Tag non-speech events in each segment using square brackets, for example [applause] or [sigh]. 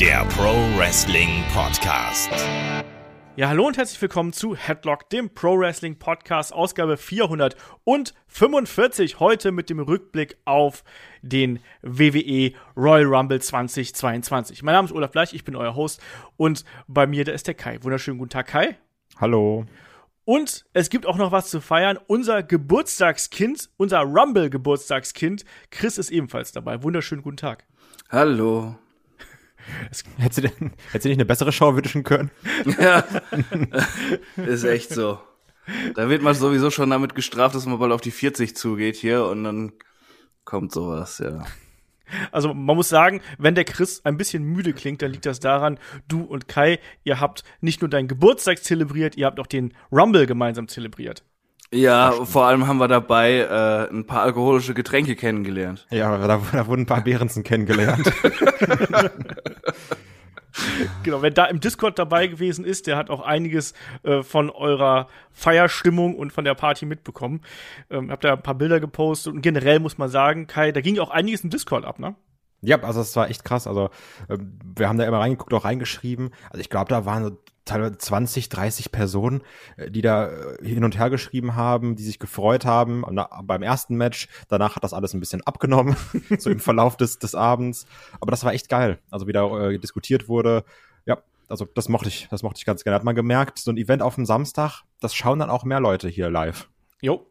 der Pro Wrestling Podcast. Ja, hallo und herzlich willkommen zu Headlock, dem Pro Wrestling Podcast, Ausgabe 445. Heute mit dem Rückblick auf den WWE Royal Rumble 2022. Mein Name ist Olaf Bleich, ich bin euer Host und bei mir, da ist der Kai. Wunderschönen guten Tag, Kai. Hallo. Und es gibt auch noch was zu feiern. Unser Geburtstagskind, unser Rumble-Geburtstagskind, Chris ist ebenfalls dabei. Wunderschönen guten Tag. Hallo. Hättest du, denn, hättest du nicht eine bessere Show wünschen können? Ja, ist echt so. Da wird man sowieso schon damit gestraft, dass man bald auf die 40 zugeht hier und dann kommt sowas, ja. Also man muss sagen, wenn der Chris ein bisschen müde klingt, dann liegt das daran, du und Kai, ihr habt nicht nur deinen Geburtstag zelebriert, ihr habt auch den Rumble gemeinsam zelebriert. Ja, vor allem haben wir dabei äh, ein paar alkoholische Getränke kennengelernt. Ja, da, da wurden ein paar Behrensen kennengelernt. [laughs] genau, wer da im Discord dabei gewesen ist, der hat auch einiges äh, von eurer Feierstimmung und von der Party mitbekommen. Ähm, habt da ein paar Bilder gepostet und generell muss man sagen, Kai, da ging auch einiges im Discord ab, ne? Ja, also es war echt krass. Also ähm, wir haben da immer reingeguckt, auch reingeschrieben. Also ich glaube, da waren so teilweise 20, 30 Personen, äh, die da äh, hin und her geschrieben haben, die sich gefreut haben beim ersten Match. Danach hat das alles ein bisschen abgenommen, [laughs] so im Verlauf des, des Abends. Aber das war echt geil. Also wie da äh, diskutiert wurde. Ja, also das mochte ich, das mochte ich ganz gerne. Hat man gemerkt, so ein Event auf dem Samstag, das schauen dann auch mehr Leute hier live. Jo,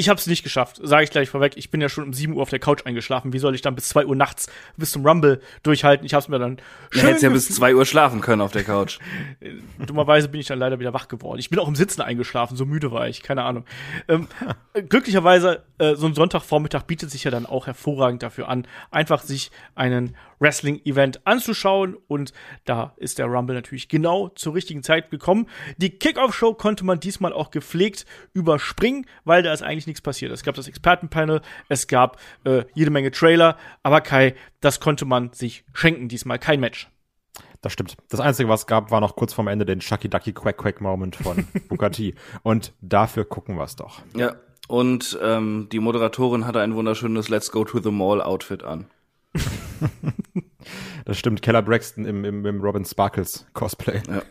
ich habe es nicht geschafft, sage ich gleich vorweg. Ich bin ja schon um 7 Uhr auf der Couch eingeschlafen. Wie soll ich dann bis 2 Uhr nachts bis zum Rumble durchhalten? Ich habe es mir dann schön. Du hättest ja bis 2 Uhr schlafen können auf der Couch. [laughs] Dummerweise bin ich dann leider wieder wach geworden. Ich bin auch im Sitzen eingeschlafen, so müde war ich, keine Ahnung. Ähm, [laughs] glücklicherweise, äh, so ein Sonntagvormittag bietet sich ja dann auch hervorragend dafür an, einfach sich einen Wrestling-Event anzuschauen. Und da ist der Rumble natürlich genau zur richtigen Zeit gekommen. Die Kickoff-Show konnte man diesmal auch gepflegt überspringen, weil da ist eigentlich nichts passiert. Es gab das Expertenpanel, es gab äh, jede Menge Trailer, aber Kai, das konnte man sich schenken diesmal, kein Match. Das stimmt. Das Einzige, was es gab, war noch kurz vorm Ende den Chucky Ducky Quack Quack Moment von [laughs] Bugatti. Und dafür gucken wir es doch. Ja. Und ähm, die Moderatorin hatte ein wunderschönes Let's Go to the Mall Outfit an. [laughs] das stimmt. Keller Braxton im, im, im Robin Sparkles Cosplay. Ja.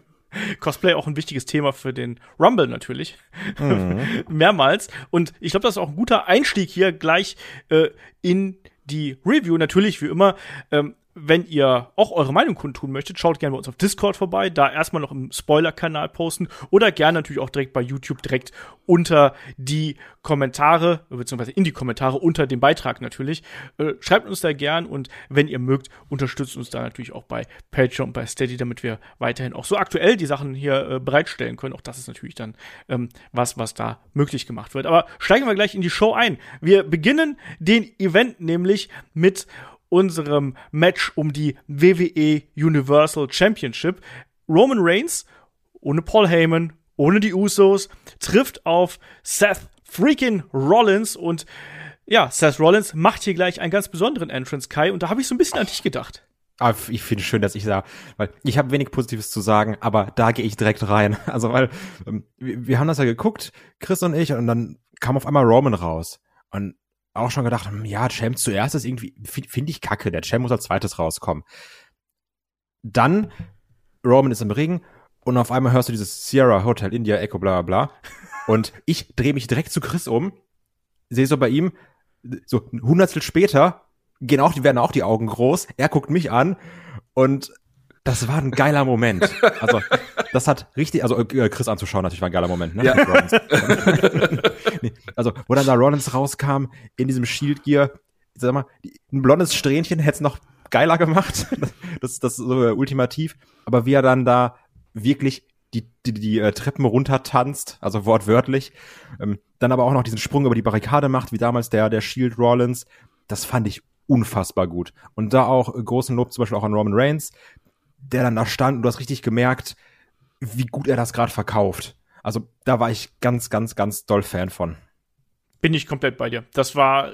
[laughs] Cosplay auch ein wichtiges Thema für den Rumble natürlich. Mhm. [laughs] Mehrmals. Und ich glaube, das ist auch ein guter Einstieg hier gleich äh, in die Review. Natürlich, wie immer, ähm, wenn ihr auch eure Meinung kundtun möchtet, schaut gerne bei uns auf Discord vorbei, da erstmal noch im Spoiler-Kanal posten oder gerne natürlich auch direkt bei YouTube direkt unter die Kommentare, beziehungsweise in die Kommentare unter dem Beitrag natürlich. Äh, schreibt uns da gern und wenn ihr mögt, unterstützt uns da natürlich auch bei Patreon und bei Steady, damit wir weiterhin auch so aktuell die Sachen hier äh, bereitstellen können. Auch das ist natürlich dann ähm, was, was da möglich gemacht wird. Aber steigen wir gleich in die Show ein. Wir beginnen den Event nämlich mit unserem Match um die WWE Universal Championship. Roman Reigns ohne Paul Heyman, ohne die Usos, trifft auf Seth freaking Rollins und ja, Seth Rollins macht hier gleich einen ganz besonderen Entrance, Kai, und da habe ich so ein bisschen an dich gedacht. Ah, ich finde es schön, dass ich da, weil ich habe wenig Positives zu sagen, aber da gehe ich direkt rein. [laughs] Also weil ähm, wir haben das ja geguckt, Chris und ich, und dann kam auf einmal Roman raus. Und auch schon gedacht, hm, ja, Champ zuerst ist irgendwie, finde ich kacke, der Champ muss als zweites rauskommen. Dann, Roman ist im Ring und auf einmal hörst du dieses Sierra Hotel India Echo bla bla bla. [laughs] Und ich drehe mich direkt zu Chris um, sehe so bei ihm, so ein Hundertstel später, gehen auch, die werden auch die Augen groß, er guckt mich an und das war ein geiler Moment. Also, [laughs] das hat richtig, also äh, Chris anzuschauen natürlich war ein geiler Moment, ne? Ja. [laughs] nee, also, wo dann da Rollins rauskam in diesem Shield Gear, sag mal, ein blondes Strähnchen hätte es noch geiler gemacht. [laughs] Das, das ist so äh, ultimativ. Aber wie er dann da wirklich die, die, die äh, Treppen runter tanzt, also wortwörtlich, ähm, dann aber auch noch diesen Sprung über die Barrikade macht, wie damals der, der Shield Rollins, das fand ich unfassbar gut. Und da auch äh, großen Lob zum Beispiel auch an Roman Reigns, der dann da stand und du hast richtig gemerkt, wie gut er das gerade verkauft. Also da war ich ganz, ganz, ganz doll Fan von. Bin ich komplett bei dir. Das war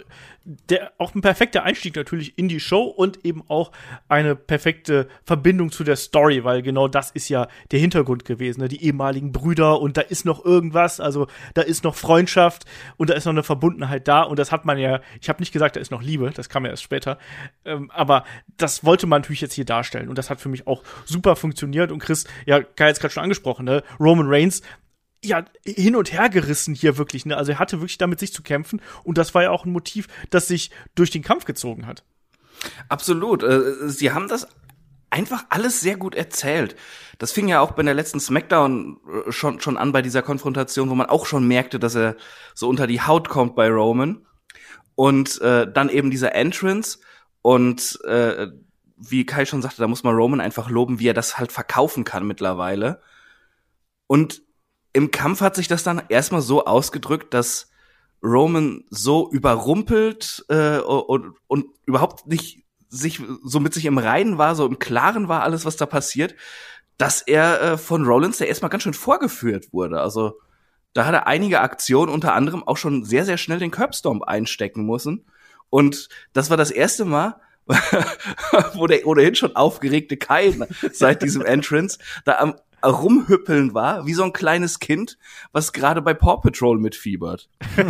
der, auch ein perfekter Einstieg natürlich in die Show und eben auch eine perfekte Verbindung zu der Story, weil genau das ist ja der Hintergrund gewesen. Ne? Die ehemaligen Brüder und da ist noch irgendwas, also da ist noch Freundschaft und da ist noch eine Verbundenheit da und das hat man ja, ich habe nicht gesagt, da ist noch Liebe, das kam ja erst später, ähm, aber das wollte man natürlich jetzt hier darstellen und das hat für mich auch super funktioniert und Chris, ja, Kai hat es gerade schon angesprochen, ne? Roman Reigns ja, hin und her gerissen hier wirklich. Ne? Also er hatte wirklich damit sich zu kämpfen und das war ja auch ein Motiv, das sich durch den Kampf gezogen hat. Absolut. Äh, sie haben das einfach alles sehr gut erzählt. Das fing ja auch bei der letzten Smackdown äh, schon, schon an bei dieser Konfrontation, wo man auch schon merkte, dass er so unter die Haut kommt bei Roman. Und äh, dann eben dieser Entrance und äh, wie Kai schon sagte, da muss man Roman einfach loben, wie er das halt verkaufen kann mittlerweile. Und im Kampf hat sich das dann erstmal so ausgedrückt, dass Roman so überrumpelt äh, und, und überhaupt nicht sich so mit sich im Reinen war, so im Klaren war alles, was da passiert, dass er äh, von Rollins der erstmal ganz schön vorgeführt wurde. Also da hat er einige Aktionen, unter anderem auch schon sehr, sehr schnell den Curbstomp einstecken müssen. Und das war das erste Mal, [laughs] wo der ohnehin schon aufgeregte Kai seit diesem [laughs] Entrance da am rumhüppeln war, wie so ein kleines Kind, was gerade bei Paw Patrol mitfiebert. [laughs]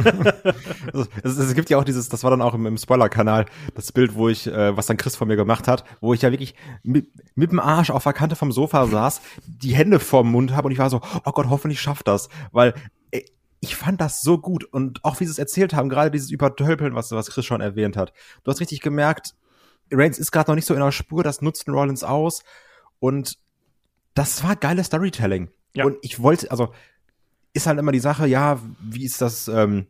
es, es, gibt ja auch dieses, das war dann auch im, im Spoiler-Kanal, das Bild, wo ich, äh, was dann Chris von mir gemacht hat, wo ich ja wirklich mit, mit dem Arsch auf der Kante vom Sofa saß, die Hände vorm Mund habe und ich war so, oh Gott, hoffentlich schafft das, weil ey, ich fand das so gut und auch wie sie es erzählt haben, gerade dieses Übertölpeln, was, was Chris schon erwähnt hat. Du hast richtig gemerkt, Reigns ist gerade noch nicht so in der Spur, das nutzt Rollins aus und das war geiles Storytelling. Ja. Und ich wollte, also ist halt immer die Sache, ja, wie ist das, ähm,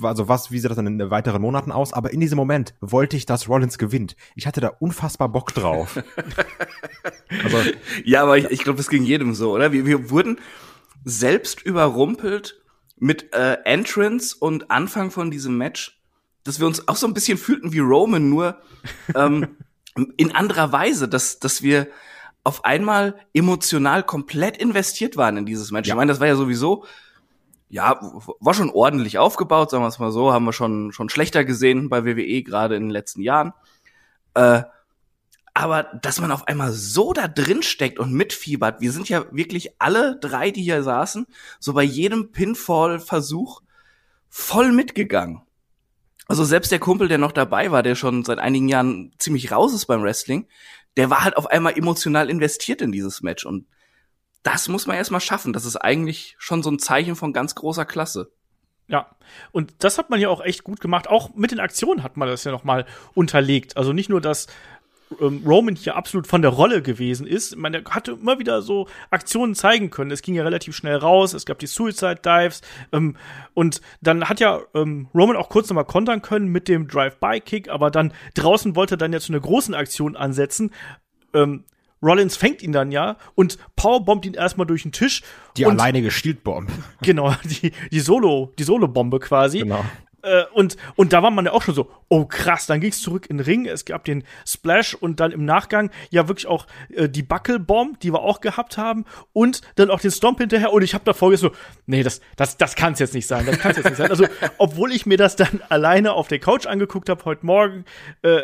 also was, wie sieht das dann in weiteren Monaten aus? Aber in diesem Moment wollte ich, dass Rollins gewinnt. Ich hatte da unfassbar Bock drauf. [laughs] also, ja, aber ich, ich glaube, das ging jedem so, oder? Wir, wir wurden selbst überrumpelt mit äh, Entrance und Anfang von diesem Match, dass wir uns auch so ein bisschen fühlten wie Roman, nur ähm, [laughs] in anderer Weise, dass, dass wir auf einmal emotional komplett investiert waren in dieses Match. Ja. Ich meine, das war ja sowieso, ja, war schon ordentlich aufgebaut, sagen wir es mal so, haben wir schon, schon schlechter gesehen bei WWE, gerade in den letzten Jahren. Äh, aber dass man auf einmal so da drin steckt und mitfiebert, wir sind ja wirklich alle drei, die hier saßen, so bei jedem Pinfall-Versuch voll mitgegangen. Also selbst der Kumpel, der noch dabei war, der schon seit einigen Jahren ziemlich raus ist beim Wrestling, der war halt auf einmal emotional investiert in dieses Match und das muss man erstmal schaffen. Das ist eigentlich schon so ein Zeichen von ganz großer Klasse. Ja, und das hat man ja auch echt gut gemacht. Auch mit den Aktionen hat man das ja noch mal unterlegt. Also nicht nur, dass ähm, Roman hier absolut von der Rolle gewesen ist. Man hatte immer wieder so Aktionen zeigen können. Es ging ja relativ schnell raus. Es gab die Suicide Dives. Ähm, und dann hat ja ähm, Roman auch kurz nochmal kontern können mit dem Drive-By-Kick. Aber dann draußen wollte er dann ja zu einer großen Aktion ansetzen. Ähm, Rollins fängt ihn dann ja und powerbombt ihn erstmal durch den Tisch. Die alleinige Shieldbomb. Genau, die, die Solo, die Solo-Bombe quasi. Genau. Äh, und, und da war man ja auch schon so, oh krass, dann ging es zurück in den Ring, es gab den Splash und dann im Nachgang ja wirklich auch äh, die Buckelbomb, die wir auch gehabt haben und dann auch den Stomp hinterher und ich habe davor gesagt so, nee, das, das, das kann es jetzt nicht sein, das kann jetzt nicht sein. Also, obwohl ich mir das dann [laughs] alleine auf der Couch angeguckt habe heute Morgen, äh,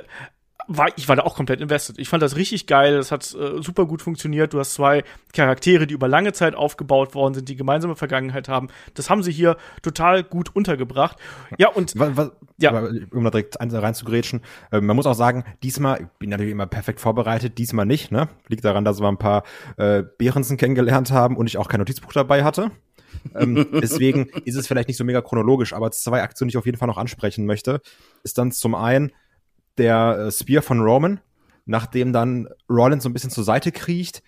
war, ich war da auch komplett invested. Ich fand das richtig geil. Das hat äh, super gut funktioniert. Du hast zwei Charaktere, die über lange Zeit aufgebaut worden sind, die gemeinsame Vergangenheit haben. Das haben sie hier total gut untergebracht. Ja, und. Was, was, ja. Um da direkt reinzugrätschen. Äh, man muss auch sagen, diesmal, ich bin natürlich immer perfekt vorbereitet, diesmal nicht, ne? Liegt daran, dass wir ein paar äh, Behrensen kennengelernt haben und ich auch kein Notizbuch dabei hatte. ähm, [laughs] deswegen ist es vielleicht nicht so mega chronologisch, aber zwei Aktionen, die ich auf jeden Fall noch ansprechen möchte, ist dann zum einen der äh, Spear von Roman, nachdem dann Rollins so ein bisschen zur Seite kriecht,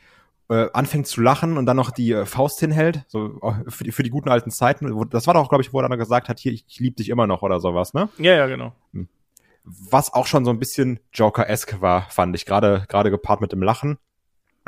äh, anfängt zu lachen und dann noch die äh, Faust hinhält, so äh, für die, für die guten alten Zeiten. Das war doch, glaube ich, wo er dann gesagt hat, hier, ich, ich liebe dich immer noch oder sowas, ne? Ja, ja, genau. Hm. Was auch schon so ein bisschen Joker-esque war, fand ich, gerade gerade gepaart mit dem Lachen.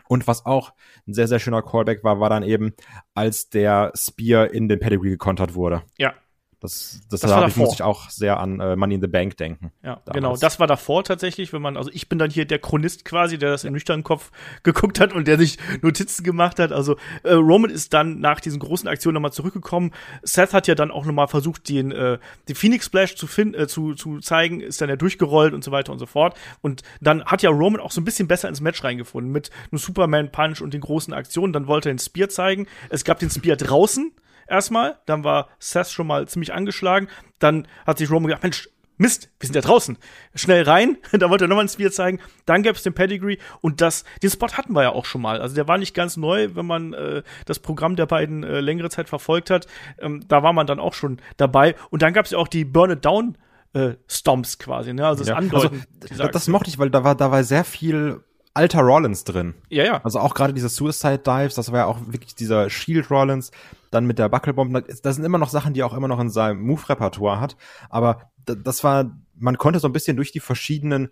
Und was auch ein sehr, sehr schöner Callback war, war dann eben, als der Spear in den Pedigree gekontert wurde. Ja. Das, das, Das da ich, muss ich auch sehr an äh, Money in the Bank denken. Ja, damals. genau. Das war davor tatsächlich, wenn man, also ich bin dann hier der Chronist quasi, der das im nüchternen Kopf [laughs] geguckt hat und der sich Notizen gemacht hat. Also äh, Roman ist dann nach diesen großen Aktionen nochmal zurückgekommen. Seth hat ja dann auch nochmal versucht, den, äh, den Phoenix Splash zu, finden, äh, zu, zu zeigen, ist dann ja durchgerollt und so weiter und so fort. Und dann hat ja Roman auch so ein bisschen besser ins Match reingefunden mit einem Superman Punch und den großen Aktionen. Dann wollte er den Spear zeigen. Es gab den Spear [laughs] draußen erstmal, dann war Seth schon mal ziemlich angeschlagen, dann hat sich Roman gedacht, Mensch, Mist, wir sind ja draußen. Schnell rein, [laughs] da wollte er nochmal ein Spear zeigen, dann gab's den Pedigree und das, den Spot hatten wir ja auch schon mal. Also der war nicht ganz neu, wenn man äh, das Programm der beiden äh, längere Zeit verfolgt hat. Ähm, da war man dann auch schon dabei. Und dann gab's ja auch die Burn It Down äh, Stomps quasi, ne? Also das Ja, Andeuten. also, das, das mochte ich, weil da war, da war sehr viel alter Rollins drin. ja, ja. Also auch gerade diese Suicide Dives, das war ja auch wirklich dieser Shield Rollins, dann mit der Buckelbomb. Das sind immer noch Sachen, die er auch immer noch in seinem Move-Repertoire hat. Aber das war, man konnte so ein bisschen durch die verschiedenen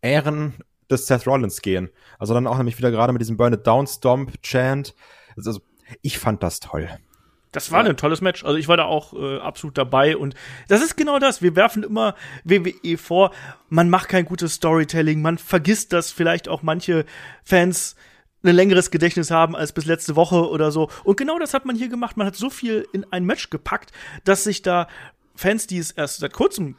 Ähren des Seth Rollins gehen. Also dann auch nämlich wieder gerade mit diesem Burn It Down Stomp Chant. Also ich fand das toll. Das war ein tolles Match. Also ich war da auch äh, absolut dabei und das ist genau das. Wir werfen immer WWE vor, man macht kein gutes Storytelling, man vergisst, dass vielleicht auch manche Fans ein längeres Gedächtnis haben als bis letzte Woche oder so. Und genau das hat man hier gemacht. Man hat so viel in ein Match gepackt, dass sich da Fans, die es erst seit kurzem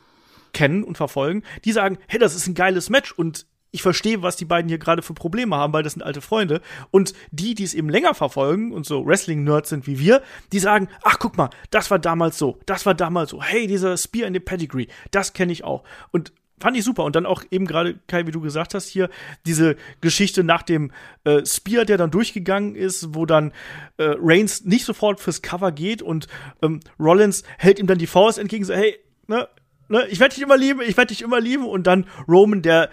kennen und verfolgen, die sagen, hey, das ist ein geiles Match und ich verstehe, was die beiden hier gerade für Probleme haben, weil das sind alte Freunde. Und die, die es eben länger verfolgen und so Wrestling-Nerds sind wie wir, die sagen, ach, guck mal, das war damals so, das war damals so. Hey, dieser Spear in dem Pedigree, das kenne ich auch. Und fand ich super. Und dann auch eben gerade, Kai, wie du gesagt hast, hier diese Geschichte nach dem äh, Spear, der dann durchgegangen ist, wo dann äh, Reigns nicht sofort fürs Cover geht und ähm, Rollins hält ihm dann die Faust entgegen, so, hey, ne, ne, ich werde dich immer lieben, ich werde dich immer lieben. Und dann Roman, der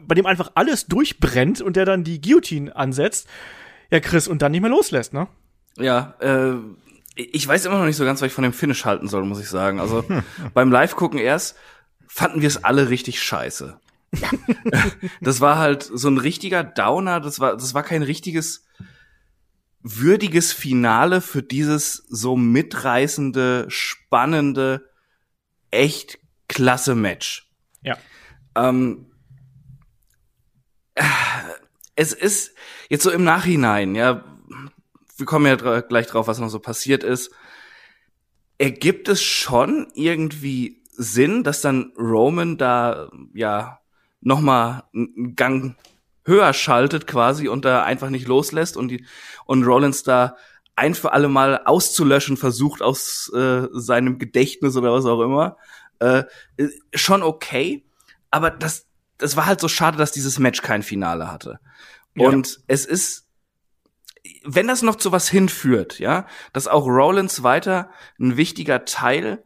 bei dem einfach alles durchbrennt und der dann die Guillotine ansetzt. Ja, Chris, und dann nicht mehr loslässt, ne? Ja, äh, ich weiß immer noch nicht so ganz, was ich von dem Finish halten soll, muss ich sagen. Also [laughs] beim Live-Gucken erst fanden wir es alle richtig scheiße. [laughs] das war halt so ein richtiger Downer, das war, das war kein richtiges würdiges Finale für dieses so mitreißende, spannende, echt klasse Match. Ja. Ähm, es ist jetzt so im Nachhinein, ja, wir kommen ja dra gleich drauf, was noch so passiert ist. Ergibt es schon irgendwie Sinn, dass dann Roman da ja noch mal einen Gang höher schaltet quasi und da einfach nicht loslässt und die und Rollins da ein für alle Mal auszulöschen versucht aus äh, seinem Gedächtnis oder was auch immer. Äh, schon okay, aber das das war halt so schade, dass dieses Match kein Finale hatte. Ja. Und es ist, wenn das noch zu was hinführt, ja, dass auch Rollins weiter ein wichtiger Teil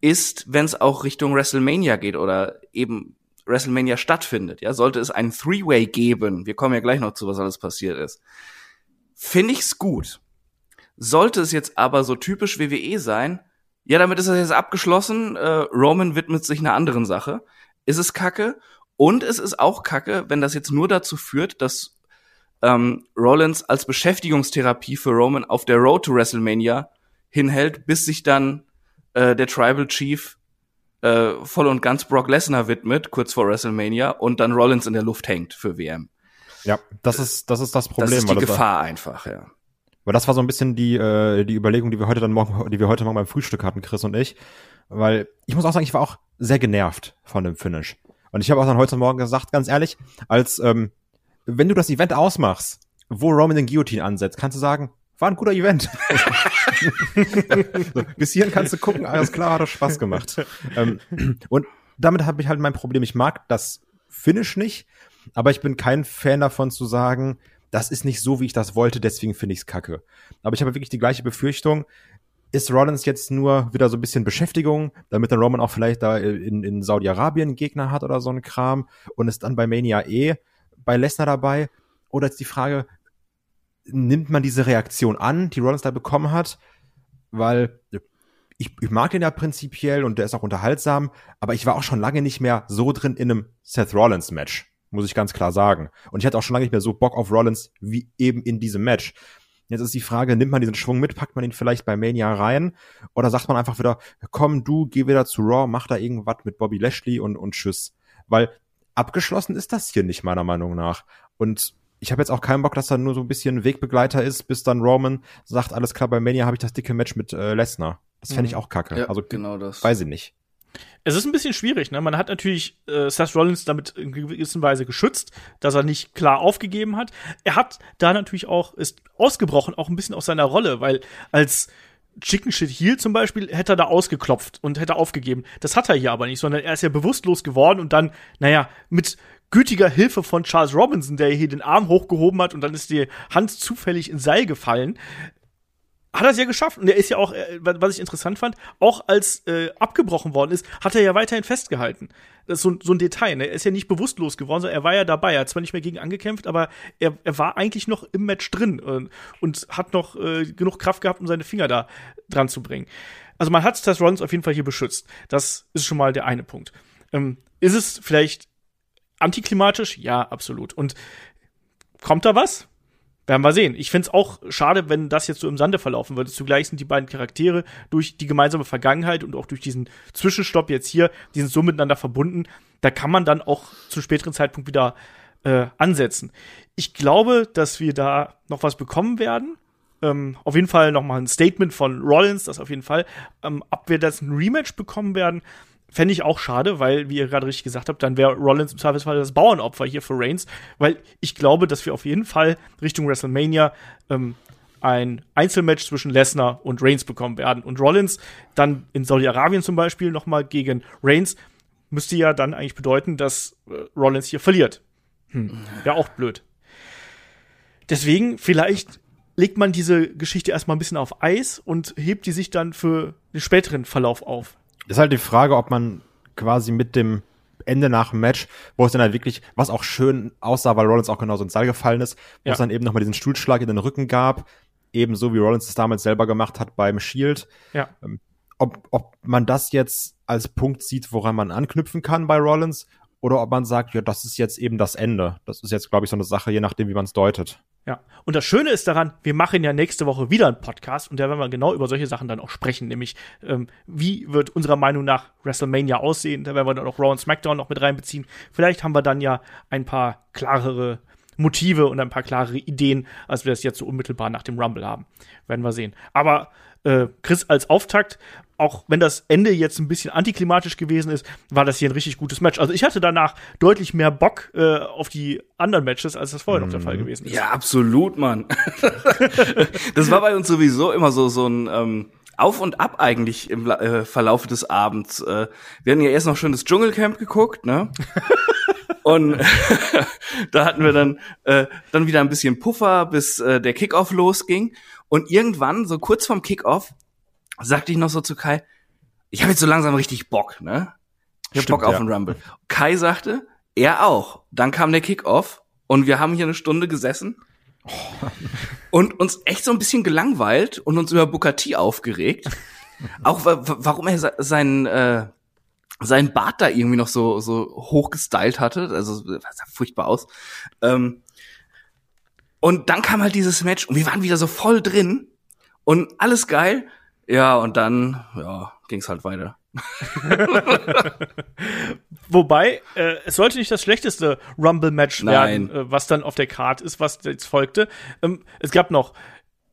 ist, wenn es auch Richtung WrestleMania geht oder eben WrestleMania stattfindet, ja, sollte es einen Three-Way geben, wir kommen ja gleich noch zu, was alles passiert ist, finde ich's gut. Sollte es jetzt aber so typisch WWE sein, ja, damit ist es jetzt abgeschlossen, äh, Roman widmet sich einer anderen Sache, ist es kacke und es ist auch kacke, wenn das jetzt nur dazu führt, dass ähm, Rollins als Beschäftigungstherapie für Roman auf der Road to WrestleMania hinhält, bis sich dann äh, der Tribal Chief äh, voll und ganz Brock Lesnar widmet, kurz vor WrestleMania, und dann Rollins in der Luft hängt für WM. Ja, das ist das ist das Problem. das ist die das war- Gefahr einfach, ja. Weil das war so ein bisschen die, äh, die Überlegung, die wir heute dann morgen, die wir heute Morgen beim Frühstück hatten, Chris und ich. Weil ich muss auch sagen, ich war auch sehr genervt von dem Finish. Und ich habe auch dann heute Morgen gesagt, ganz ehrlich, als ähm, wenn du das Event ausmachst, wo Roman den Guillotine ansetzt, kannst du sagen, war ein guter Event. [laughs] [laughs] so, bis hierhin kannst du gucken, alles klar, hat doch Spaß gemacht. ähm, und damit habe ich halt mein Problem. Ich mag das Finish nicht, aber ich bin kein Fan davon zu sagen, das ist nicht so, wie ich das wollte, deswegen finde ich es kacke. Aber ich habe wirklich die gleiche Befürchtung. Ist Rollins jetzt nur wieder so ein bisschen Beschäftigung, damit der Roman auch vielleicht da in, in Saudi-Arabien Gegner hat oder so ein Kram und ist dann bei Mania eh bei Lesnar dabei? Oder ist die Frage, nimmt man diese Reaktion an, die Rollins da bekommen hat? Weil ich, ich mag den ja prinzipiell und der ist auch unterhaltsam, aber ich war auch schon lange nicht mehr so drin in einem Seth Rollins Match, muss ich ganz klar sagen. Und ich hatte auch schon lange nicht mehr so Bock auf Rollins wie eben in diesem Match. Jetzt ist die Frage, nimmt man diesen Schwung mit, packt man ihn vielleicht bei Mania rein oder sagt man einfach wieder, komm du, geh wieder zu Raw, mach da irgendwas mit Bobby Lashley und, und tschüss. Weil abgeschlossen ist das hier nicht meiner Meinung nach. Und ich habe jetzt auch keinen Bock, dass er nur so ein bisschen Wegbegleiter ist, bis dann Roman sagt, alles klar, bei Mania habe ich das dicke Match mit äh, Lesnar. Das fände ich Mhm. auch kacke. Ja, also genau das. weiß ich nicht. Es ist ein bisschen schwierig, ne? Man hat natürlich äh, Seth Rollins damit in gewisser Weise geschützt, dass er nicht klar aufgegeben hat. Er hat da natürlich auch, ist ausgebrochen, auch ein bisschen aus seiner Rolle, weil als Chicken Shit Heel zum Beispiel hätte er da ausgeklopft und hätte aufgegeben. Das hat er hier aber nicht, sondern er ist ja bewusstlos geworden und dann, naja, mit gütiger Hilfe von Charles Robinson, der hier den Arm hochgehoben hat und dann ist die Hand zufällig ins Seil gefallen, hat er es ja geschafft. Und er ist ja auch, äh, was ich interessant fand, auch als äh, abgebrochen worden ist, hat er ja weiterhin festgehalten. Das ist so, so ein Detail. Ne? Er ist ja nicht bewusstlos geworden, sondern er war ja dabei. Er hat zwar nicht mehr gegen angekämpft, aber er, er war eigentlich noch im Match drin und, und hat noch äh, genug Kraft gehabt, um seine Finger da dran zu bringen. Also man hat Seth Rollins auf jeden Fall hier beschützt. Das ist schon mal der eine Punkt. Ähm, ist es vielleicht antiklimatisch? Ja, absolut. Und kommt da was? Werden wir sehen. Ich find's auch schade, wenn das jetzt so im Sande verlaufen würde. Zugleich sind die beiden Charaktere durch die gemeinsame Vergangenheit und auch durch diesen Zwischenstopp jetzt hier, die sind so miteinander verbunden. Da kann man dann auch zu späteren Zeitpunkt wieder äh, ansetzen. Ich glaube, dass wir da noch was bekommen werden. Ähm, auf jeden Fall noch mal ein Statement von Rollins, das auf jeden Fall. Ähm, ob wir das ein Rematch bekommen werden, fände ich auch schade, weil, wie ihr gerade richtig gesagt habt, dann wäre Rollins im Zweifelsfall das Bauernopfer hier für Reigns, weil ich glaube, dass wir auf jeden Fall Richtung WrestleMania ähm, ein Einzelmatch zwischen Lesnar und Reigns bekommen werden. Und Rollins dann in Saudi-Arabien zum Beispiel noch mal gegen Reigns müsste ja dann eigentlich bedeuten, dass äh, Rollins hier verliert. Hm, wäre auch blöd. Deswegen, vielleicht legt man diese Geschichte erstmal ein bisschen auf Eis und hebt die sich dann für den späteren Verlauf auf. Ist halt die Frage, ob man quasi mit dem Ende nach dem Match, wo es dann halt wirklich, was auch schön aussah, weil Rollins auch genauso ins Saal gefallen ist, wo Ja. es dann eben nochmal diesen Stuhlschlag in den Rücken gab, ebenso wie Rollins es damals selber gemacht hat beim Shield. Ja. Ob, ob man das jetzt als Punkt sieht, woran man anknüpfen kann bei Rollins, oder ob man sagt, ja, das ist jetzt eben das Ende. Das ist jetzt, glaube ich, so eine Sache, je nachdem, wie man es deutet. Ja. Und das Schöne ist daran, wir machen ja nächste Woche wieder einen Podcast und da werden wir genau über solche Sachen dann auch sprechen, nämlich ähm, wie wird unserer Meinung nach WrestleMania aussehen. Da werden wir dann auch Raw und SmackDown noch mit reinbeziehen. Vielleicht haben wir dann ja ein paar klarere Motive und ein paar klarere Ideen, als wir das jetzt so unmittelbar nach dem Rumble haben. Werden wir sehen. Aber äh, Chris, als Auftakt, auch wenn das Ende jetzt ein bisschen antiklimatisch gewesen ist, war das hier ein richtig gutes Match. Also ich hatte danach deutlich mehr Bock äh, auf die anderen Matches, als das vorher noch der Fall gewesen ist. Ja, absolut, Mann. [laughs] das war bei uns sowieso immer so so ein ähm, Auf und Ab eigentlich im äh, Verlauf des Abends. Äh, wir hatten ja erst noch schön das Dschungelcamp geguckt, ne? [laughs] Und [laughs] da hatten wir dann äh, dann wieder ein bisschen Puffer, bis äh, der Kickoff losging. Und irgendwann, so kurz vorm Kickoff, sagte ich noch so zu Kai, ich habe jetzt so langsam richtig Bock, ne? Ich hab Bock auf ja. den Rumble. Kai sagte, er auch. Dann kam der Kickoff und wir haben hier eine Stunde gesessen und uns echt so ein bisschen gelangweilt und uns über Booker T aufgeregt. [laughs] Auch wa wa- warum er se- seinen äh, seinen Bart da irgendwie noch so so hoch gestylt hatte, also das sah furchtbar aus. Ähm, und dann kam halt dieses Match und wir waren wieder so voll drin und alles geil. Ja, und dann ja, ging's halt weiter. [laughs] Wobei, äh, es sollte nicht das schlechteste Rumble-Match werden, äh, was dann auf der Card ist, was jetzt folgte. Ähm, es gab noch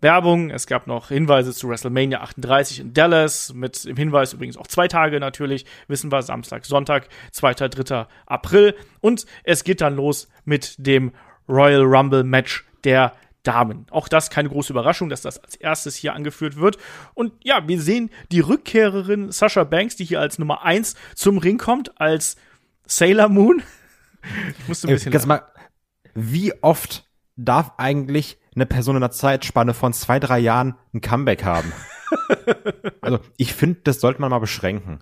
Werbung, es gab noch Hinweise zu WrestleMania 38 in Dallas, mit dem Hinweis übrigens auch zwei Tage natürlich, wissen wir, Samstag, Sonntag, 2., 3. April. Und es geht dann los mit dem Royal Rumble Match der Damen. Auch das keine große Überraschung, dass das als erstes hier angeführt wird. Und ja, wir sehen die Rückkehrerin Sasha Banks, die hier als Nummer eins zum Ring kommt, als Sailor Moon. [laughs] Ich musste ein Ey, bisschen lachen. mal, wie oft darf eigentlich eine Person in einer Zeitspanne von zwei, drei Jahren ein Comeback haben? [laughs] also, ich finde, das sollte man mal beschränken.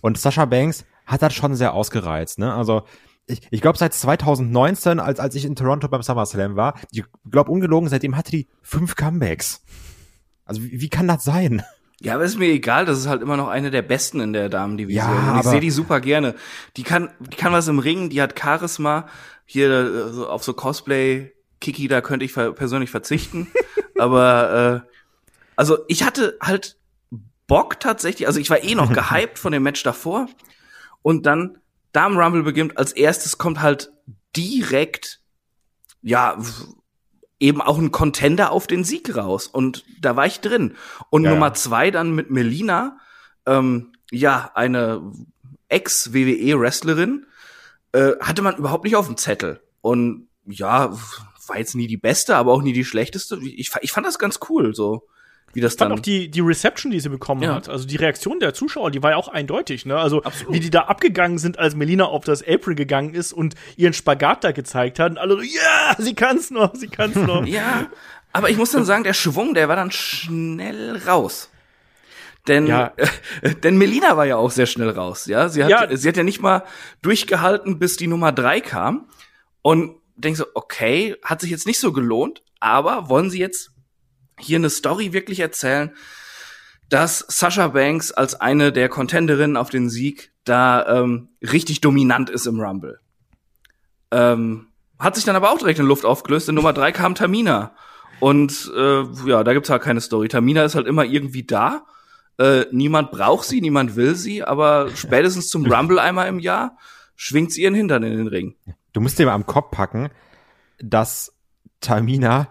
Und Sasha Banks hat das schon sehr ausgereizt, ne? Also, ich, ich glaube, seit 2019, als, als ich in Toronto beim SummerSlam war, ich glaube, ungelogen, seitdem hatte die fünf Comebacks. Also, wie, wie kann das sein? Ja, aber ist mir egal, das ist halt immer noch eine der besten in der Damendivision. Ja, Und ich sehe die super gerne. Die kann, die kann was im Ring, die hat Charisma. Hier äh, so auf so Cosplay, Kiki, da könnte ich ver persönlich verzichten. [laughs] Aber äh, also ich hatte halt Bock tatsächlich, also ich war eh noch [laughs] gehypt von dem Match davor und dann da im Rumble beginnt, als erstes kommt halt direkt ja eben auch ein Contender auf den Sieg raus. Und da war ich drin. Und Ja, Nummer zwei dann mit Melina ähm, ja eine Ex-WWE-Wrestlerin äh, hatte man überhaupt nicht auf dem Zettel. Und ja war jetzt nie die beste, aber auch nie die schlechteste. Ich, ich fand das ganz cool, so wie das Ich fand dann. auch die, die Reception, die sie bekommen Ja. hat, also die Reaktion der Zuschauer, die war ja auch eindeutig, ne? Also Absolut. wie die da abgegangen sind, als Melina auf das Apron gegangen ist und ihren Spagat da gezeigt hat und alle so, ja, sie kann's noch, sie kann's noch. [laughs] Ja, aber ich muss dann sagen, der Schwung, der war dann schnell raus. Denn, Ja. äh, [laughs] denn Melina war ja auch sehr schnell raus, ja. Sie hat, Ja. sie hat ja nicht mal durchgehalten, bis die Nummer drei kam. Und denk so, okay, hat sich jetzt nicht so gelohnt, aber wollen sie jetzt hier eine Story wirklich erzählen, dass Sasha Banks als eine der Contenderinnen auf den Sieg da ähm, richtig dominant ist im Rumble. Ähm, hat sich dann aber auch direkt in Luft aufgelöst. In Nummer drei kam Tamina. Und äh, ja, da gibt's halt keine Story. Tamina ist halt immer irgendwie da. Äh, niemand braucht sie, niemand will sie, aber spätestens zum Rumble einmal im Jahr schwingt sie ihren Hintern in den Ring. Du musst dir mal am Kopf packen, dass Tamina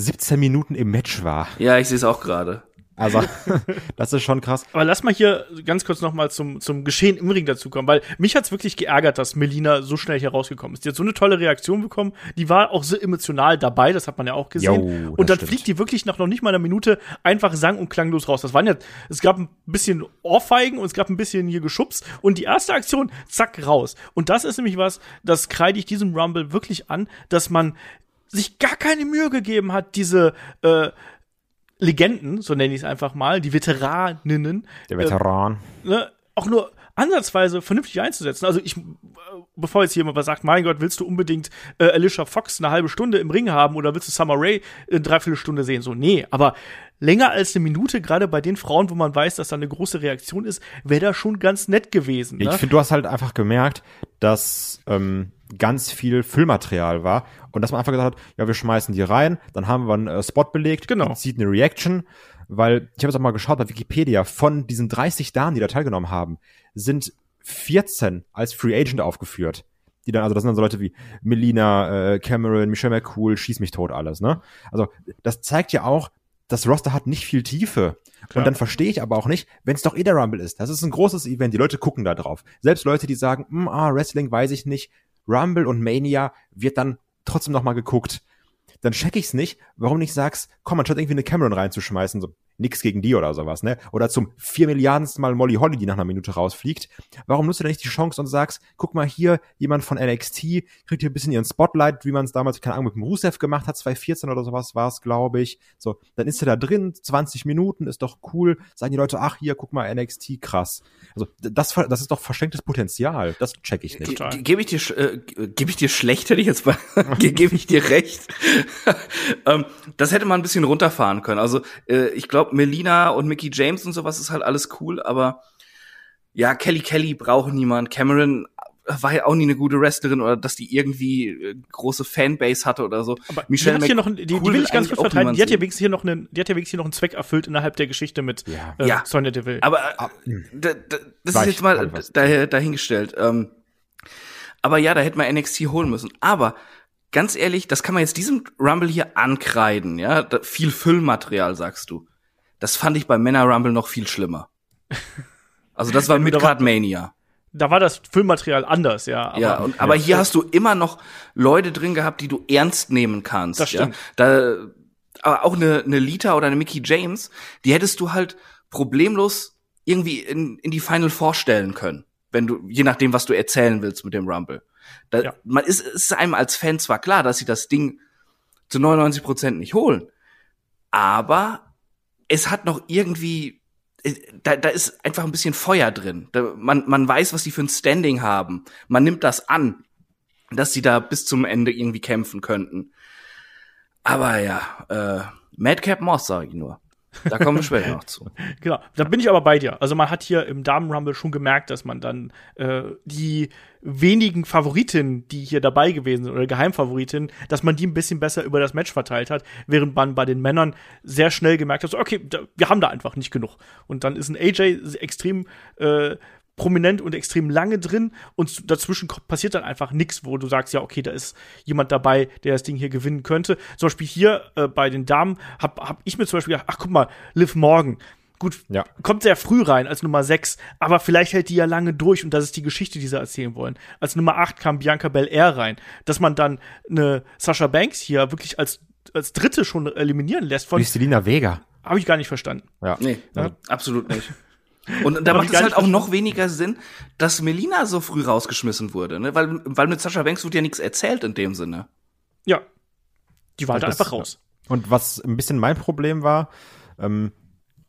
17 Minuten im Match war. Ja, ich sehe es auch gerade. Also, [laughs] das ist schon krass. Aber lass mal hier ganz kurz noch mal zum, zum Geschehen im Ring dazukommen, weil mich hat's wirklich geärgert, dass Melina so schnell hier rausgekommen ist. Die hat so eine tolle Reaktion bekommen, die war auch so emotional dabei, das hat man ja auch gesehen. Jo, und dann stimmt. fliegt die wirklich nach noch nicht mal einer Minute einfach sang- und klanglos raus. Das waren ja, es gab ein bisschen Ohrfeigen und es gab ein bisschen hier Geschubs und die erste Aktion, zack, raus. Und das ist nämlich was, das kreide ich diesem Rumble wirklich an, dass man sich gar keine Mühe gegeben hat, diese äh, Legenden, so nenne ich es einfach mal, die Veteraninnen, Der Veteran. ne, auch nur ansatzweise vernünftig einzusetzen. Also ich, äh, bevor jetzt jemand was sagt, mein Gott, willst du unbedingt äh, Alicia Fox eine halbe Stunde im Ring haben oder willst du Summer Rae eine Dreiviertelstunde sehen? So, nee, aber länger als eine Minute, gerade bei den Frauen, wo man weiß, dass da eine große Reaktion ist, wäre da schon ganz nett gewesen. Ne? Ich finde, du hast halt einfach gemerkt, dass ähm, ganz viel Füllmaterial war und dass man einfach gesagt hat, ja, wir schmeißen die rein, dann haben wir einen äh, Spot belegt, Genau. die zieht eine Reaction, weil ich habe jetzt auch mal geschaut bei Wikipedia, von diesen 30 Damen, die da teilgenommen haben, sind 14 als Free Agent aufgeführt. Die dann, also das sind dann so Leute wie Melina, äh, Cameron, Michelle McCool, schieß mich tot alles, ne? Also das zeigt ja auch, das Roster hat nicht viel Tiefe. Und dann verstehe ich aber auch nicht, wenn es doch eh der Rumble ist. Das ist ein großes Event, die Leute gucken da drauf. Selbst Leute, die sagen, "Hm, ah, Wrestling weiß ich nicht, Rumble und Mania wird dann trotzdem noch mal geguckt. Dann check ich's nicht, warum nicht sagst, komm, anstatt irgendwie eine Cameron reinzuschmeißen, so nix gegen die oder sowas, ne? Oder zum vier Milliardensten Mal Molly Holly, die nach einer Minute rausfliegt. Warum nutzt du denn nicht die Chance und sagst, guck mal hier, jemand von NXT kriegt hier ein bisschen ihren Spotlight, wie man es damals, keine Ahnung, mit dem Rusev gemacht hat, 2014 oder sowas war es, glaube ich. So, dann ist er da drin, 20 Minuten, ist doch cool. Sagen die Leute, ach hier, guck mal, NXT, krass. Also, das, das ist doch verschenktes Potenzial. Das check ich nicht. Gebe ich dir, äh, ge- gebe ich dir schlecht, hätte ich jetzt [laughs] gebe ich dir recht. [laughs] ähm, das hätte man ein bisschen runterfahren können. Also, äh, ich glaube, Melina und Mickey James und sowas ist halt alles cool, aber ja, Kelly Kelly braucht niemand. Cameron war ja auch nie eine gute Wrestlerin oder dass die irgendwie äh, große Fanbase hatte oder so. Aber Michelle die hat hier noch, die, die will ich ganz kurz auch verteidigen. Die hat ja wenigstens hier noch einen, die hat ja wenigstens hier noch einen Zweck erfüllt innerhalb der Geschichte mit Ja. äh, Ja. Sonja Deville. Aber äh, da, da, das ist jetzt mal da, dahingestellt. Ähm, aber ja, da hätte man NXT holen müssen. Aber ganz ehrlich, das kann man jetzt diesem Rumble hier ankreiden. Ja, da, viel Füllmaterial, sagst du. Das fand ich beim Männer Rumble noch viel schlimmer. Also das war [laughs] Ja, mit da war- Card Mania. da war das Filmmaterial anders, ja. Aber, ja, und, aber hier hast du immer noch Leute drin gehabt, die du ernst nehmen kannst. Das stimmt. Ja? Da, aber auch eine, eine Lita oder eine Mickey James, die hättest du halt problemlos irgendwie in, in die Final Four stellen können. Wenn du, je nachdem, was du erzählen willst mit dem Rumble. Da, Ja. Man ist, ist einem als Fan zwar klar, dass sie das Ding zu 99 Prozent nicht holen, aber es hat noch irgendwie, äh, da, da ist einfach ein bisschen Feuer drin. Da, man, man weiß, was die für ein Standing haben. Man nimmt das an, dass sie da bis zum Ende irgendwie kämpfen könnten. Aber ja, äh, Madcap Moss, sage ich nur. Da kommen wir später noch zu. [laughs] Genau, da bin ich aber bei dir. Also man hat hier im Damen-Rumble schon gemerkt, dass man dann äh, die wenigen Favoritinnen, die hier dabei gewesen sind, oder Geheimfavoritinnen, dass man die ein bisschen besser über das Match verteilt hat, während man bei den Männern sehr schnell gemerkt hat, so, okay, da, wir haben da einfach nicht genug. Und dann ist ein AJ extrem äh, prominent und extrem lange drin und dazwischen passiert dann einfach nichts, wo du sagst, ja, okay, da ist jemand dabei, der das Ding hier gewinnen könnte. Zum Beispiel hier äh, bei den Damen habe hab ich mir zum Beispiel gedacht, ach guck mal, Liv Morgan, Gut, ja. kommt sehr früh rein als Nummer 6, aber vielleicht hält die ja lange durch und das ist die Geschichte, die sie erzählen wollen. Als Nummer 8 kam Bianca Belair rein. Dass man dann eine Sasha Banks hier wirklich als, als Dritte schon eliminieren lässt von. Wie Selina Vega. Habe ich gar nicht verstanden. Ja. Nee, ja. absolut nicht. Und da macht es halt auch noch weniger Sinn, dass Melina so früh rausgeschmissen wurde, ne? Weil, weil mit Sascha Banks wird ja nichts erzählt in dem Sinne. Ja. Die war halt einfach raus. Und was ein bisschen mein Problem war, ähm,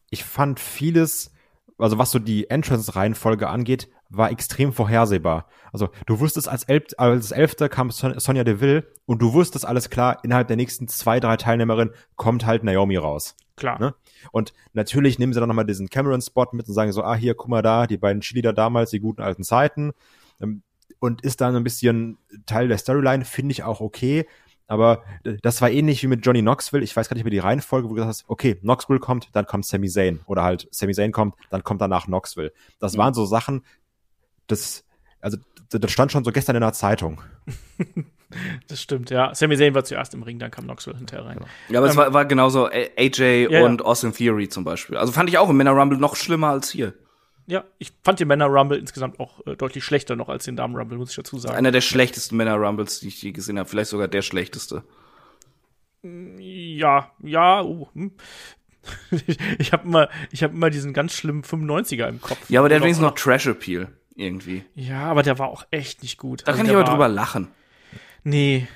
ich fand vieles, also was so die Entrance-Reihenfolge angeht, war extrem vorhersehbar. Also du wusstest als, Elf als Elfte kam Son Sonja Deville und du wusstest alles klar, innerhalb der nächsten zwei, drei Teilnehmerinnen kommt halt Naomi raus. Klar. Ne? Und natürlich nehmen sie dann nochmal diesen Cameron-Spot mit und sagen so, ah, hier, guck mal da, die beiden Cheerleader damals, die guten alten Zeiten. Ähm, und ist dann ein bisschen Teil der Storyline, finde ich auch okay. Aber das war ähnlich wie mit Johnny Knoxville. Ich weiß gar nicht mehr die Reihenfolge, wo du gesagt hast, okay, Knoxville kommt, dann kommt Sami Zayn. Oder halt Sami Zayn kommt, dann kommt danach Knoxville. Das mhm. waren so Sachen, das, also das stand schon so gestern in der Zeitung. [laughs] Das stimmt, ja. Sami Zayn war zuerst im Ring, dann kam Knoxville hinterher rein. Ja, aber ähm, es war, war genauso AJ ja, und ja. Austin Theory zum Beispiel. Also fand ich auch im Männer Rumble noch schlimmer als hier. Ja, ich fand den Männer Rumble insgesamt auch äh, deutlich schlechter noch als den Damen Rumble, muss ich dazu sagen. Einer der schlechtesten Männer Rumbles, die ich je gesehen habe. Vielleicht sogar der schlechteste. Ja, ja, uh, hm. [laughs] ich habe immer, ich habe immer diesen ganz schlimmen 95er im Kopf. Ja, aber der hat wenigstens noch Trash Appeal irgendwie. Ja, aber der war auch echt nicht gut. Da also kann ich aber drüber lachen. Nee.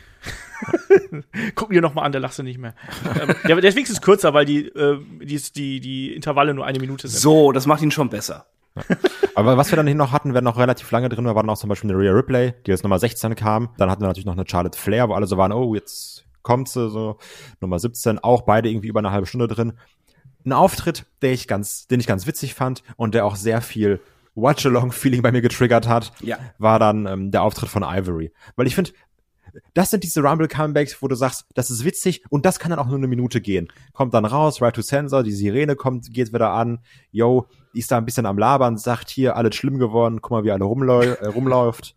[laughs] Gucken wir noch mal an, der lachst du nicht mehr. ähm, der, der ist wenigstens kürzer, weil die, äh, die, die, die Intervalle nur eine Minute sind. So, das macht ihn schon besser. Aber was wir dann hier noch hatten, wer noch relativ lange drin war, war noch zum Beispiel eine Rhea Ripley, die jetzt Nummer 16 kam. Dann hatten wir natürlich noch eine Charlotte Flair, wo alle so waren, oh, jetzt kommt sie, so Nummer 17, auch beide irgendwie über eine halbe Stunde drin. Ein Auftritt, der ich ganz, den ich ganz witzig fand und der auch sehr viel Watch-Along-Feeling bei mir getriggert hat, ja. war dann ähm, der Auftritt von Ivory. Weil ich finde, das sind diese Rumble-Comebacks, wo du sagst, das ist witzig und das kann dann auch nur eine Minute gehen. Kommt dann raus, Right to Sensor, die Sirene kommt, geht wieder an, yo, die ist da ein bisschen am Labern, sagt hier, alles schlimm geworden, guck mal, wie alle rumlau äh, rumläuft.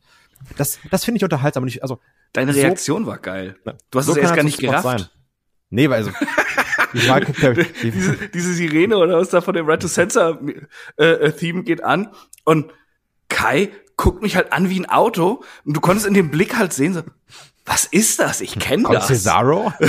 Das, das finde ich unterhaltsam. Und ich, also, Deine so, Reaktion war geil. Du hast so es erst gar nicht gerafft. Sein. Nee, weil also, [laughs] ich mag, [laughs] diese, diese Sirene oder was da von dem Right to Sensor äh, äh, Theme geht an und Kai guckt mich halt an wie ein Auto und du konntest in dem Blick halt sehen, so, was ist das? Ich kenne das. Cesaro? [laughs] [laughs]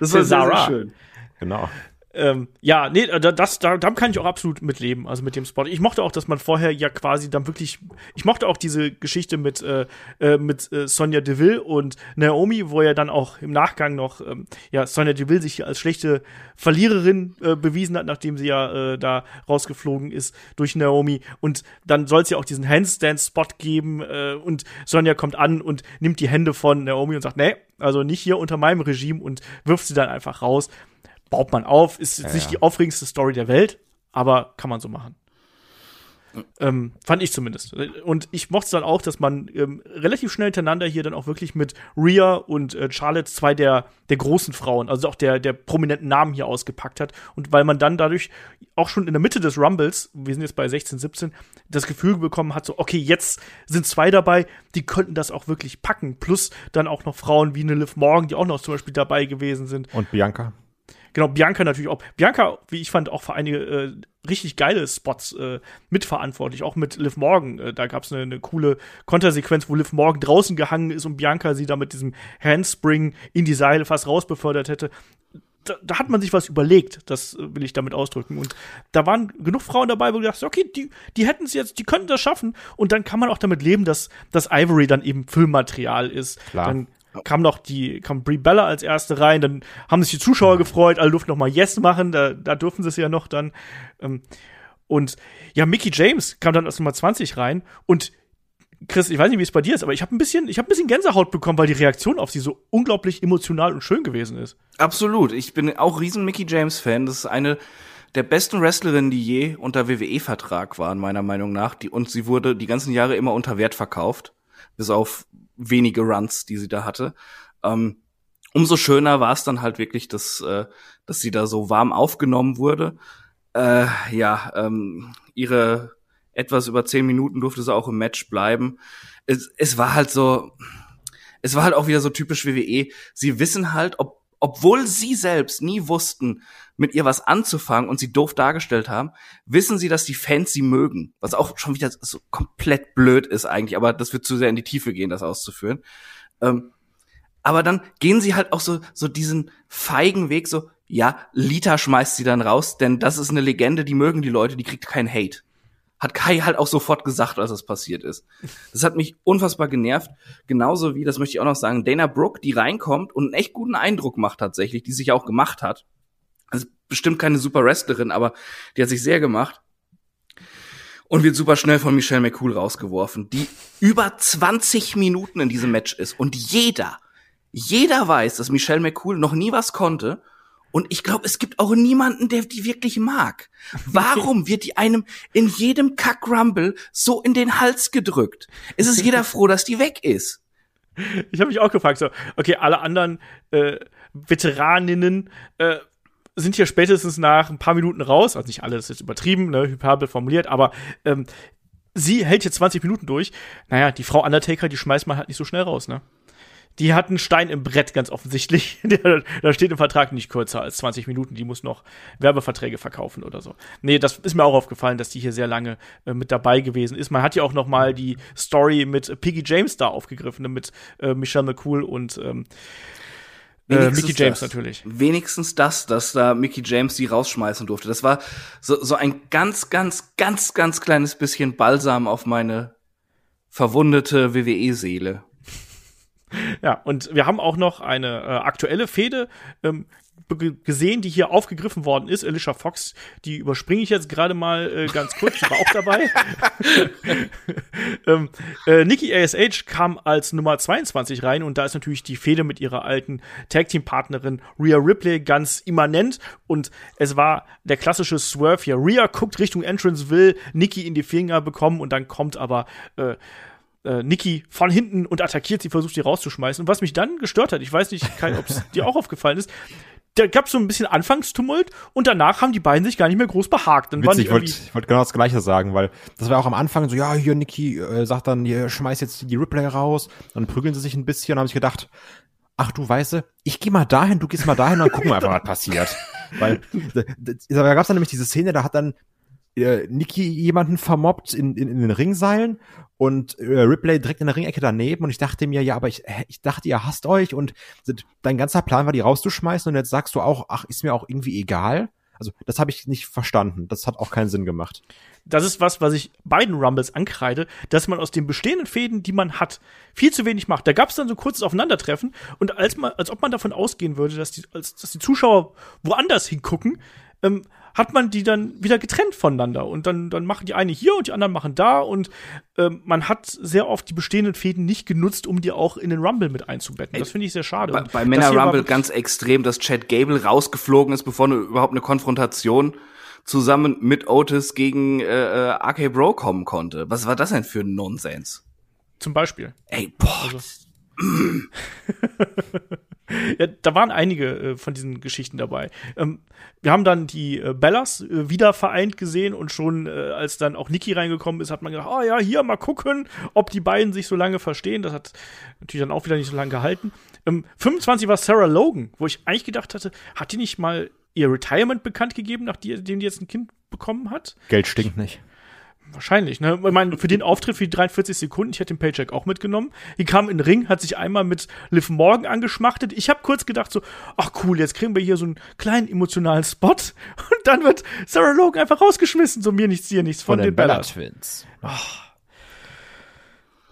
das war sehr, sehr schön. Genau. Ähm, ja, nee, das, da, da kann ich auch absolut mitleben, also mit dem Spot. Ich mochte auch, dass man vorher ja quasi dann wirklich, ich mochte auch diese Geschichte mit, äh, äh, mit äh, Sonja Deville und Naomi, wo ja dann auch im Nachgang noch, ähm, ja, Sonja Deville sich als schlechte Verliererin äh, bewiesen hat, nachdem sie ja äh, da rausgeflogen ist durch Naomi. Und dann soll es ja auch diesen Handstand-Spot geben äh, und Sonja kommt an und nimmt die Hände von Naomi und sagt, nee, also nicht hier unter meinem Regime und wirft sie dann einfach raus baut man auf. Ist jetzt ja, nicht die aufregendste Story der Welt, aber kann man so machen. Ähm, fand ich zumindest. Und ich mochte es dann auch, dass man ähm, relativ schnell hintereinander hier dann auch wirklich mit Rhea und äh, Charlotte zwei der, der großen Frauen, also auch der, der prominenten Namen hier ausgepackt hat. Und weil man dann dadurch auch schon in der Mitte des Rumbles, wir sind jetzt bei 16, 17, das Gefühl bekommen hat, so, okay, jetzt sind zwei dabei, die könnten das auch wirklich packen. Plus dann auch noch Frauen wie eine Liv Morgan, die auch noch zum Beispiel dabei gewesen sind. Und Bianca. Genau, Bianca natürlich auch. Bianca, wie ich fand, auch für einige äh, richtig geile Spots äh, mitverantwortlich, auch mit Liv Morgan. Äh, da gab es eine, eine coole Kontersequenz, wo Liv Morgan draußen gehangen ist und Bianca sie da mit diesem Handspring in die Seile fast rausbefördert hätte. Da, da, hat man sich was überlegt, das äh, will ich damit ausdrücken. Und da waren genug Frauen dabei, wo du dachtest, okay, die, die hätten es jetzt, die könnten das schaffen. Und dann kann man auch damit leben, dass, dass Ivory dann eben Filmmaterial ist. Klar. Dann kam noch die, kam Brie Bella als erste rein, dann haben sich die Zuschauer gefreut, alle durften noch mal Yes machen, da, da durften sie es ja noch dann. Ähm, und ja, Mickey James kam dann als Nummer 20 rein und Chris, ich weiß nicht, wie es bei dir ist, aber ich habe ein bisschen, ich habe ein bisschen Gänsehaut bekommen, weil die Reaktion auf sie so unglaublich emotional und schön gewesen ist. Absolut. Ich bin auch riesen Mickey James Fan. Das ist eine der besten Wrestlerinnen, die je unter WWE-Vertrag waren, meiner Meinung nach. Die, und sie wurde die ganzen Jahre immer unter Wert verkauft. Bis auf wenige Runs, die sie da hatte. Ähm, umso schöner war es dann halt wirklich, dass, äh, dass sie da so warm aufgenommen wurde. Äh, ja, ähm, ihre etwas über zehn Minuten durfte sie auch im Match bleiben. Es, es war halt so, es war halt auch wieder so typisch WWE. Sie wissen halt, ob, obwohl sie selbst nie wussten, mit ihr was anzufangen und sie doof dargestellt haben, wissen sie, dass die Fans sie mögen. Was auch schon wieder so komplett blöd ist eigentlich, aber das wird zu sehr in die Tiefe gehen, das auszuführen. Ähm, aber dann gehen sie halt auch so, so diesen feigen Weg, so, ja, Lita schmeißt sie dann raus, denn das ist eine Legende, die mögen die Leute, die kriegt keinen Hate. Hat Kai halt auch sofort gesagt, als das passiert ist. Das hat mich unfassbar genervt. Genauso wie, das möchte ich auch noch sagen, Dana Brooke, die reinkommt und einen echt guten Eindruck macht tatsächlich, die sich auch gemacht hat. Bestimmt keine super Wrestlerin, aber die hat sich sehr gemacht. Und wird super schnell von Michelle McCool rausgeworfen, die über 20 Minuten in diesem Match ist. Und jeder, jeder weiß, dass Michelle McCool noch nie was konnte und ich glaube, es gibt auch niemanden, der die wirklich mag. Warum wird die einem in jedem Kack-Rumble so in den Hals gedrückt? Es ist jeder froh, dass die weg ist. Ich habe mich auch gefragt, so, okay, alle anderen äh, Veteraninnen äh, sind hier spätestens nach ein paar Minuten raus. Also nicht alle, das ist übertrieben, ne, hyperbel formuliert, aber ähm, sie hält jetzt 20 Minuten durch. Naja, die Frau Undertaker, die schmeißt man halt nicht so schnell raus, ne? die hat einen Stein im Brett, ganz offensichtlich. [laughs] da steht im Vertrag nicht kürzer als 20 Minuten. Die muss noch Werbeverträge verkaufen oder so. Nee, das ist mir auch aufgefallen, dass die hier sehr lange äh, mit dabei gewesen ist. Man hat ja auch noch mal die Story mit Piggy James da aufgegriffen, ne, mit äh, Michelle McCool und ähm, äh, Mickey James das. natürlich. Wenigstens das, dass da Mickey James die rausschmeißen durfte. Das war so, so ein ganz, ganz, ganz, ganz kleines bisschen Balsam auf meine verwundete WWE-Seele. Ja, und wir haben auch noch eine äh, aktuelle Fehde ähm, gesehen, die hier aufgegriffen worden ist. Alicia Fox, die überspringe ich jetzt gerade mal äh, ganz kurz, die war auch dabei. [laughs] ähm, äh, Nikki ASH kam als Nummer 22 rein und da ist natürlich die Fehde mit ihrer alten Tag Team Partnerin Rhea Ripley ganz immanent und es war der klassische Swerve hier. Rhea guckt Richtung Entrance, will Nikki in die Finger bekommen und dann kommt aber äh, äh, Nikki von hinten und attackiert sie, versucht sie rauszuschmeißen. Und was mich dann gestört hat, ich weiß nicht, ob es [laughs] dir auch aufgefallen ist, da gab es so ein bisschen Anfangstumult und danach haben die beiden sich gar nicht mehr groß behagt. Dann Witzig, ich wollte wollt genau das Gleiche sagen, weil das war auch am Anfang so, ja, hier Nikki äh, sagt dann, hier schmeiß jetzt die Ripley raus, dann prügeln sie sich ein bisschen, habe ich gedacht, ach du Weiße, ich geh mal dahin, du gehst mal dahin, dann gucken wir einfach, was passiert. [laughs] Weil da, da gab es dann nämlich diese Szene, da hat dann äh, Nikki jemanden vermobbt in, in, in den Ringseilen und äh, Ripley direkt in der Ringecke daneben und ich dachte mir, ja, aber ich, ich dachte, ihr hasst euch und dein ganzer Plan war, die rauszuschmeißen und jetzt sagst du auch, ach, ist mir auch irgendwie egal. Also, das habe ich nicht verstanden. Das hat auch keinen Sinn gemacht. Das ist was, was ich beiden Rumbles ankreide, dass man aus den bestehenden Fäden, die man hat, viel zu wenig macht. Da gab es dann so ein kurzes Aufeinandertreffen und als, man, als ob man davon ausgehen würde, dass die, als, dass die Zuschauer woanders hingucken, ähm, hat man die dann wieder getrennt voneinander. Und dann, dann machen die eine hier und die anderen machen da. Und ähm, man hat sehr oft die bestehenden Fäden nicht genutzt, um die auch in den Rumble mit einzubetten. Das finde ich sehr schade. Bei, bei Männer Rumble ganz extrem, dass Chad Gable rausgeflogen ist, bevor eine, überhaupt eine Konfrontation zusammen mit Otis gegen äh, äh RK Bro kommen konnte. Was war das denn für ein Nonsens? Zum Beispiel. Ey, boah. Also. [clears throat] [laughs] [laughs] ja, da waren einige äh, von diesen Geschichten dabei. Ähm, wir haben dann die äh, Bellas äh, wieder vereint gesehen und schon äh, als dann auch Niki reingekommen ist, hat man gedacht, ah oh, ja, hier mal gucken, ob die beiden sich so lange verstehen. Das hat natürlich dann auch wieder nicht so lange gehalten. Ähm, 25 war Sarah Logan, wo ich eigentlich gedacht hatte, hat die nicht mal ihr Retirement bekannt gegeben, nachdem die jetzt ein Kind bekommen hat? Geld stinkt nicht. Wahrscheinlich, ne? Ich meine, für den Auftritt für die 43 Sekunden, ich hätte den Paycheck auch mitgenommen. Die kam in den Ring, hat sich einmal mit Liv Morgan angeschmachtet. Ich habe kurz gedacht so, ach cool, jetzt kriegen wir hier so einen kleinen emotionalen Spot [laughs] und dann wird Sarah Logan einfach rausgeschmissen, so mir nichts, dir nichts von, von den, den Bella Twins.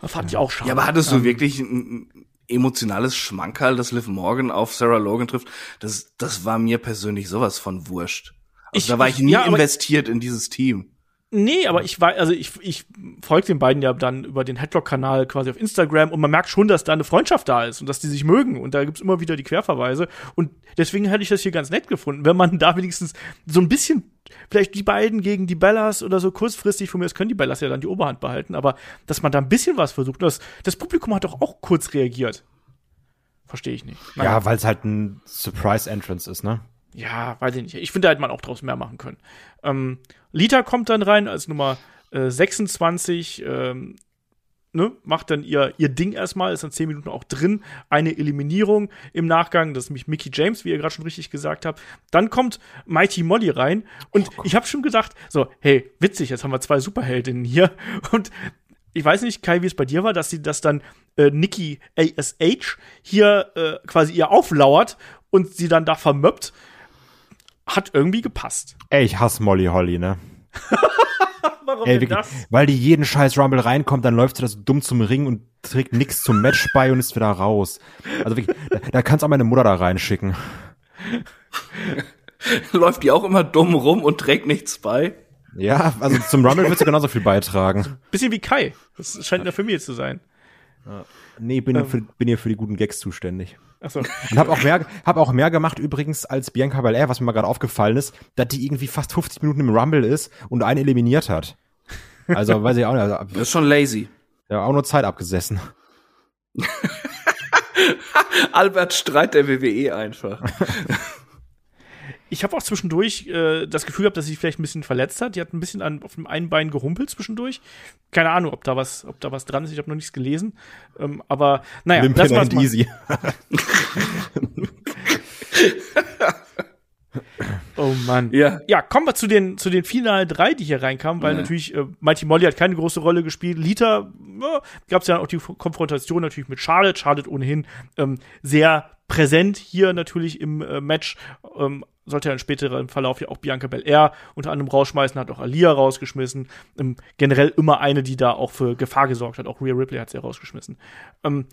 Das fand ich auch schade. Ja, aber hattest du ähm, wirklich ein emotionales Schmankerl, dass Liv Morgan auf Sarah Logan trifft? Das, das war mir persönlich sowas von wurscht. Also ich, da war ich nie ja, investiert in dieses Team Nee, aber ich weiß, also ich, ich folge den beiden ja dann über den Headlock-Kanal quasi auf Instagram und man merkt schon, dass da eine Freundschaft da ist und dass die sich mögen und da gibt's immer wieder die Querverweise und deswegen hätte ich das hier ganz nett gefunden, wenn man [laughs] da wenigstens so ein bisschen vielleicht die beiden gegen die Bellas oder so kurzfristig, von mir aus können die Bellas ja dann die Oberhand behalten, aber dass man da ein bisschen was versucht. Das, das Publikum hat doch auch kurz reagiert. Verstehe ich nicht. Naja. Ja, weil es halt ein Surprise-Entrance ist, ne? Ja, weiß ich nicht. Ich finde, da hätte man auch draus mehr machen können. Ähm, Lita kommt dann rein als Nummer äh, 26, ähm, ne, macht dann ihr, ihr Ding erstmal, ist dann 10 Minuten auch drin. Eine Eliminierung im Nachgang, das ist nämlich Mickey James, wie ihr gerade schon richtig gesagt habt. Dann kommt Mighty Molly rein und oh ich habe schon gedacht, so, hey, witzig, jetzt haben wir zwei Superheldinnen hier [laughs] und ich weiß nicht, Kai, wie es bei dir war, dass sie das dann äh, Nikki ASH hier äh, quasi ihr auflauert und sie dann da vermöppt hat irgendwie gepasst. Ey, ich hasse Molly Holly, ne? [laughs] Warum Ey, denn das? Weil die jeden scheiß Rumble reinkommt, dann läuft sie das dumm zum Ring und trägt nix zum Match bei und ist wieder raus. Also wirklich, da, da kannst auch meine Mutter da reinschicken. [laughs] läuft die auch immer dumm rum und trägt nichts bei? Ja, also zum Rumble wird sie genauso viel beitragen. Bisschen wie Kai. Das scheint in der Familie zu sein. Ja. Nee, bin, ähm. für, bin hier für die guten Gags zuständig. Ach so. Und hab auch mehr, hab auch mehr gemacht übrigens als Bianca Belair, was mir mal gerade aufgefallen ist, dass die irgendwie fast 50 Minuten im Rumble ist und einen eliminiert hat. Also, weiß ich auch nicht. Also, das ist schon lazy. Ja, auch nur Zeit abgesessen. [laughs] Albert Streit der WWE einfach. [laughs] Ich habe auch zwischendurch äh, das Gefühl gehabt, dass sie vielleicht ein bisschen verletzt hat. Die hat ein bisschen an, auf dem einen Bein gehumpelt zwischendurch. Keine Ahnung, ob da was, ob da was dran ist. Ich habe noch nichts gelesen. Ähm, aber naja, Limp lass mal easy. [laughs] oh Mann. Ja. ja, kommen wir zu den, zu den finalen drei, die hier reinkamen, weil ja. natürlich äh, Mighty Molly hat keine große Rolle gespielt. Lita äh, gab es ja auch die Konfrontation natürlich mit Charlotte. Charlotte ohnehin ähm, sehr präsent hier natürlich im äh, Match. Ähm, sollte ja in späteren Verlauf ja auch Bianca Belair unter anderem rausschmeißen, hat auch Alia rausgeschmissen. Ähm, generell immer eine, die da auch für Gefahr gesorgt hat. Auch Rhea Ripley hat sie ja rausgeschmissen. Ähm,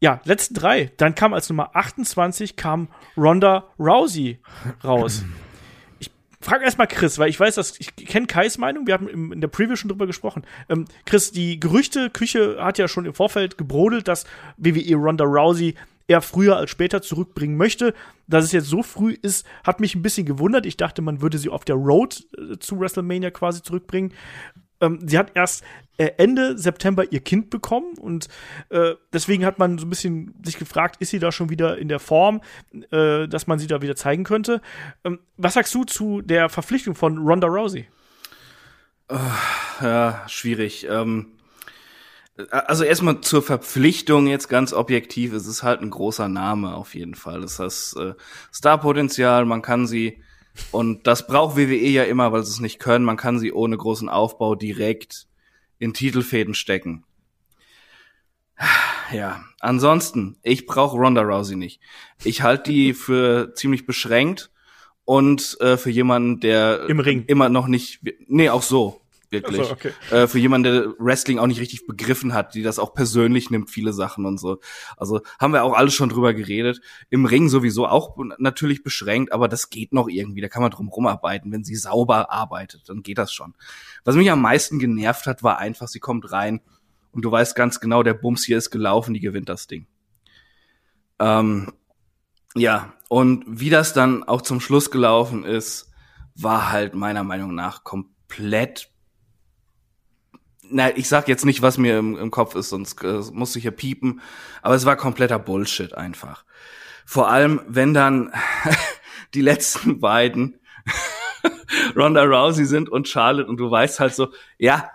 ja, letzten drei. Dann kam als Nummer 28 kam Ronda Rousey raus. [clears throat] Ich frage erstmal Chris, weil ich weiß, dass ich kenne Kais Meinung. Wir haben im, in der Preview schon drüber gesprochen. Ähm, Chris, die Gerüchte-Küche hat ja schon im Vorfeld gebrodelt, dass WWE Ronda Rousey eher früher als später zurückbringen möchte. Dass es jetzt so früh ist, hat mich ein bisschen gewundert. Ich dachte, man würde sie auf der Road äh, zu WrestleMania quasi zurückbringen. Ähm, sie hat erst äh, Ende September ihr Kind bekommen und äh, deswegen hat man so ein bisschen sich gefragt, ist sie da schon wieder in der Form, äh, dass man sie da wieder zeigen könnte. Ähm, was sagst du zu der Verpflichtung von Ronda Rousey? ja, schwierig. Ähm also erstmal zur Verpflichtung jetzt ganz objektiv, es ist halt ein großer Name auf jeden Fall. Das heißt, äh, Starpotenzial, man kann sie, und das braucht WWE ja immer, weil sie es nicht können, man kann sie ohne großen Aufbau direkt in Titelfäden stecken. [sighs] Ja, ansonsten, ich brauche Ronda Rousey nicht. Ich halte die [laughs] für ziemlich beschränkt und äh, für jemanden, der im Ring immer noch nicht, nee, auch so, wirklich. So, okay. äh, für jemanden, der Wrestling auch nicht richtig begriffen hat, die das auch persönlich nimmt, viele Sachen und so. Also haben wir auch alles schon drüber geredet. Im Ring sowieso auch natürlich beschränkt, aber das geht noch irgendwie. Da kann man drum rumarbeiten. Wenn sie sauber arbeitet, dann geht das schon. Was mich am meisten genervt hat, war einfach, sie kommt rein und du weißt ganz genau, der Bums hier ist gelaufen, die gewinnt das Ding. Ähm, ja, und wie das dann auch zum Schluss gelaufen ist, war halt meiner Meinung nach komplett na, ich sag jetzt nicht, was mir im, im Kopf ist, sonst äh, muss ich hier piepen, aber es war kompletter Bullshit einfach. Vor allem, wenn dann [laughs] die letzten beiden [laughs] Ronda Rousey sind und Charlotte und du weißt halt so, ja,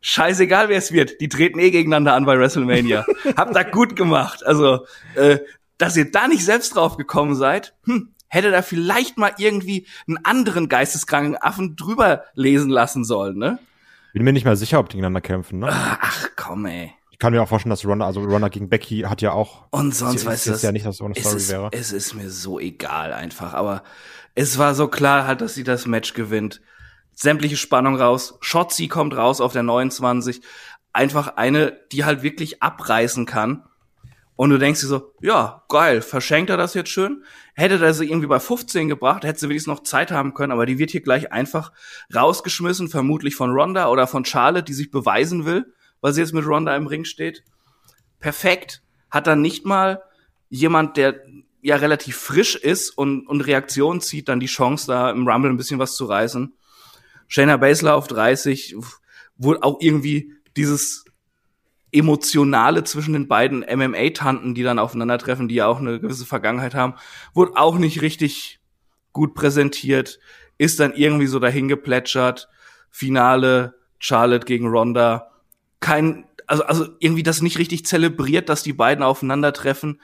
scheißegal wer es wird, die treten eh gegeneinander an bei WrestleMania. [laughs] Habt da gut gemacht. Also, äh, dass ihr da nicht selbst drauf gekommen seid, hm, hätte da vielleicht mal irgendwie einen anderen geisteskranken Affen drüber lesen lassen sollen, ne? Bin mir nicht mehr sicher, ob die gegeneinander kämpfen, ne? Ach komm, ey. Ich kann mir auch vorstellen, dass Ronda, also Ronda gegen Becky hat ja auch. Und sonst weißt du das ja nicht, dass so eine Story ist, wäre. Es ist mir so egal einfach, aber es war so klar halt, dass sie das Match gewinnt. Sämtliche Spannung raus. Shotzi kommt raus auf der 29. Einfach eine, die halt wirklich abreißen kann. Und du denkst dir so, ja, geil, verschenkt er das jetzt schön? Hätte er sie irgendwie bei 15 gebracht, hätte sie wenigstens noch Zeit haben können, aber die wird hier gleich einfach rausgeschmissen, vermutlich von Ronda oder von Charlotte, die sich beweisen will, weil sie jetzt mit Ronda im Ring steht. Perfekt. Hat dann nicht mal jemand, der ja relativ frisch ist und, und Reaktion zieht, dann die Chance, da im Rumble ein bisschen was zu reißen. Shayna Baszler auf 30, wurde auch irgendwie dieses Emotionale zwischen den beiden MMA-Tanten, die dann aufeinandertreffen, die ja auch eine gewisse Vergangenheit haben, wurde auch nicht richtig gut präsentiert, ist dann irgendwie so dahin geplätschert. Finale Charlotte gegen Ronda. Kein, also, also irgendwie das nicht richtig zelebriert, dass die beiden aufeinandertreffen.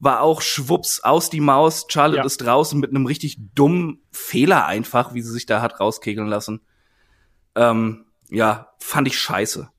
War auch schwupps aus die Maus. Charlotte Ja. ist draußen mit einem richtig dummen Fehler einfach, wie sie sich da hat rauskegeln lassen. Ähm, ja, fand ich scheiße.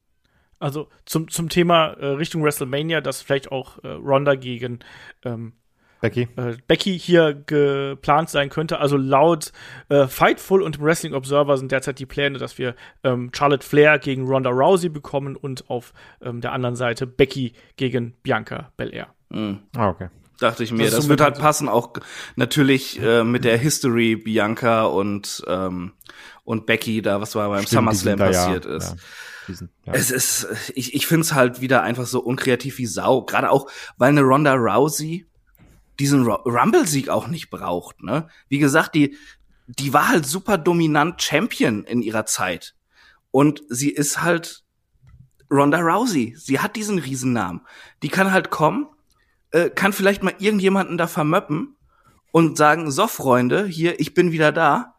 Also zum, zum Thema äh, Richtung WrestleMania, dass vielleicht auch äh, Ronda gegen ähm, Becky? äh, Becky hier geplant sein könnte. Also laut äh, Fightful und Wrestling Observer sind derzeit die Pläne, dass wir ähm, Charlotte Flair gegen Ronda Rousey bekommen und auf ähm, der anderen Seite Becky gegen Bianca Belair. Mhm. Ah, okay. Dachte ich mir. Das Das, wird halt passen, auch natürlich äh, mit der History Bianca und ähm, und Becky da, was war beim Stimmt, SummerSlam sind da, ja, passiert ist. Ja, sind, ja. Es ist, ich, ich finde es halt wieder einfach so unkreativ wie Sau. Gerade auch, weil eine Ronda Rousey diesen Ru- Rumble-Sieg auch nicht braucht. Ne? Wie gesagt, die, die war halt super dominant Champion in ihrer Zeit. Und sie ist halt Ronda Rousey. Sie hat diesen Riesennamen. Die kann halt kommen, äh, kann vielleicht mal irgendjemanden da vermöppen und sagen, so Freunde, hier, ich bin wieder da.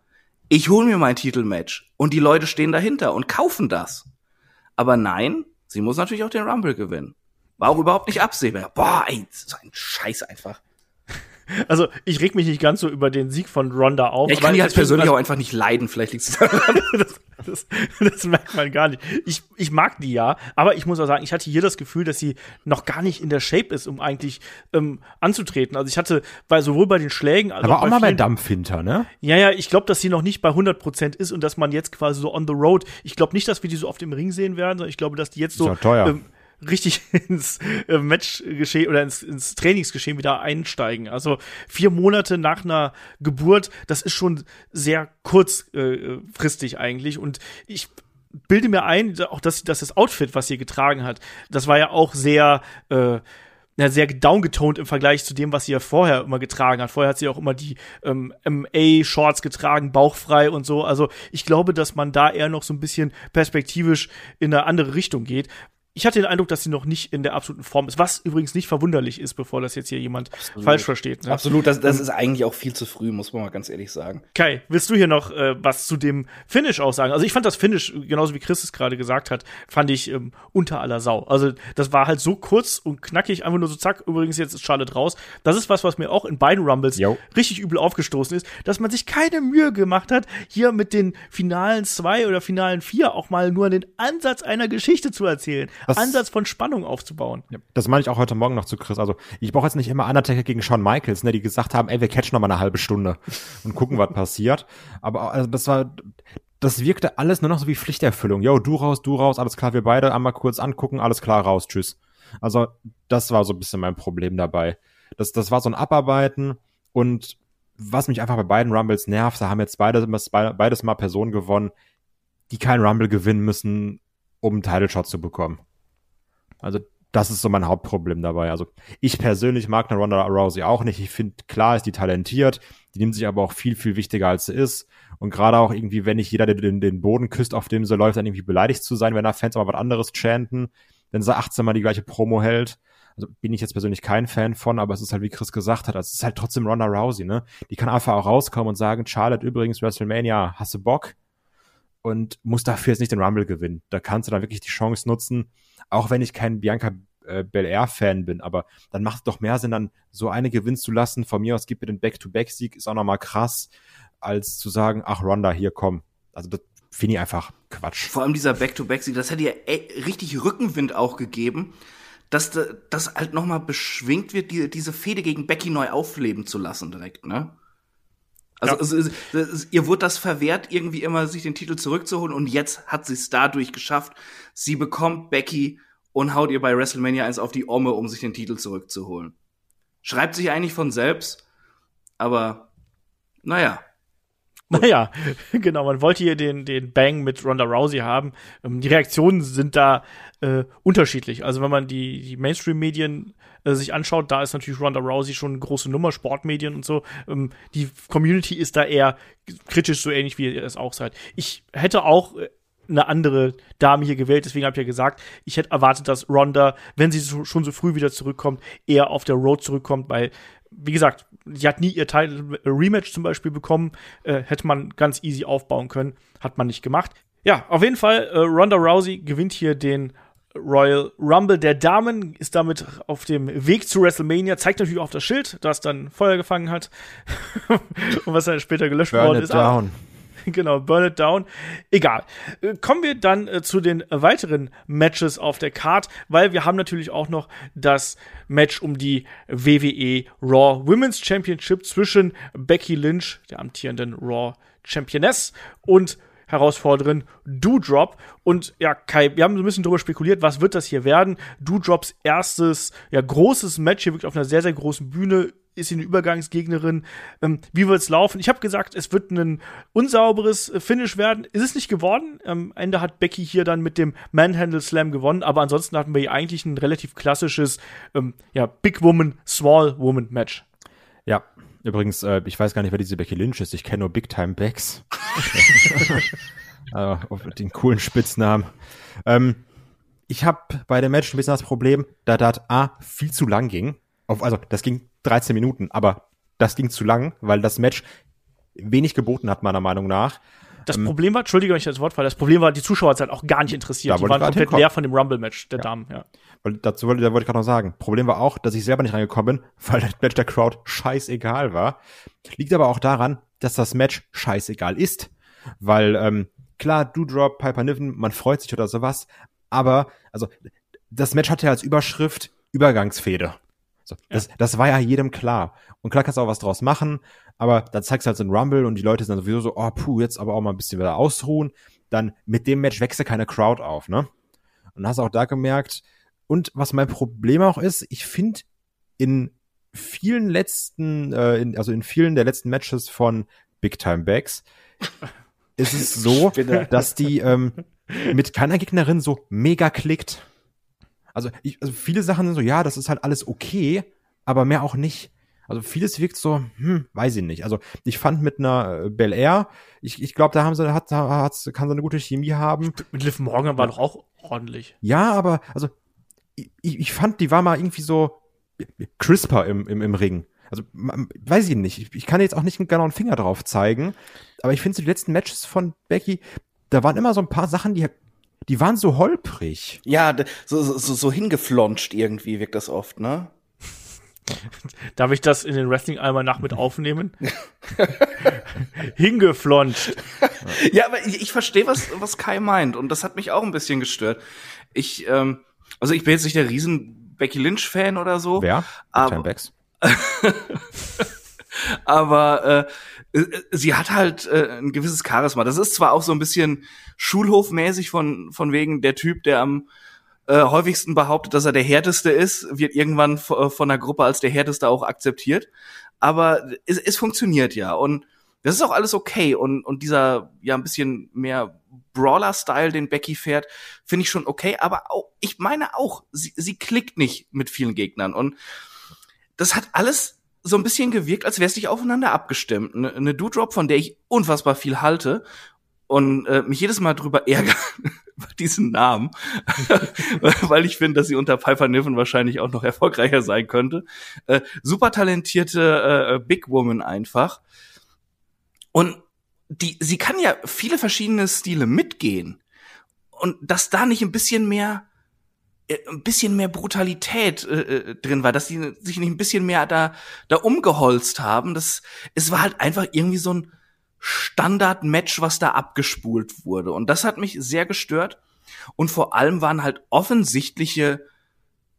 Ich hol mir mein Titelmatch. Und die Leute stehen dahinter und kaufen das. Aber nein, sie muss natürlich auch den Rumble gewinnen. War auch überhaupt nicht absehbar. Boah, ey, so ein Scheiß einfach. Also ich reg mich nicht ganz so über den Sieg von Ronda auf. Ja, ich kann die halt persönlich also- auch einfach nicht leiden. Vielleicht liegt es daran. [laughs] das, das, das merkt man gar nicht. Ich, ich mag die ja, aber ich muss auch sagen, ich hatte hier das Gefühl, dass sie noch gar nicht in der Shape ist, um eigentlich ähm, anzutreten. Also ich hatte bei sowohl bei den Schlägen als Aber auch bei mal bei vielen- Dampf hinter, ne? Ja, ja, ich glaube, dass sie noch nicht bei 100% ist und dass man jetzt quasi so on the road, ich glaube nicht, dass wir die so oft im Ring sehen werden, sondern ich glaube, dass die jetzt so Ist ja teuer. ähm, richtig [laughs] ins äh, Matchgeschehen oder ins, ins Trainingsgeschehen wieder einsteigen. Also vier Monate nach einer Geburt, das ist schon sehr kurzfristig eigentlich und ich bilde mir ein, auch dass, dass das Outfit, was sie getragen hat, das war ja auch sehr äh, ja, sehr downgetoned im Vergleich zu dem, was sie ja vorher immer getragen hat. Vorher hat sie auch immer die ähm, MA-Shorts getragen, bauchfrei und so. Also ich glaube, dass man da eher noch so ein bisschen perspektivisch in eine andere Richtung geht. Ich hatte den Eindruck, dass sie noch nicht in der absoluten Form ist, was übrigens nicht verwunderlich ist, bevor das jetzt hier jemand falsch versteht. Ne? Absolut, das, das ist eigentlich auch viel zu früh, muss man mal ganz ehrlich sagen. Kai, willst du hier noch äh, was zu dem Finish auch sagen? Also ich fand das Finish, genauso wie Chris es gerade gesagt hat, fand ich ähm, unter aller Sau. Also das war halt so kurz und knackig, einfach nur so zack, übrigens jetzt ist Charlotte raus. Das ist was, was mir auch in beiden Rumbles Jo. richtig übel aufgestoßen ist, dass man sich keine Mühe gemacht hat, hier mit den finalen zwei oder finalen vier auch mal nur den Ansatz einer Geschichte zu erzählen. Was- Ansatz von Spannung aufzubauen. Ja, Das meine ich auch heute Morgen noch zu Chris. Also ich brauche jetzt nicht immer Undertaker gegen Shawn Michaels, ne, die gesagt haben, ey, wir catchen noch mal eine halbe Stunde [laughs] und gucken, was passiert. Aber also das war, das wirkte alles nur noch so wie Pflichterfüllung. Yo, du raus, du raus, alles klar, wir beide einmal kurz angucken, alles klar, raus, tschüss. Also das war so ein bisschen mein Problem dabei. Das, das war so ein Abarbeiten und was mich einfach bei beiden Rumbles nervt, da haben jetzt beide, beides mal Personen gewonnen, die keinen Rumble gewinnen müssen, um einen Title Shot zu bekommen. Also das ist so mein Hauptproblem dabei. Also ich persönlich mag eine Ronda Rousey auch nicht. Ich finde, klar ist die talentiert, die nimmt sich aber auch viel, viel wichtiger, als sie ist. Und gerade auch irgendwie, wenn nicht jeder den, den Boden küsst, auf dem sie läuft, dann irgendwie beleidigt zu sein, wenn da Fans aber was anderes chanten, wenn sie 18 Mal die gleiche Promo hält. Also bin ich jetzt persönlich kein Fan von, aber es ist halt, wie Chris gesagt hat, also es ist halt trotzdem Ronda Rousey, ne? Die kann einfach auch rauskommen und sagen, Charlotte, übrigens, WrestleMania, hast du Bock? Und muss dafür jetzt nicht den Rumble gewinnen. Da kannst du dann wirklich die Chance nutzen, auch wenn ich kein Bianca äh, Belair-Fan bin, aber dann macht es doch mehr Sinn, dann so eine gewinnen zu lassen. Von mir aus gibt mir den Back-to-Back-Sieg, ist auch nochmal krass, als zu sagen, ach Ronda, hier komm. Also das finde ich einfach Quatsch. Vor allem dieser Back-to-Back-Sieg, das hätte ja ey, richtig Rückenwind auch gegeben, dass da- das halt noch mal beschwingt wird, die, diese Fehde gegen Becky neu aufleben zu lassen direkt, ne? Also, Ja. es, es, es, ihr wurde das verwehrt, irgendwie immer sich den Titel zurückzuholen und jetzt hat sie es dadurch geschafft. Sie bekommt Becky und haut ihr bei WrestleMania 1 auf die Omme, um sich den Titel zurückzuholen. Schreibt sich eigentlich von selbst, aber naja. Naja, [laughs] genau, man wollte hier den, den Bang mit Ronda Rousey haben. Ähm, die Reaktionen sind da äh, unterschiedlich. Also wenn man die, die Mainstream-Medien äh, sich anschaut, da ist natürlich Ronda Rousey schon eine große Nummer, Sportmedien und so. Ähm, die Community ist da eher kritisch, so ähnlich wie ihr es auch seid. Ich hätte auch äh, eine andere Dame hier gewählt. Deswegen habe ich ja gesagt, ich hätte erwartet, dass Ronda, wenn sie so, schon so früh wieder zurückkommt, eher auf der Road zurückkommt, weil, wie gesagt, sie hat nie ihr Title Rematch zum Beispiel bekommen. Äh, hätte man ganz easy aufbauen können. Hat man nicht gemacht. Ja, auf jeden Fall, äh, Ronda Rousey gewinnt hier den Royal Rumble der Damen, ist damit auf dem Weg zu WrestleMania, zeigt natürlich auch das Schild, das dann Feuer gefangen hat [laughs] und was dann später gelöscht Burn worden ist. down. [laughs] genau, Burn It Down. Egal. Äh, Kommen wir dann äh, zu den weiteren Matches auf der Card, weil wir haben natürlich auch noch das Match um die WWE Raw Women's Championship zwischen Becky Lynch, der amtierenden Raw Championess, und Herausforderin Doudrop. Und ja, Kai, wir haben so ein bisschen darüber spekuliert, was wird das hier werden? Doudrops erstes, ja, großes Match hier wirklich auf einer sehr, sehr großen Bühne ist sie eine Übergangsgegnerin. Ähm, wie wird es laufen? Ich habe gesagt, es wird ein unsauberes äh, Finish werden. Ist es nicht geworden? Am Ende hat Becky hier dann mit dem Manhandle Slam gewonnen, aber ansonsten hatten wir hier eigentlich ein relativ klassisches ähm, ja, Big Woman, Small Woman Match. Ja, übrigens, äh, ich weiß gar nicht, wer diese Becky Lynch ist. Ich kenne nur Big Time Becks. [laughs] also, auf den coolen Spitznamen. Ähm, ich habe bei dem Match ein bisschen das Problem, da das A viel zu lang ging. Auf, also, das ging 13 Minuten, aber das ging zu lang, weil das Match wenig geboten hat, meiner Meinung nach. Das Problem war, Entschuldige, wenn ich das Wort falle, das Problem war, die Zuschauer hat halt auch gar nicht interessiert. Die waren komplett hinkommen. leer von dem Rumble-Match der Damen, ja. Weil dazu wollte, da wollte ich gerade noch sagen. Problem war auch, dass ich selber nicht reingekommen bin, [laughs] weil das Match der Crowd scheißegal war. Liegt aber auch daran, dass das Match scheißegal ist. Weil, ähm, klar, Doudrop, Piper Niven, man freut sich oder sowas, aber, also, das Match hatte ja als Überschrift Übergangsfehde. So, das, das war ja jedem klar. Und klar kannst du auch was draus machen, aber dann zeigst du halt so einen Rumble und die Leute sind dann sowieso so, oh puh, jetzt aber auch mal ein bisschen wieder ausruhen. Dann mit dem Match wächst ja keine Crowd auf, ne? Und hast auch da gemerkt, und was mein Problem auch ist, ich finde in vielen letzten, äh, in, also in vielen der letzten Matches von Big Time Bags ist es [laughs] so, dass die ähm, mit keiner Gegnerin so mega klickt. Also, ich, also viele Sachen sind so, ja, das ist halt alles okay, aber mehr auch nicht. Also vieles wirkt so, hm, weiß ich nicht. Also ich fand mit einer äh, Bel Air, ich, ich glaube, da haben sie, hat, hat, kann sie eine gute Chemie haben. Mit Liv Morgan war doch auch ordentlich. Ja, aber also ich, ich fand, die war mal irgendwie so crisper im, im, im Ring. Also weiß ich nicht. Ich, ich kann jetzt auch nicht genau einen Finger drauf zeigen, aber ich finde so die letzten Matches von Becky, da waren immer so ein paar Sachen, die die waren so holprig. Ja, so, so, so hingeflonscht irgendwie wirkt das oft, ne? [laughs] Darf ich das in den Wrestling einmal nach mit aufnehmen? [laughs] Hingeflonscht. [laughs] Ja, aber ich, ich verstehe, was, was Kai meint. Und das hat mich auch ein bisschen gestört. Ich, ähm, also ich bin jetzt nicht der riesen Becky Lynch-Fan oder so. Wer? Aber- aber äh, sie hat halt äh, ein gewisses Charisma. Das ist zwar auch so ein bisschen Schulhofmäßig von von wegen der Typ, der am äh, häufigsten behauptet, dass er der härteste ist, wird irgendwann äh, von der Gruppe als der härteste auch akzeptiert. Aber es, es funktioniert ja und das ist auch alles okay und und dieser ja ein bisschen mehr Brawler-Style, den Becky fährt, finde ich schon okay. Aber auch, ich meine auch, sie, sie klickt nicht mit vielen Gegnern und das hat alles so ein bisschen gewirkt, als wäre es nicht aufeinander abgestimmt. Eine, eine Doudrop, von der ich unfassbar viel halte und äh, mich jedes Mal drüber ärgere [laughs] über diesen Namen, [laughs] weil ich finde, dass sie unter Piper Niven wahrscheinlich auch noch erfolgreicher sein könnte. Äh, super talentierte äh, Big Woman einfach. Und die, sie kann ja viele verschiedene Stile mitgehen. Und dass da nicht ein bisschen mehr ein bisschen mehr Brutalität äh, äh, drin war, dass die sich nicht ein bisschen mehr da da umgeholzt haben. Das es war halt einfach irgendwie so ein Standard-Match, was da abgespult wurde. Und das hat mich sehr gestört. Und vor allem waren halt offensichtliche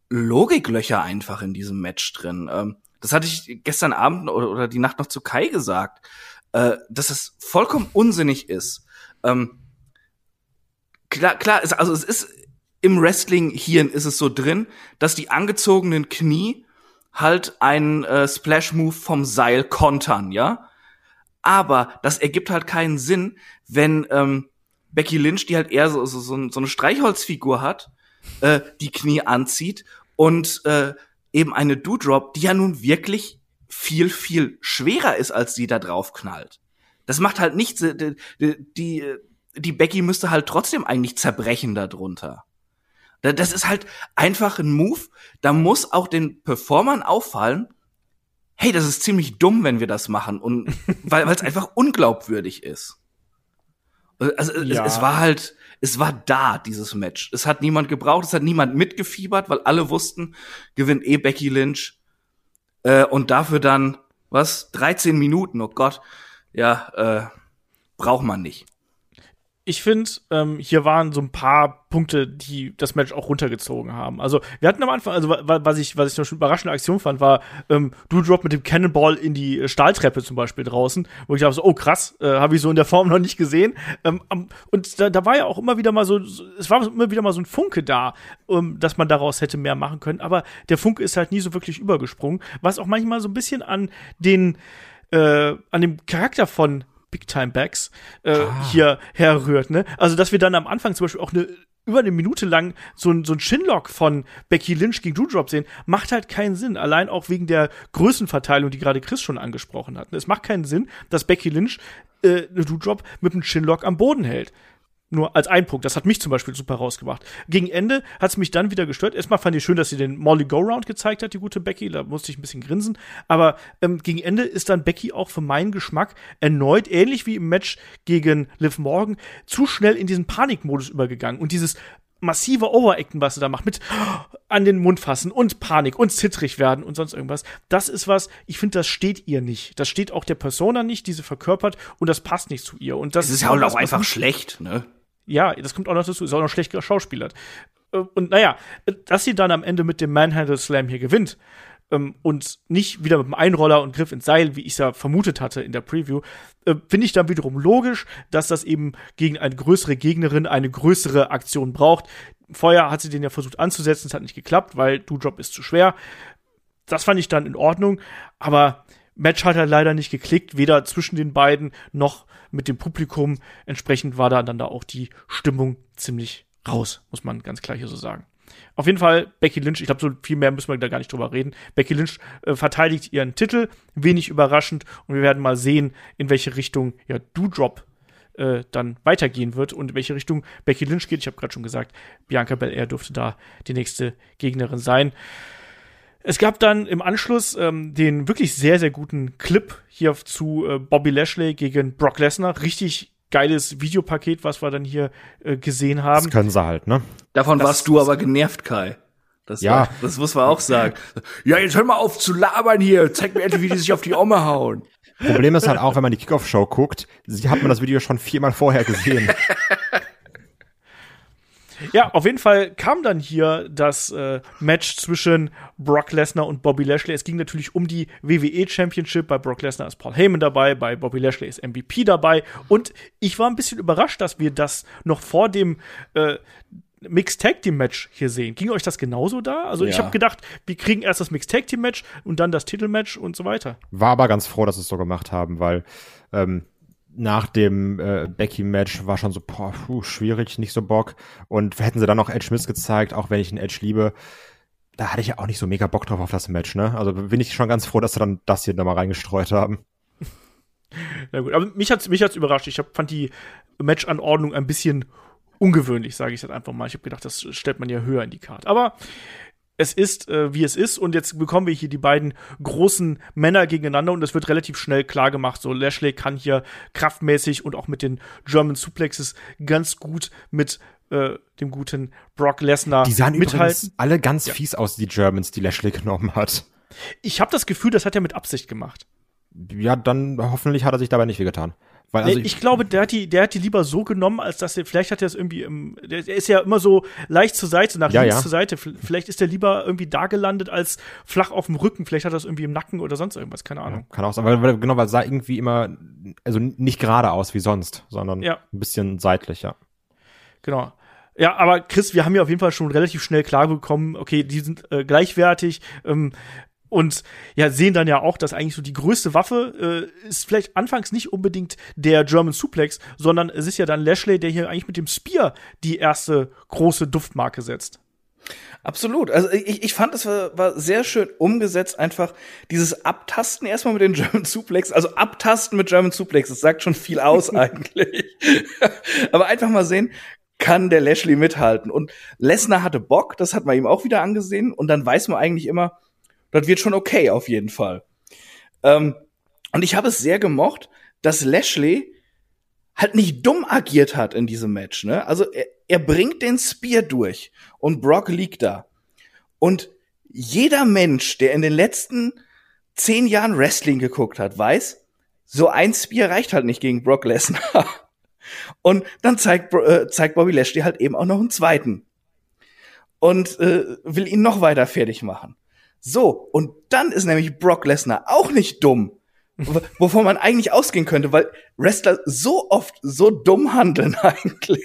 Logiklöcher einfach in diesem Match drin. Ähm, das hatte ich gestern Abend oder, oder die Nacht noch zu Kai gesagt, äh, dass es vollkommen unsinnig ist. Ähm, klar, klar, also es ist im Wrestling-Hirn ist es so drin, dass die angezogenen Knie halt einen äh, Splash-Move vom Seil kontern, ja? Aber das ergibt halt keinen Sinn, wenn ähm, Becky Lynch, die halt eher so, so, so, so eine Streichholzfigur hat, äh, die Knie anzieht und äh, eben eine Doudrop, die ja nun wirklich viel, viel schwerer ist, als sie da drauf knallt. Das macht halt nichts. Die, die, die Becky müsste halt trotzdem eigentlich zerbrechen darunter. Das ist halt einfach ein Move. Da muss auch den Performern auffallen, hey, das ist ziemlich dumm, wenn wir das machen. Und [laughs] weil es einfach unglaubwürdig ist. Also ja. es, es, war halt, es war da, dieses Match. Es hat niemand gebraucht, es hat niemand mitgefiebert, weil alle wussten, gewinnt eh Becky Lynch. Äh, und dafür dann, was, 13 Minuten, oh Gott, ja, äh, braucht man nicht ich finde, ähm, hier waren so ein paar Punkte, die das Match auch runtergezogen haben. Also, wir hatten am Anfang, also was ich, was ich noch schon überraschende Aktion fand, war ähm, Drop mit dem Cannonball in die äh, Stahltreppe zum Beispiel draußen, wo ich dachte so, oh krass, äh, habe ich so in der Form [laughs] noch nicht gesehen. Ähm, und da, da war ja auch immer wieder mal so, es war immer wieder mal so ein Funke da, um, dass man daraus hätte mehr machen können. Aber der Funke ist halt nie so wirklich übergesprungen, was auch manchmal so ein bisschen an den äh, an dem Charakter von Big Time Backs äh, ah. hier herrührt. Ne? Also, dass wir dann am Anfang zum Beispiel auch eine über eine Minute lang so ein, so ein Shinlock von Becky Lynch gegen Doudrop sehen, macht halt keinen Sinn. Allein auch wegen der Größenverteilung, die gerade Chris schon angesprochen hat. Es macht keinen Sinn, dass Becky Lynch äh, eine Doudrop mit einem Shinlock am Boden hält. Nur als ein Punkt. Das hat mich zum Beispiel super rausgebracht. Gegen Ende hat es mich dann wieder gestört. Erstmal fand ich schön, dass sie den Molly Go-Round gezeigt hat, die gute Becky. Da musste ich ein bisschen grinsen. Aber ähm, gegen Ende ist dann Becky auch für meinen Geschmack erneut, ähnlich wie im Match gegen Liv Morgan, zu schnell in diesen Panikmodus übergegangen. Und dieses massive Overacten, was sie da macht, mit an den Mund fassen und Panik und zittrig werden und sonst irgendwas. Das ist was, ich finde, das steht ihr nicht. Das steht auch der Persona nicht, die sie verkörpert und das passt nicht zu ihr. Und das, das ist ja auch einfach schlecht, ne? Ja, das kommt auch noch dazu, ist auch noch schlecht geschauspielert. Äh, und naja, dass sie dann am Ende mit dem Manhandle Slam hier gewinnt ähm, und nicht wieder mit dem Einroller und Griff ins Seil, wie ich es ja vermutet hatte in der Preview, äh, finde ich dann wiederum logisch, dass das eben gegen eine größere Gegnerin eine größere Aktion braucht. Vorher hat sie den ja versucht anzusetzen, es hat nicht geklappt, weil Do-Drop ist zu schwer. Das fand ich dann in Ordnung, aber Match hat halt leider nicht geklickt, weder zwischen den beiden noch mit dem Publikum. Entsprechend war da dann da auch die Stimmung ziemlich raus, muss man ganz klar hier so sagen. Auf jeden Fall, Becky Lynch, ich glaube, so viel mehr müssen wir da gar nicht drüber reden. Becky Lynch äh, verteidigt ihren Titel, wenig überraschend, und wir werden mal sehen, in welche Richtung ja Doudrop äh, dann weitergehen wird und in welche Richtung Becky Lynch geht. Ich habe gerade schon gesagt, Bianca Belair dürfte da die nächste Gegnerin sein. Es gab dann im Anschluss ähm, den wirklich sehr, sehr guten Clip hier zu äh, Bobby Lashley gegen Brock Lesnar. Richtig geiles Videopaket, was wir dann hier äh, gesehen haben. Das können sie halt, ne? Davon das, warst du aber genervt, Kai. Das ja. War, das muss man auch sagen. Ja, jetzt hör mal auf zu labern hier. Zeig mir endlich, wie die sich auf die Omme hauen. Problem ist halt auch, wenn man die Kickoff-Show guckt, hat man das Video schon viermal vorher gesehen. [laughs] Ja, auf jeden Fall kam dann hier das äh, Match zwischen Brock Lesnar und Bobby Lashley. Es ging natürlich um die WWE Championship. Bei Brock Lesnar ist Paul Heyman dabei, bei Bobby Lashley ist MVP dabei. Und ich war ein bisschen überrascht, dass wir das noch vor dem äh, Mixed Tag Team Match hier sehen. Ging euch das genauso da? Also ja. ich habe gedacht, wir kriegen erst das Mixed Tag Team Match und dann das Titelmatch und so weiter. War aber ganz froh, dass sie es so gemacht haben, weil ähm, nach dem äh, Becky-Match war schon so, boah, puh, schwierig, nicht so Bock. Und hätten sie dann noch Edge Smith gezeigt, auch wenn ich den Edge liebe, da hatte ich ja auch nicht so mega Bock drauf auf das Match, ne? Also bin ich schon ganz froh, dass sie dann das hier nochmal reingestreut haben. [laughs] Na gut, aber mich hat's, mich hat's überrascht. Ich hab, fand die Match-Anordnung ein bisschen ungewöhnlich, sage ich jetzt einfach mal. Ich habe gedacht, das stellt man ja höher in die Karte. Aber es ist, äh, wie es ist. Und jetzt bekommen wir hier die beiden großen Männer gegeneinander und es wird relativ schnell klar gemacht. So, Lashley kann hier kraftmäßig und auch mit den German Suplexes ganz gut mit äh, dem guten Brock Lesnar Die sahen mithalten. alle ganz ja. fies aus, die Germans, die Lashley genommen hat. Ich habe das Gefühl, das hat er mit Absicht gemacht. Ja, dann hoffentlich hat er sich dabei nicht wehgetan. Weil, also nee, ich, ich, glaube, der hat die, der hat die lieber so genommen, als dass er, vielleicht hat er es irgendwie im, der, ist ja immer so leicht zur Seite, nach ja, links ja. zur Seite. Vielleicht ist der lieber irgendwie da gelandet als flach auf dem Rücken. Vielleicht hat er es irgendwie im Nacken oder sonst irgendwas, keine Ahnung. Ja, kann auch sein, weil, weil genau, weil sah irgendwie immer, also nicht gerade aus wie sonst, sondern ein bisschen seitlich, ja. Genau. Ja, aber Chris, wir haben ja auf jeden Fall schon relativ schnell klar bekommen, okay, die sind äh, gleichwertig. Ähm, und ja, sehen dann ja auch, dass eigentlich so die größte Waffe äh, ist vielleicht anfangs nicht unbedingt der German Suplex, sondern es ist ja dann Lashley, der hier eigentlich mit dem Spear die erste große Duftmarke setzt. Absolut. Also ich, ich fand, es war, war sehr schön umgesetzt, einfach dieses Abtasten erstmal mit den [laughs] German Suplex, also Abtasten mit German Suplex, das sagt schon viel aus [laughs] eigentlich. [laughs] Aber einfach mal sehen, kann der Lashley mithalten. Und Lesnar hatte Bock, das hat man ihm auch wieder angesehen. Und dann weiß man eigentlich immer, das wird schon okay auf jeden Fall. Ähm, und ich habe es sehr gemocht, dass Lashley halt nicht dumm agiert hat in diesem Match. Ne? Also er, er bringt den Spear durch und Brock liegt da. Und jeder Mensch, der in den letzten zehn Jahren Wrestling geguckt hat, weiß, so ein Spear reicht halt nicht gegen Brock Lesnar. [laughs] Und dann zeigt, äh, zeigt Bobby Lashley halt eben auch noch einen zweiten. Und äh, will ihn noch weiter fertig machen. So, und dann ist nämlich Brock Lesnar auch nicht dumm. [laughs] Wovon man eigentlich ausgehen könnte, weil Wrestler so oft so dumm handeln [laughs] eigentlich.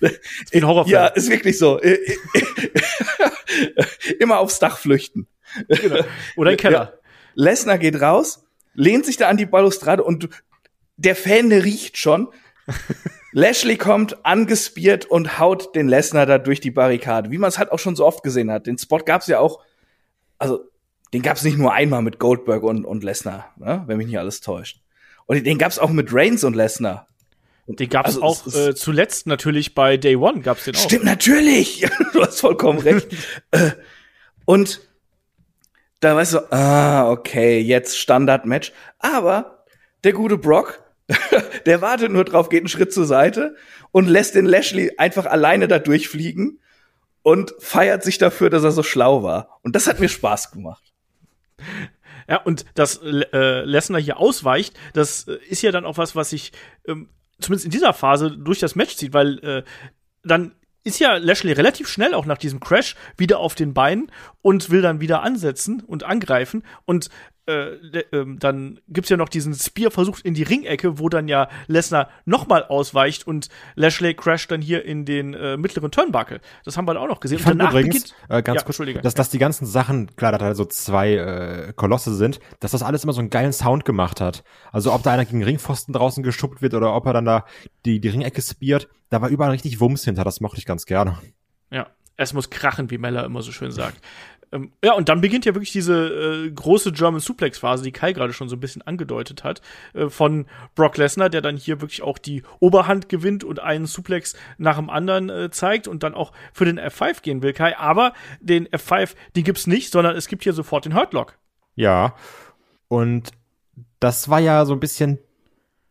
Wie ein Horrorfilm. Ja, ist wirklich so. [laughs] Immer aufs Dach flüchten. Genau. Oder in Keller. Ja. Lesnar geht raus, lehnt sich da an die Balustrade und der Fan riecht schon. Lashley kommt angespiert und haut den Lesnar da durch die Barrikade, wie man es halt auch schon so oft gesehen hat. Den Spot gab's ja auch also den gab es nicht nur einmal mit Goldberg und, und Lesnar, ne? wenn mich nicht alles täuscht. Und den gab es auch mit Reigns und Lesnar. Den gab also, es auch äh, zuletzt natürlich bei Day One gab es den auch. Stimmt natürlich, [laughs] du hast vollkommen recht. [laughs] Äh, und da weißt du, ah okay, jetzt Standard-Match. Aber der gute Brock, [laughs] der wartet nur drauf, geht einen Schritt zur Seite und lässt den Lashley einfach alleine da durchfliegen und feiert sich dafür, dass er so schlau war. Und das hat mir Spaß gemacht. [laughs] Ja, und dass äh, Lesnar hier ausweicht, das äh, ist ja dann auch was, was sich ähm, zumindest in dieser Phase durch das Match zieht, weil äh, dann ist ja Lashley relativ schnell auch nach diesem Crash wieder auf den Beinen und will dann wieder ansetzen und angreifen. Und äh, äh, dann gibt's ja noch diesen Spear-Versuch in die Ringecke, wo dann ja Lesnar nochmal ausweicht und Lashley crasht dann hier in den äh, mittleren Turnbuckle. Das haben wir dann auch noch gesehen. Ich fand und übrigens, beginnt, äh, ganz ja, kurz, dass, dass die ganzen Sachen, klar, dass da so zwei äh, Kolosse sind, dass das alles immer so einen geilen Sound gemacht hat. Also ob da einer gegen Ringpfosten draußen geschubbt wird oder ob er dann da die, die Ringecke spiert, da war überall richtig Wumms hinter, das mochte ich ganz gerne. Ja, es muss krachen, wie Meller immer so schön sagt. Ähm, ja, und dann beginnt ja wirklich diese äh, große German Suplex-Phase, die Kai gerade schon so ein bisschen angedeutet hat, äh, von Brock Lesnar, der dann hier wirklich auch die Oberhand gewinnt und einen Suplex nach dem anderen äh, zeigt und dann auch für den F5 gehen will, Kai. Aber den F5, den gibt's nicht, sondern es gibt hier sofort den Hurtlock. Ja, und das war ja so ein bisschen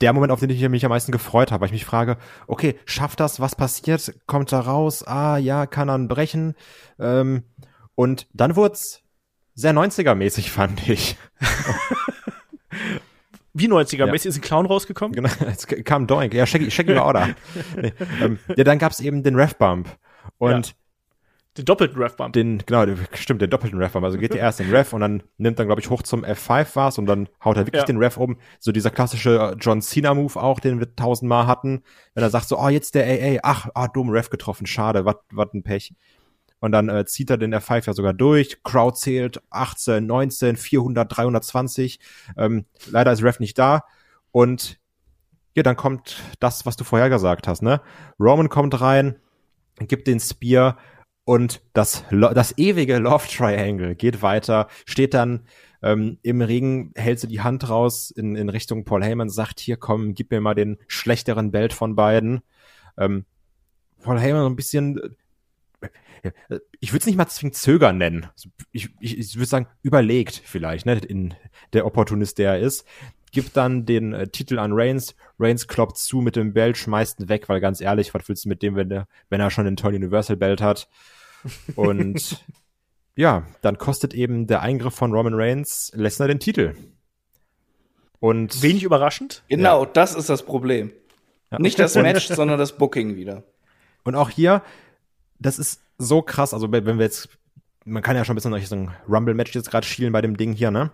der Moment, auf den ich mich am meisten gefreut habe, weil ich mich frage, okay, schafft das, was passiert, kommt da raus, ah ja, kann er brechen, ähm, und dann wurd's sehr 90er-mäßig, fand ich. [laughs] Wie 90er-mäßig ja. ist ein Clown rausgekommen? Genau, [laughs] es kam Doink, ja, Shaggy, Shaggy Order. nee, ähm, ja, dann gab's eben den Ref-Bump. Und ja. Den doppelten Ref-Bump. Den, genau, stimmt, den doppelten Ref-Bump. Also geht er erst den Ref und dann nimmt dann, glaube ich, hoch zum F5 was und dann haut er wirklich ja. den Ref um. So dieser klassische äh, John Cena-Move auch, den wir tausendmal hatten. Wenn er sagt so, oh, jetzt der AA, ach, ah, dumm, Ref getroffen, schade, was ein Pech. Und dann äh, zieht er den F5 ja sogar durch. Crowd zählt 18, 19, 400, 320. Ähm, leider ist Ref nicht da. Und ja, dann kommt das, was du vorher gesagt hast, ne? Roman kommt rein, gibt den Spear und das, das ewige Love Triangle geht weiter, steht dann ähm, im Ring, hält sie die Hand raus in, in Richtung Paul Heyman, sagt, hier komm, gib mir mal den schlechteren Belt von beiden. Ähm, Paul Heyman so ein bisschen ich würde es nicht mal zwingend zögern nennen. Ich, ich, ich würde sagen, überlegt vielleicht, ne, in der Opportunist, der er ist. Gibt dann den äh, Titel an Reigns. Reigns kloppt zu mit dem Belt, schmeißt ihn weg, weil ganz ehrlich, was willst du mit dem, wenn, der, wenn er schon den Toy Universal Belt hat? Und [laughs] ja, dann kostet eben der Eingriff von Roman Reigns Lesnar den Titel. Und wenig überraschend. Genau, ja. das ist das Problem. Ja. Nicht das Match, sondern das Booking wieder. Und auch hier, das ist so krass. Also wenn wir jetzt, man kann ja schon ein bisschen nach so ein Rumble-Match jetzt gerade schielen bei dem Ding hier, ne?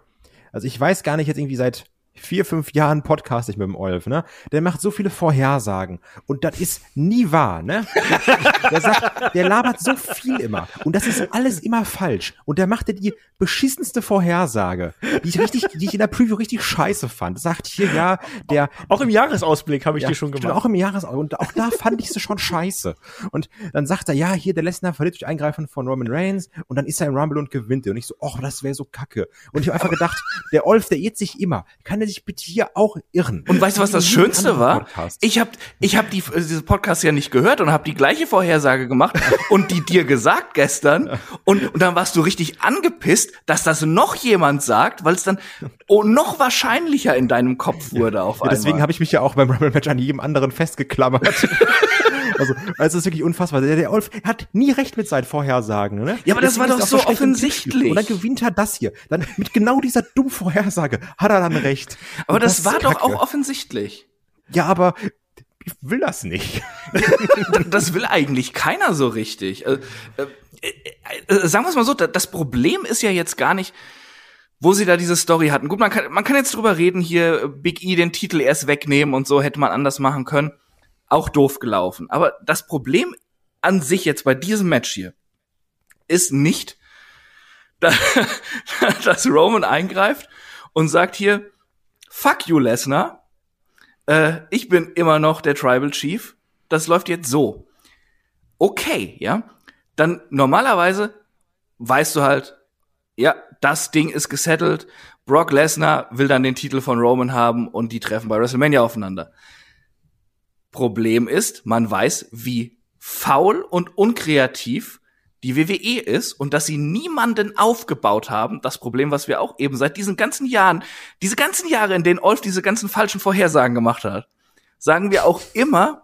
Also ich weiß gar nicht jetzt irgendwie seit vier, fünf Jahren Podcast ich mit dem Olf, ne? Der macht so viele Vorhersagen und das ist nie wahr, ne? [laughs] Der sagt, der labert so viel immer und das ist alles immer falsch und der machte die beschissenste Vorhersage, die ich richtig, die ich in der Preview richtig scheiße fand. Sagt hier ja, der Auch im Jahresausblick habe ich ja, dir schon gemacht. Auch im Jahresausblick. Und auch da fand ich sie schon scheiße. Und dann sagt er, ja, hier, der Lesnar verliert durch Eingreifen von Roman Reigns und dann ist er im Rumble und gewinnt. Und ich so, oh, das wäre so kacke. Und ich habe einfach gedacht, der Olf, der irrt sich immer. Kann er sich bitte hier auch irren? Und weißt du, was das Schönste war? Ich habe ich hab die, äh, diese Podcast ja nicht gehört und habe die gleiche Vorhersage gemacht [laughs] und die dir gesagt gestern. Und, und dann warst du richtig angepisst, dass das noch jemand sagt, weil es dann oh, noch wahrscheinlicher in deinem Kopf wurde auf Ja, deswegen habe ich mich ja auch beim Rumble-Match an jedem anderen festgeklammert. [laughs] also, also es ist wirklich unfassbar. Der, der Olf hat nie recht mit seinen Vorhersagen. Ne? Ja, aber das war Deswegen doch ist er so offensichtlich. Und dann gewinnt er das hier. Dann mit genau dieser dummen Vorhersage hat er dann recht. Aber das, ist war doch auch offensichtlich. Ja, aber ich will das nicht. [laughs] das will eigentlich keiner so richtig. Äh, äh, äh, sagen wir es mal so, da- das Problem ist ja jetzt gar nicht, wo sie da diese Story hatten. Gut, man kann, man kann jetzt drüber reden, hier äh, Big E den Titel erst wegnehmen und so hätte man anders machen können. Auch doof gelaufen. Aber das Problem an sich jetzt bei diesem Match hier ist nicht, [laughs] da- dass Roman eingreift und sagt hier, fuck you, Lesnar. Äh, ich bin immer noch der Tribal Chief. Das läuft jetzt so. Okay, ja. Dann normalerweise weißt du halt, ja, das Ding ist gesettelt. Brock Lesnar will dann den Titel von Roman haben und die treffen bei WrestleMania aufeinander. Problem ist, man weiß, wie faul und unkreativ die WWE ist und dass sie niemanden aufgebaut haben. Das Problem, was wir auch eben seit diesen ganzen Jahren, diese ganzen Jahre, in denen Olf diese ganzen falschen Vorhersagen gemacht hat, sagen wir auch immer,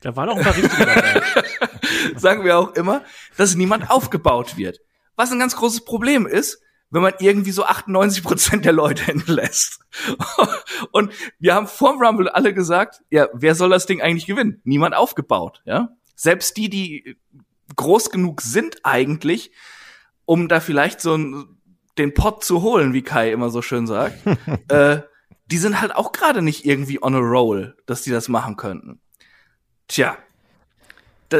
Da war noch ein paar richtige dabei. [laughs] sagen wir auch immer, dass niemand aufgebaut wird. Was ein ganz großes Problem ist, wenn man irgendwie so 98 Prozent der Leute [laughs] entlässt. Und wir haben vorm Rumble alle gesagt, ja, wer soll das Ding eigentlich gewinnen? Niemand aufgebaut, ja. Selbst die, die groß genug sind eigentlich, um da vielleicht so ein, den Pot zu holen, wie Kai immer so schön sagt, [laughs] äh, die sind halt auch gerade nicht irgendwie on a roll, dass die das machen könnten. Tja, da,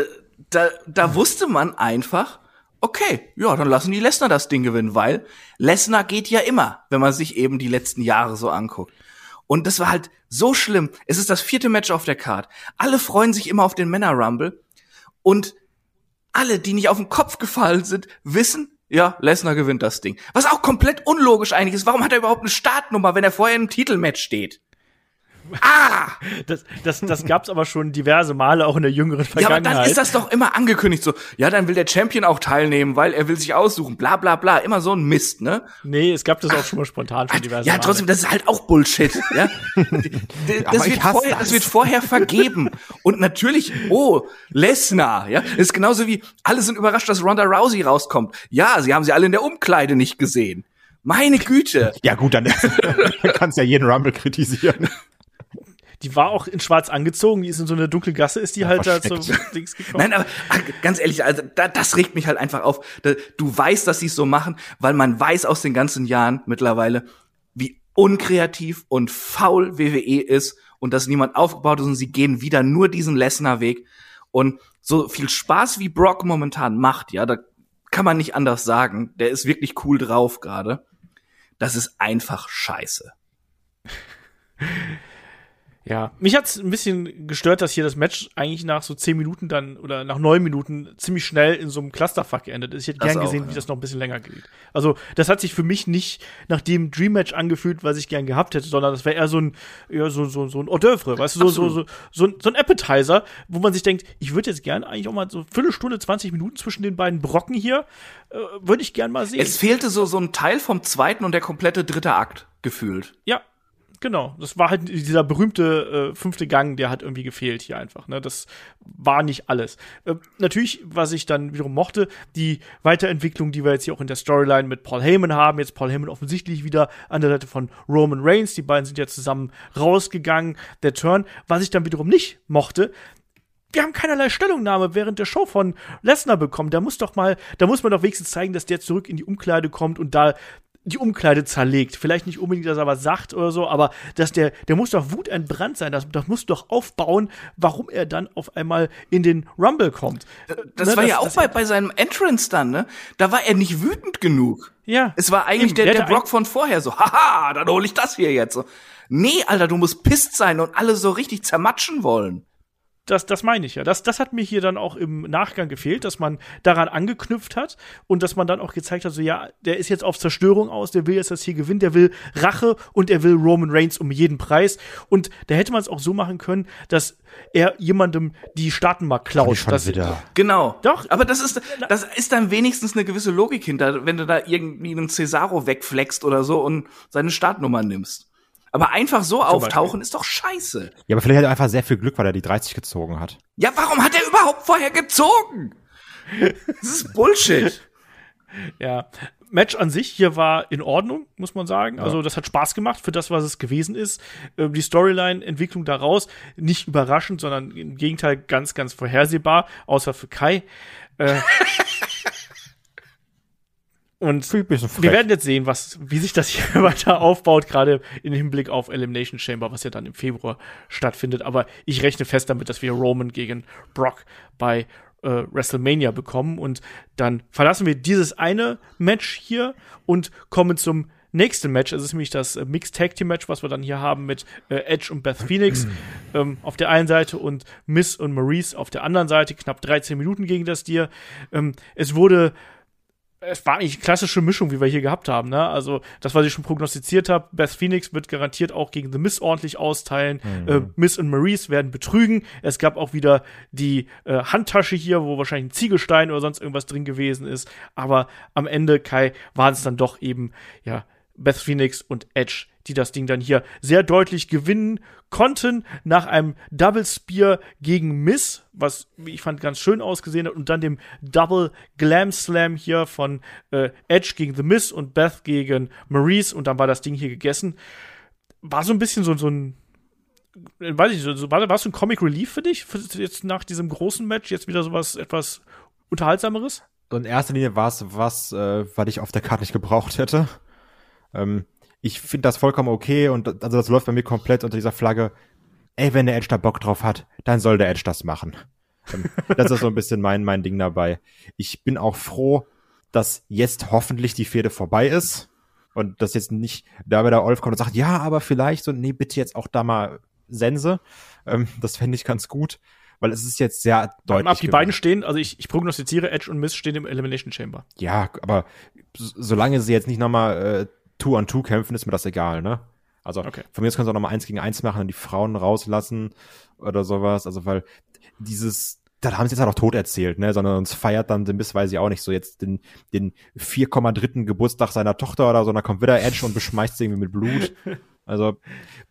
da, da wusste man einfach, okay, ja, dann lassen die Lesnar das Ding gewinnen, weil Lesnar geht ja immer, wenn man sich eben die letzten Jahre so anguckt. Und das war halt so schlimm. Es ist das vierte Match auf der Card. Alle freuen sich immer auf den Männer Rumble und alle, die nicht auf den Kopf gefallen sind, wissen, ja, Lesnar gewinnt das Ding. Was auch komplett unlogisch eigentlich ist. Warum hat er überhaupt eine Startnummer, wenn er vorher im Titelmatch steht? Ah! Das, das, das gab's aber schon diverse Male, auch in der jüngeren Ja, aber Vergangenheit. dann ist das doch immer angekündigt so. Ja, dann will der Champion auch teilnehmen, weil er will sich aussuchen. Bla bla bla. Immer so ein Mist, ne? nee, es gab das auch schon mal spontan schon diverse Ja, Male. trotzdem, das ist halt auch Bullshit. Ja? [laughs] Das, ich wird hasse vorher, das. das wird vorher vergeben. Und natürlich, oh, Lesnar, ja. Das ist genauso wie, alle sind überrascht, dass Ronda Rousey rauskommt. Ja, sie haben sie alle in der Umkleide nicht gesehen. Meine Güte. Ja gut, dann, dann [laughs] kannst ja jeden Rumble kritisieren. Die war auch in schwarz angezogen, die ist in so eine dunkle Gasse, ist die halt da zum versteckt. [laughs] Dings gekommen. Nein, aber ach, ganz ehrlich, also da, das regt mich halt einfach auf. Da, du weißt, dass sie es so machen, weil man weiß aus den ganzen Jahren mittlerweile, wie unkreativ und faul WWE ist und dass niemand aufgebaut ist und sie gehen wieder nur diesen Lesnar-Weg. Und so viel Spaß wie Brock momentan macht, ja, da kann man nicht anders sagen. Der ist wirklich cool drauf gerade. Das ist einfach scheiße. [laughs] Ja, mich hat's ein bisschen gestört, dass hier das Match eigentlich nach so zehn Minuten dann oder nach neun Minuten ziemlich schnell in so einem Clusterfuck geendet ist. Ich hätte Das gern auch, gesehen, ja. wie das noch ein bisschen länger geht. Also, das hat sich für mich nicht nach dem Dream Match angefühlt, was ich gern gehabt hätte, sondern das wäre eher so ein, ja, so, so, so ein Hors d'oeuvre, weißt du, so, so, so, so, ein- so ein Appetizer, wo man sich denkt, ich würde jetzt gern eigentlich auch mal so Viertelstunde, 20 Minuten zwischen den beiden Brocken hier, äh, würde ich gern mal sehen. Es fehlte so, so ein Teil vom zweiten und der komplette dritte Akt gefühlt. Ja, genau. Das war halt dieser berühmte äh, fünfte Gang, der hat irgendwie gefehlt hier einfach. Ne? Das war nicht alles. Äh, natürlich, was ich dann wiederum mochte, die Weiterentwicklung, die wir jetzt hier auch in der Storyline mit Paul Heyman haben. Jetzt Paul Heyman offensichtlich wieder an der Seite von Roman Reigns. Die beiden sind ja zusammen rausgegangen. Der Turn. Was ich dann wiederum nicht mochte, wir haben keinerlei Stellungnahme während der Show von Lesnar bekommen. Da muss doch mal, da muss man doch wenigstens zeigen, dass der zurück in die Umkleide kommt und da die Umkleide zerlegt. Vielleicht nicht unbedingt, dass er was sagt oder so, aber dass der, der muss doch wutentbrannt sein. Das, das muss doch aufbauen, warum er dann auf einmal in den Rumble kommt. Das ne, war das, ja auch bei, bei seinem Entrance dann, ne? Da war er nicht wütend genug. Ja. Es war eigentlich Eben, der, der, der Brock von vorher so, [laughs] haha, dann hole ich das hier jetzt. So. Nee, Alter, du musst pisst sein und alle so richtig zermatschen wollen das, das meine ich ja. Das, das hat mir hier dann auch im Nachgang gefehlt, dass man daran angeknüpft hat und dass man dann auch gezeigt hat, so ja, der ist jetzt auf Zerstörung aus, der will jetzt das hier gewinnen, der will Rache und er will Roman Reigns um jeden Preis. Und da hätte man es auch so machen können, dass er jemandem die Startenmark klaut. Das, wieder. Genau. Doch. Aber das ist, das ist dann wenigstens eine gewisse Logik hinter, wenn du da irgendwie einen Cesaro wegflext oder so und seine Startnummer nimmst. Aber einfach so auftauchen ist doch scheiße. Ja, aber vielleicht hat er einfach sehr viel Glück, weil er die 30 gezogen hat. Ja, warum hat er überhaupt vorher gezogen? [laughs] Das ist Bullshit. ja. Match an sich hier war in Ordnung, muss man sagen. Ja. Also das hat Spaß gemacht für das, was es gewesen ist. Ähm, die Storyline-Entwicklung daraus nicht überraschend, sondern im Gegenteil ganz, ganz vorhersehbar, außer für Kai. Äh, [laughs] Und wir werden jetzt sehen, was, wie sich das hier [laughs] weiter aufbaut, gerade im Hinblick auf Elimination Chamber, was ja dann im Februar stattfindet. Aber ich rechne fest damit, dass wir Roman gegen Brock bei äh, WrestleMania bekommen. Und dann verlassen wir dieses eine Match hier und kommen zum nächsten Match. Es ist nämlich das äh, Mixed Tag Team Match, was wir dann hier haben mit äh, Edge und Beth Phoenix [clears throat] ähm, auf der einen Seite und Miss und Maurice auf der anderen Seite. Knapp 13 Minuten gegen das Tier. Ähm, es wurde es war eigentlich klassische Mischung, wie wir hier gehabt haben. Ne? Also das, was ich schon prognostiziert habe, Beth Phoenix wird garantiert auch gegen The Miss ordentlich austeilen. Mhm. Äh, Miss und Maurice werden betrügen. Es gab auch wieder die äh, Handtasche hier, wo wahrscheinlich ein Ziegelstein oder sonst irgendwas drin gewesen ist. Aber am Ende, Kai, waren es dann doch eben, ja, Beth Phoenix und Edge, die das Ding dann hier sehr deutlich gewinnen konnten nach einem Double Spear gegen Miss, was ich fand ganz schön ausgesehen hat und dann dem Double Glam Slam hier von äh, Edge gegen The Miss und Beth gegen Maurice und dann war das Ding hier gegessen. War so ein bisschen so, so ein weiß ich, so, war, war es ein Comic Relief für dich für jetzt nach diesem großen Match jetzt wieder sowas etwas unterhaltsameres? In erster Linie war es was, äh, was ich auf der Karte nicht gebraucht hätte. Ähm, ich finde das vollkommen okay und also das läuft bei mir komplett unter dieser Flagge, ey, wenn der Edge da Bock drauf hat, dann soll der Edge das machen. Ähm, das ist so ein bisschen mein, mein Ding dabei. Ich bin auch froh, dass jetzt hoffentlich die Fehde vorbei ist und dass jetzt nicht da bei der Olf kommt und sagt, ja, aber vielleicht so, nee, bitte jetzt auch da mal Sense. Ähm, das fände ich ganz gut, weil es ist jetzt sehr deutlich. Ab, die beiden stehen, also ich, ich prognostiziere, Edge und Miss stehen im Elimination Chamber. Ja, aber solange sie jetzt nicht nochmal äh, Two-on-Two kämpfen, ist mir das egal, ne? Also okay. von mir aus können sie auch nochmal eins gegen eins machen und die Frauen rauslassen oder sowas. Also weil dieses, da haben sie jetzt halt auch tot erzählt, ne? Sondern uns feiert dann bis weiß ich auch nicht so jetzt den, den 4,3. Geburtstag seiner Tochter oder so, und dann kommt wieder Edge und beschmeißt sie irgendwie mit Blut. [laughs] Also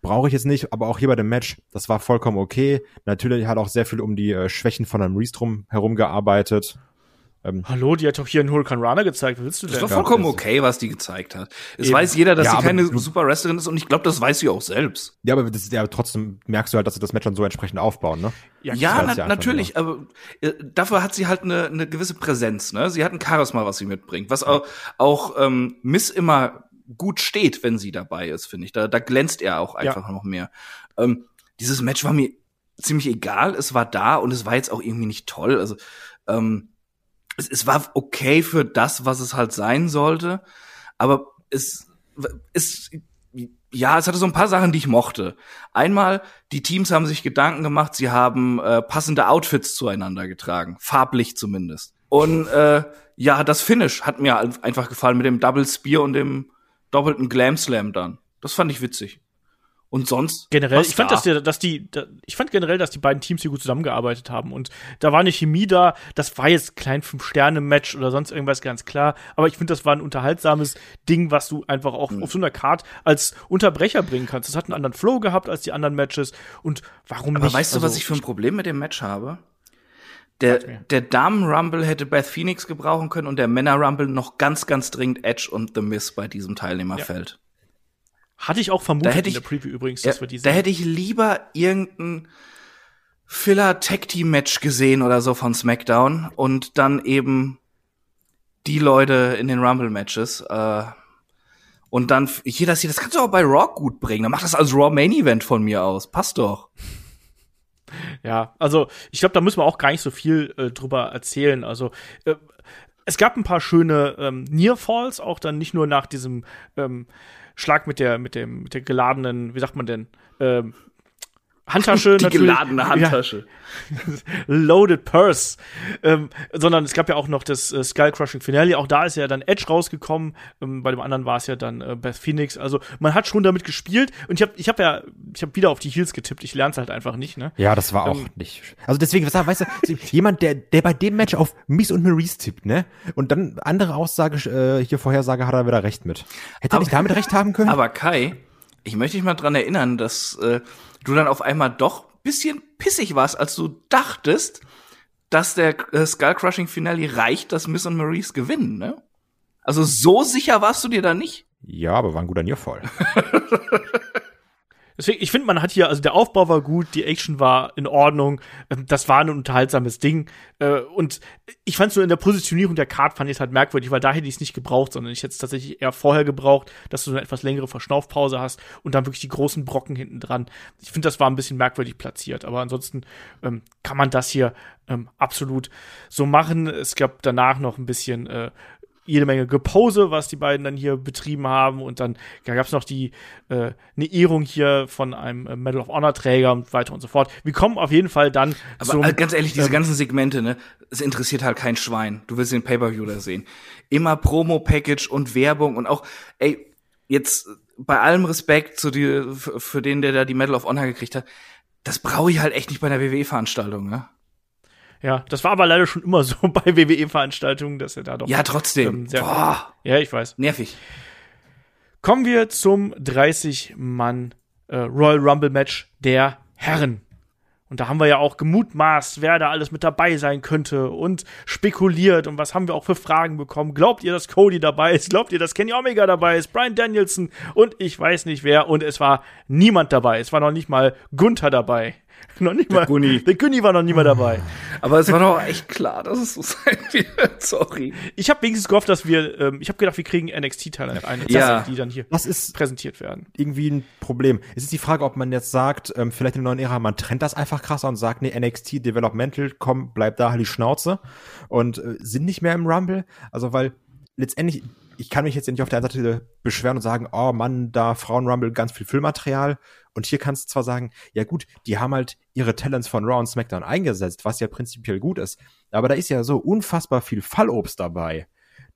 brauche ich jetzt nicht, aber auch hier bei dem Match, das war vollkommen okay. Natürlich hat auch sehr viel um die äh, Schwächen von einem Reestrom herumgearbeitet. Ähm, Hallo, die hat doch hier einen Hurricane Runner gezeigt. Was willst du denn? Das ist doch vollkommen okay, was die gezeigt hat. Es Eben. weiß jeder, dass ja, sie keine super Wrestlerin ist und ich glaube, das weiß sie auch selbst. Ja, aber das, ja, trotzdem merkst du halt, dass sie das Match dann so entsprechend aufbauen, ne? Ja, ja na, natürlich, aber äh, dafür hat sie halt eine, eine gewisse Präsenz, ne? Sie hat ein Charisma, was sie mitbringt, was auch, auch ähm, Miss immer gut steht, wenn sie dabei ist, finde ich. Da, da glänzt er auch einfach ja. noch mehr. Ähm, dieses Match war mir ziemlich egal. Es war da und es war jetzt auch irgendwie nicht toll. Also ähm, es, es war okay für das, was es halt sein sollte, aber es ist ja, es hatte so ein paar Sachen, die ich mochte. Einmal, die Teams haben sich Gedanken gemacht, sie haben äh, passende Outfits zueinander getragen, farblich zumindest. Und äh, ja, das Finish hat mir einfach gefallen mit dem Double Spear und dem doppelten Glam Slam dann. Das fand ich witzig. Und sonst generell, ich fand, da? dass, die, dass die, ich fand generell, dass die beiden Teams hier gut zusammengearbeitet haben und da war eine Chemie da. Das war jetzt klein fünf Sterne Match oder sonst irgendwas ganz klar, aber ich finde, das war ein unterhaltsames Ding, was du einfach auch mhm. auf so einer Card als Unterbrecher bringen kannst. Das hat einen anderen Flow gehabt als die anderen Matches und warum aber nicht? Aber weißt du, also, was ich für ein Problem mit dem Match habe? Der, der Damen-Rumble hätte Beth Phoenix gebrauchen können und der Männer-Rumble noch ganz, ganz dringend Edge und The Miz bei diesem Teilnehmerfeld. Ja. Hatte ich auch vermutet da hätte ich, in der Preview übrigens, dass ja, wir die Da hätte ich lieber irgendein Filler Tag Team Match gesehen oder so von SmackDown und dann eben die Leute in den Rumble Matches. Äh, Und dann hier das hier, das kannst du auch bei Raw gut bringen. Dann mach das als Raw Main Event von mir aus. Passt doch. Ja, also ich glaube, da müssen wir auch gar nicht so viel äh, drüber erzählen. Also äh, es gab ein paar schöne ähm, Near Falls, auch dann nicht nur nach diesem ähm, Schlag mit der mit dem mit der geladenen, wie sagt man denn, ähm, Handtasche Die natürlich. geladene Handtasche. Ja. [laughs] Loaded Purse. Ähm, sondern es gab ja auch noch das äh, Skull Crushing Finale. Auch da ist ja dann Edge rausgekommen. Ähm, bei dem anderen war es ja dann äh, Beth Phoenix. Also man hat schon damit gespielt. Und ich habe ich hab ja, ich habe wieder auf die Heels getippt. Ich lerne es halt einfach nicht, ne? Ja, das war auch Ähm, nicht. Also deswegen, was, weißt du, [laughs] jemand, der, der bei dem Match auf Mies und Maurice tippt, ne? Und dann andere Aussage, äh, hier Vorhersage hat er wieder recht mit. Hätte er nicht damit recht haben können? Aber Kai, ich möchte dich mal dran erinnern, dass äh, du dann auf einmal doch bisschen pissig warst, als du dachtest, dass der äh, Skull Crushing Finale reicht, dass Miss und Maurice gewinnen, ne? Also so sicher warst du dir da nicht? ja, aber war ein guter Nearfall. [laughs] Deswegen, ich finde, man hat hier, also der Aufbau war gut, die Action war in Ordnung, ähm, das war ein unterhaltsames Ding. Äh, und ich fand so in der Positionierung der Card fand ich es halt merkwürdig, weil da hätte ich es nicht gebraucht, sondern ich hätte es tatsächlich eher vorher gebraucht, dass du eine etwas längere Verschnaufpause hast und dann wirklich die großen Brocken hinten dran. Ich finde, das war ein bisschen merkwürdig platziert, aber ansonsten ähm, kann man das hier ähm, absolut so machen. Es gab danach noch ein bisschen äh, jede Menge Gepose, was die beiden dann hier betrieben haben. Und dann ja, gab es noch die äh, eine Ehrung hier von einem äh, Medal of Honor Träger und weiter und so fort. Wir kommen auf jeden Fall dann Aber zum, äh, ganz ehrlich, diese ähm, ganzen Segmente, ne, es interessiert halt kein Schwein. Du willst den Pay-Per-View da sehen. Immer Promo-Package und Werbung und auch, ey, jetzt bei allem Respekt zu dir, für für den, der da die Medal of Honor gekriegt hat, das brauche ich halt echt nicht bei einer WWE-Veranstaltung, ne? Ja, das war aber leider schon immer so [laughs] bei WWE-Veranstaltungen, dass er da doch. Ja, trotzdem. ähm, sehr- Boah, Ja, ich weiß. nervig. Kommen wir zum 30-Mann äh, Royal Rumble Match der Herren. Und da haben wir ja auch gemutmaßt, wer da alles mit dabei sein könnte und spekuliert und was haben wir auch für Fragen bekommen. Glaubt ihr, dass Cody dabei ist? Glaubt ihr, dass Kenny Omega dabei ist? Brian Danielson und ich weiß nicht wer. Und es war niemand dabei. Es war noch nicht mal Gunther dabei. [laughs] noch nicht mal. Gunni. Der Gunni war noch nie mal dabei. Aber es war doch echt klar, dass es so sein wird. [laughs] Sorry. Ich habe wenigstens gehofft, dass wir, ähm, ich habe gedacht, wir kriegen NXT-Talent ein, Ja. die dann hier Das ist präsentiert werden. irgendwie ein Problem. Es ist die Frage, ob man jetzt sagt, ähm, vielleicht in der neuen Ära, man trennt das einfach krasser und sagt, nee, NXT Developmental, komm, bleib da, halt die Schnauze und äh, sind nicht mehr im Rumble. Also, weil letztendlich, ich kann mich jetzt nicht auf der einen Seite beschweren und sagen, oh Mann, da Frauen-Rumble, ganz viel Füllmaterial. Und hier kannst du zwar sagen, ja gut, die haben halt ihre Talents von Raw und SmackDown eingesetzt, was ja prinzipiell gut ist. Aber da ist ja so unfassbar viel Fallobst dabei.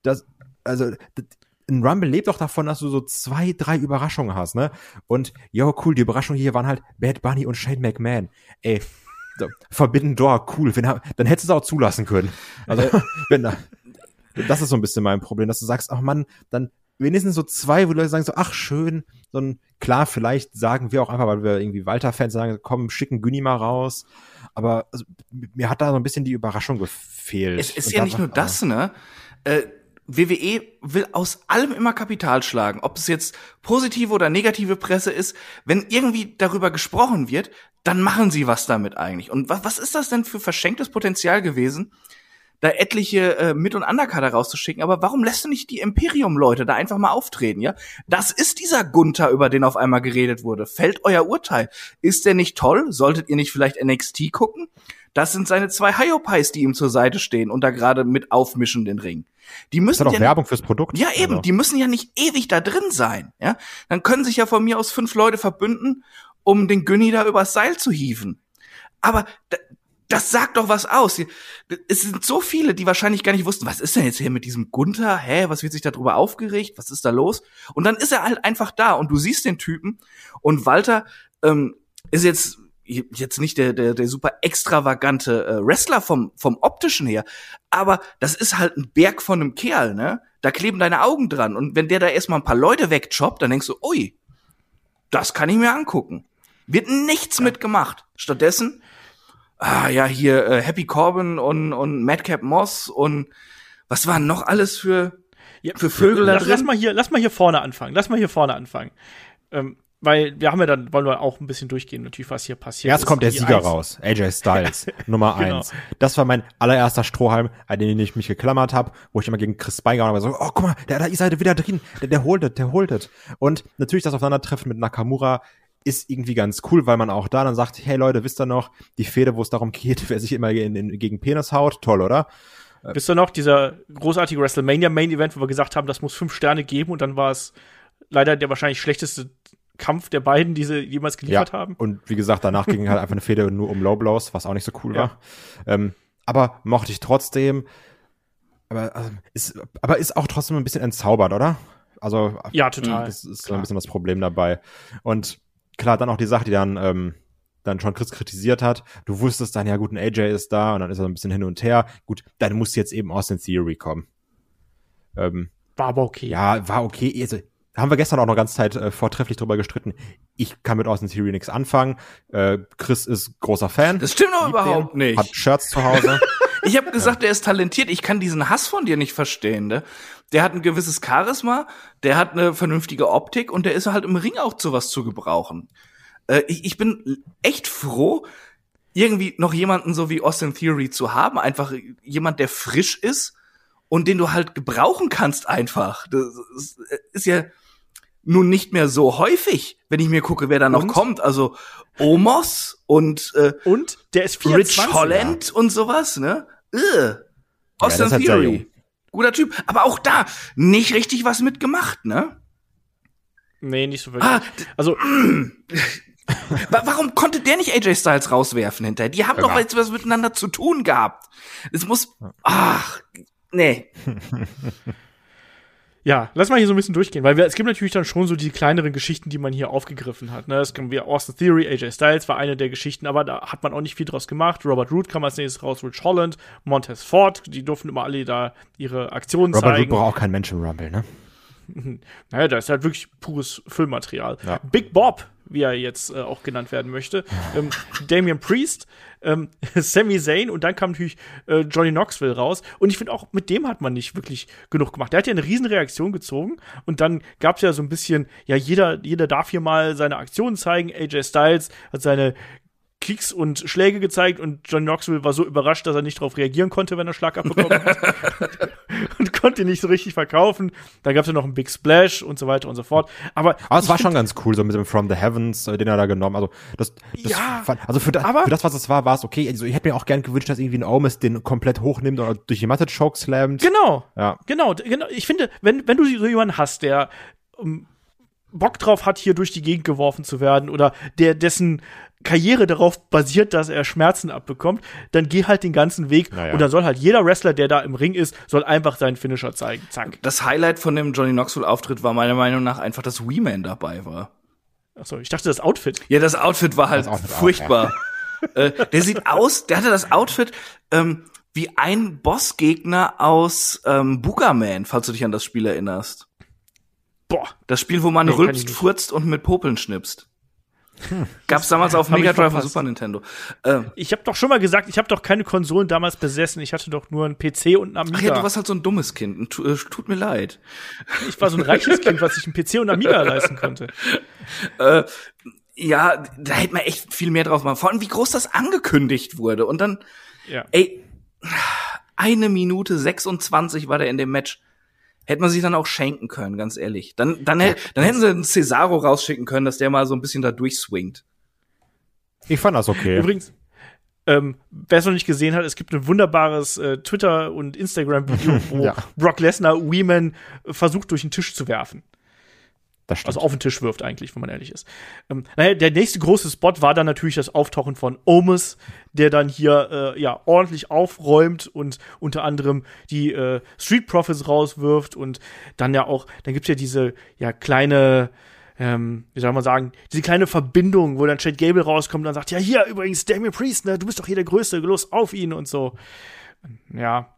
Das, also, das, ein Rumble lebt doch davon, dass du so zwei, drei Überraschungen hast, ne? Und, jo, cool, die Überraschungen hier waren halt Bad Bunny und Shane McMahon. Ey, Forbidden Door, cool. Wenn, dann hättest du es auch zulassen können. Also, [laughs] wenn da, das ist so ein bisschen mein Problem, dass du sagst, ach Mann, dann wenigstens so zwei, wo Leute sagen so, ach schön, so ein, klar, vielleicht sagen wir auch einfach, weil wir irgendwie Walter-Fans sagen, komm, schicken Günni mal raus. Aber also, mir hat da so ein bisschen die Überraschung gefehlt. Es ist Und ja nicht nur das, ne? Äh, WWE will aus allem immer Kapital schlagen. Ob es jetzt positive oder negative Presse ist, wenn irgendwie darüber gesprochen wird, dann machen sie was damit eigentlich. Und was, was ist das denn für verschenktes Potenzial gewesen, da etliche äh, Mit- und Underkader rauszuschicken? Aber warum lässt du nicht die Imperium-Leute da einfach mal auftreten, ja? Das ist dieser Gunther, über den auf einmal geredet wurde. Fällt euer Urteil? Ist der nicht toll? Solltet ihr nicht vielleicht NXT gucken? Das sind seine zwei Hyopies, die ihm zur Seite stehen und da gerade mit aufmischen den Ring. Die Das ist müssen doch ja Werbung fürs Produkt. ja, eben, Also. die müssen ja nicht ewig da drin sein, ja? Dann können sich ja von mir aus fünf Leute verbünden, um den Günni da übers Seil zu hieven. Aber das sagt doch was aus. Es sind so viele, die wahrscheinlich gar nicht wussten, was ist denn jetzt hier mit diesem Gunther? Hä, was wird sich darüber aufgeregt? Was ist da los? Und dann ist er halt einfach da und du siehst den Typen und Walter ähm, ist jetzt jetzt nicht der, der, der super extravagante äh, Wrestler vom, vom optischen her, aber das ist halt ein Berg von einem Kerl, ne? Da kleben deine Augen dran. Und wenn der da erstmal ein paar Leute wegchoppt, dann denkst du, ui, das kann ich mir angucken. Wird nichts mitgemacht. Stattdessen, ah ja, hier äh, Happy Corbin und, und Madcap Moss und was waren noch alles für, Ja, für Vögel da lass, lass drin? mal hier, lass mal hier vorne anfangen. Lass mal hier vorne anfangen. Ähm, weil wir haben ja dann, wollen wir auch ein bisschen durchgehen, natürlich, was hier passiert. Erst ist. kommt der Die Sieger eins- raus, AJ Styles, [laughs] Nummer Genau. eins. Das war mein allererster Strohhalm, an den ich mich geklammert habe, wo ich immer gegen Chris Spy gehauen habe, so, oh, guck mal, der, da ist er wieder drin, der, der holt es, der holt es. Und natürlich das Aufeinandertreffen mit Nakamura ist irgendwie ganz cool, weil man auch da dann sagt, hey Leute, wisst ihr noch, die Fehde, wo es darum geht, [laughs] wer sich immer in, in, gegen Penis haut, toll, oder? Wisst ihr noch, dieser großartige WrestleMania Main Event, wo wir gesagt haben, das muss fünf Sterne geben und dann war es leider der wahrscheinlich schlechteste Kampf der beiden, die sie jemals geliefert haben. Und wie gesagt, danach ging halt einfach eine Fehde nur um Low Blows, was auch nicht so cool Ja. war. Ähm, aber mochte ich trotzdem. Aber, also, ist, aber ist auch trotzdem ein bisschen entzaubert, oder? Also, Ja, total. das ist so Klar. ein bisschen das Problem dabei. Und klar, dann auch die Sache, die dann, ähm, dann schon Chris kritisiert hat. Du wusstest dann, ja gut, ein AJ ist da und dann ist er so ein bisschen hin und her. Gut, dann muss jetzt eben Austin Theory kommen. Ähm, War aber okay. ja, war okay. Also, haben wir gestern auch noch ganz Zeit äh, vortrefflich drüber gestritten. Ich kann mit Austin Theory nichts anfangen. Äh, Chris ist großer Fan. Das stimmt doch überhaupt den, nicht. Hat Shirts zu Hause. [laughs] Ich habe gesagt, der ist talentiert. Ich kann diesen Hass von dir nicht verstehen. Ne? Der hat ein gewisses Charisma, der hat eine vernünftige Optik und der ist halt im Ring auch zu was zu gebrauchen. Äh, ich, ich bin echt froh, irgendwie noch jemanden so wie Austin Theory zu haben. Einfach jemand, der frisch ist und den du halt gebrauchen kannst einfach. Das ist, ist ja nun nicht mehr so häufig, wenn ich mir gucke, wer da noch Und? kommt. Also Omos und äh, Und der ist 24. Rich Holland und sowas, ne? Äh. Austin sehr Theory. Guter Typ. Aber auch da nicht richtig was mitgemacht, ne? Nee, nicht so wirklich. Ah, Also, [clears throat] wa- warum konnte der nicht AJ Styles rauswerfen hinterher? Die haben doch Ja. jetzt was miteinander zu tun gehabt. Es muss, ach, nee. [laughs] ja, lass mal hier so ein bisschen durchgehen, weil wir, es gibt natürlich dann schon so die kleineren Geschichten, die man hier aufgegriffen hat. Ne? Es kommen wir Austin Theory, AJ Styles war eine der Geschichten, aber da hat man auch nicht viel draus gemacht. Robert Root kam als nächstes raus, Rich Holland, Montez Ford, die durften immer alle da ihre Aktionen Robert Root zeigen. braucht auch kein Mensch im Rumble, ne? [laughs] Naja, da ist halt wirklich pures Füllmaterial. Ja. Big Bob, wie er jetzt äh, auch genannt werden möchte. [laughs] ähm, Damian Priest, ähm, [laughs] Sami Zayn und dann kam natürlich äh, Johnny Knoxville raus. Und ich finde auch, mit dem hat man nicht wirklich genug gemacht. Der hat ja eine riesen Reaktion gezogen und dann gab es ja so ein bisschen, ja, jeder, jeder darf hier mal seine Aktionen zeigen. AJ Styles hat seine Kicks und Schläge gezeigt und Johnny Knoxville war so überrascht, dass er nicht darauf reagieren konnte, wenn er Schlag abbekommen hat. [laughs] und konnte ihn nicht so richtig verkaufen. Dann gab es ja noch einen Big Splash und so weiter und so fort. Aber, Aber es war schon ganz cool, so mit dem From the Heavens, äh, den er da genommen. Also das, das Ja, fand, also für, das, aber- für das, was es war, war es okay. Also ich hätte mir auch gern gewünscht, dass irgendwie ein Omis den komplett hochnimmt oder durch die Matte chokeslammt. Genau. Ja. Genau, genau. Ich finde, wenn, wenn du so jemanden hast, der ähm, Bock drauf hat, hier durch die Gegend geworfen zu werden oder der dessen Karriere darauf basiert, dass er Schmerzen abbekommt, dann geh halt den ganzen Weg Naja. und dann soll halt jeder Wrestler, der da im Ring ist, soll einfach seinen Finisher zeigen. Zack. Das Highlight von dem Johnny Knoxville-Auftritt war meiner Meinung nach einfach, dass Wee-Man dabei war. Achso, ich dachte das Outfit. Ja, das Outfit war halt Outfit auch, furchtbar. [laughs] äh, der sieht aus, der hatte das Outfit ähm, wie ein Bossgegner aus ähm, Boogerman, falls du dich an das Spiel erinnerst. Boah. Das Spiel, wo man Nee, rülpst, furzt und mit Popeln schnipst. Gab's damals auf Mega Drive und. Super Nintendo. Ähm, Ich habe doch schon mal gesagt, ich habe doch keine Konsolen damals besessen. Ich hatte doch nur einen PC und einen Amiga. ach ja, du warst halt so ein dummes Kind. Äh, Tut mir leid. ich war so ein reiches Kind, was sich einen PC und einen Amiga [laughs] leisten konnte. Äh, ja, da hätte man echt viel mehr drauf machen. Vor allem, wie groß das angekündigt wurde. Und dann, Ja. ey, eine Minute 26 war der in dem Match. Hätte man sich dann auch schenken können, ganz ehrlich. Dann, dann, hätt- dann hätten sie einen Cesaro rausschicken können, dass der mal so ein bisschen da durchswingt. Ich fand das okay. Übrigens, ähm, wer es noch nicht gesehen hat, es gibt ein wunderbares äh, Twitter- und Instagram-Video, [laughs] wo Ja. Brock Lesnar Weeman versucht, durch den Tisch zu werfen. Also auf den Tisch wirft eigentlich, wenn man ehrlich ist. Ähm, naja, der nächste große Spot war dann natürlich das Auftauchen von Omus, der dann hier äh, ja ordentlich aufräumt und unter anderem die äh, Street Profits rauswirft und dann ja auch, dann gibt's ja diese ja kleine ähm, wie soll man sagen, diese kleine Verbindung, wo dann Chad Gable rauskommt und dann sagt, ja, hier übrigens, Damien Priest, ne, du bist doch hier der Größte, los auf ihn und so. Ja,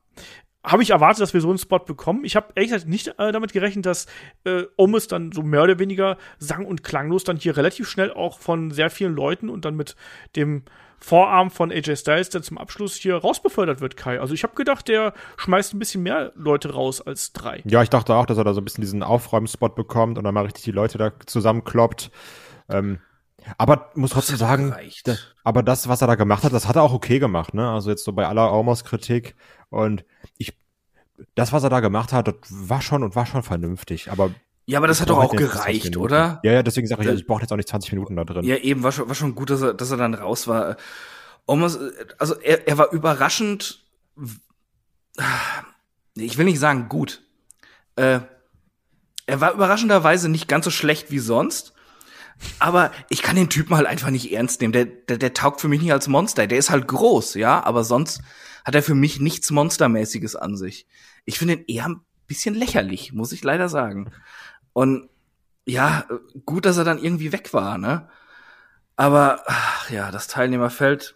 habe ich erwartet, dass wir so einen Spot bekommen. Ich habe ehrlich gesagt nicht äh, damit gerechnet, dass äh, Omis dann so mehr oder weniger sang- und klanglos dann hier relativ schnell auch von sehr vielen Leuten und dann mit dem Vorarm von AJ Styles dann zum Abschluss hier rausbefördert wird, Kai. Also ich habe gedacht, der schmeißt ein bisschen mehr Leute raus als drei. Ja, ich dachte auch, dass er da so ein bisschen diesen Aufräumspot bekommt und dann mal richtig die Leute da zusammenkloppt. Ähm, aber muss trotzdem sagen, da, aber das, was er da gemacht hat, das hat er auch okay gemacht, ne? Also jetzt so bei aller Almost-Kritik und ich, das, was er da gemacht hat, das war schon und war schon vernünftig, aber Ja, aber das hat doch auch jetzt nicht 20 gereicht, oder? Ja, ja, deswegen sage ich, ich brauche jetzt auch nicht 20 Minuten da drin. Ja, eben, war schon, war schon gut, dass er, dass er dann raus war. Almost, also er, er war überraschend, ich will nicht sagen gut. Äh, er war überraschenderweise nicht ganz so schlecht wie sonst. Aber ich kann den Typen halt einfach nicht ernst nehmen. Der, der, der taugt für mich nicht als Monster. Der ist halt groß, ja, aber sonst hat er für mich nichts Monstermäßiges an sich. Ich finde ihn eher ein bisschen lächerlich, muss ich leider sagen. Und ja, gut, dass er dann irgendwie weg war, ne? Aber ach, ja, das Teilnehmerfeld.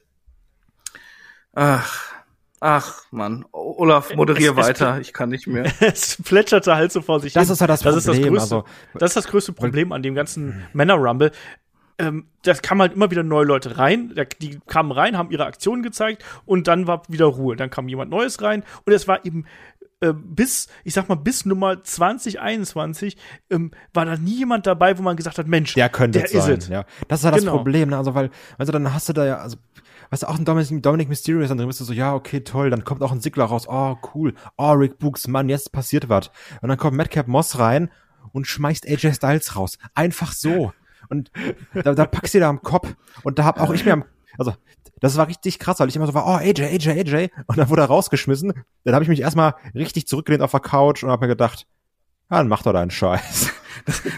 Ach, ach, Mann. Olaf, moderier Es- es- weiter. Ich kann nicht mehr. [laughs] es plätscherte halt so vor sich Das hin. ist halt das das ist das Problem, größte, also- das ist das größte Problem an dem ganzen Männer-Rumble. Ähm, da kamen halt immer wieder neue Leute rein. Die kamen rein, haben ihre Aktionen gezeigt und dann war wieder Ruhe. Dann kam jemand Neues rein und es war eben äh, bis, ich sag mal, bis Nummer 2021 ähm, war da nie jemand dabei, wo man gesagt hat, Mensch, Der könnte der es sein, is it. ja. Das ist ja das Genau. Problem, ne? Also, weil, also dann hast du da ja, also, weißt du, auch ein Dominic, Dominic Mysterio ist dann drin, bist du so, ja, okay, toll, dann kommt auch ein Sigler raus, oh, cool, oh, Rick Books, Mann, jetzt passiert was. Und dann kommt Madcap Moss rein und schmeißt AJ Styles raus. Einfach so. Und da, da packst du da am Kopf. Und da hab auch ich mir am, also, das war richtig krass, weil ich immer so war, oh, AJ, AJ, AJ. Und dann wurde er rausgeschmissen. Dann habe ich mich erstmal richtig zurückgelehnt auf der Couch und habe mir gedacht, ja, dann mach doch deinen Scheiß.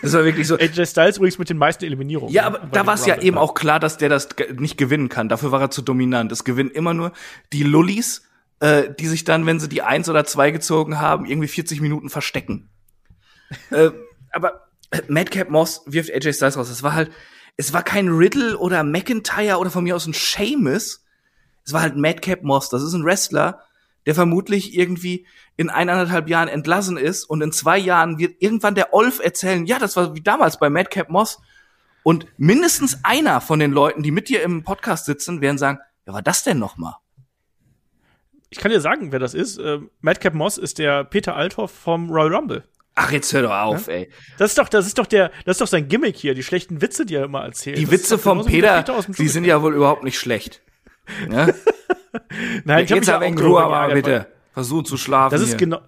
Das war wirklich so. [laughs] AJ Styles übrigens mit den meisten Eliminierungen. Ja, aber da war es ja eben auch klar, dass der das nicht gewinnen kann. Dafür war er zu dominant. Es gewinnen immer nur die Lullis, äh, die sich dann, wenn sie die eins oder zwei gezogen haben, irgendwie 40 Minuten verstecken. [laughs] äh, aber äh, Madcap Moss wirft AJ Styles raus. Es war halt, es war kein Riddle oder McIntyre oder von mir aus ein Sheamus. Es war halt Madcap Moss. Das ist ein Wrestler, der vermutlich irgendwie in eineinhalb Jahren entlassen ist und in zwei Jahren wird irgendwann der Olf erzählen, ja, das war wie damals bei Madcap Moss. Und mindestens einer von den Leuten, die mit dir im Podcast sitzen, werden sagen, ja, war das denn noch mal? Ich kann dir sagen, wer das ist. Ähm, Madcap Moss ist der Peter Althoff vom Royal Rumble. Ach, jetzt hör doch auf, ey. Das ist doch, das ist doch der, das ist doch sein Gimmick hier, die schlechten Witze, die er immer erzählt. Die Das Witze vom Peter, dem die sind ja wohl überhaupt nicht schlecht. Ja? [laughs] [laughs] Nein, ich hab Jetzt mich aber in Ruhe, aber bitte. Versuch zu schlafen. Das ist hier. genau,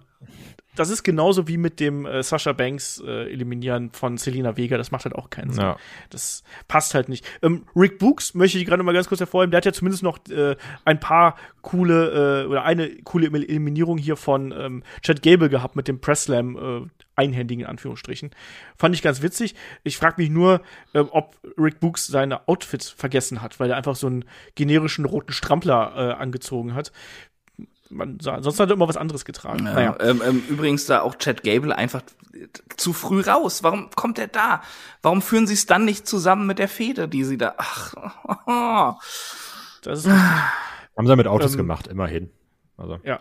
das ist genauso wie mit dem äh, Sasha Banks äh, Eliminieren von Selena Vega. Das macht halt auch keinen Sinn. Ja. Das passt halt nicht. Ähm, Rick Books möchte ich gerade mal ganz kurz hervorheben. Der hat ja zumindest noch äh, ein paar coole äh, oder eine coole Eliminierung hier von ähm, Chad Gable gehabt mit dem Press Slam äh, einhändigen in Anführungsstrichen. Fand ich ganz witzig. Ich frage mich nur, äh, ob Rick Books seine Outfits vergessen hat, weil er einfach so einen generischen roten Strampler äh, angezogen hat. Man, sah- sonst hat er immer was anderes getragen. Ja, Naja. ähm, ähm, übrigens da auch Chad Gable einfach zu früh raus. Warum kommt er da? Warum führen sie es dann nicht zusammen mit der Feder, die sie da? Ach, [laughs] Das ist richtig. Haben sie mit Autos Ähm, gemacht, immerhin. Also. Ja.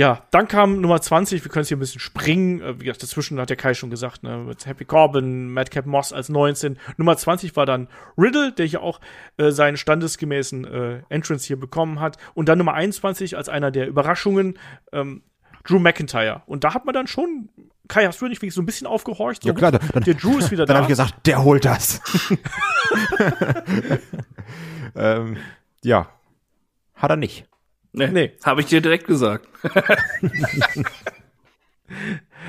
Ja, dann kam Nummer 20, wir können es hier ein bisschen springen. Äh, Wie gesagt, dazwischen hat der Kai schon gesagt, ne, mit Happy Corbin, Madcap Moss als 19. Nummer 20 war dann Riddle, der hier auch äh, seinen standesgemäßen äh, Entrance hier bekommen hat. Und dann Nummer 21 als einer der Überraschungen, ähm, Drew McIntyre. Und da hat man dann schon, Kai, hast du nicht wirklich so ein bisschen aufgehorcht? So, Ja klar, dann, der Drew ist wieder dann da. habe ich gesagt, der holt das. [laughs] [laughs] ähm, ja, hat er nicht. Nee, Nee. habe ich dir direkt gesagt. [laughs]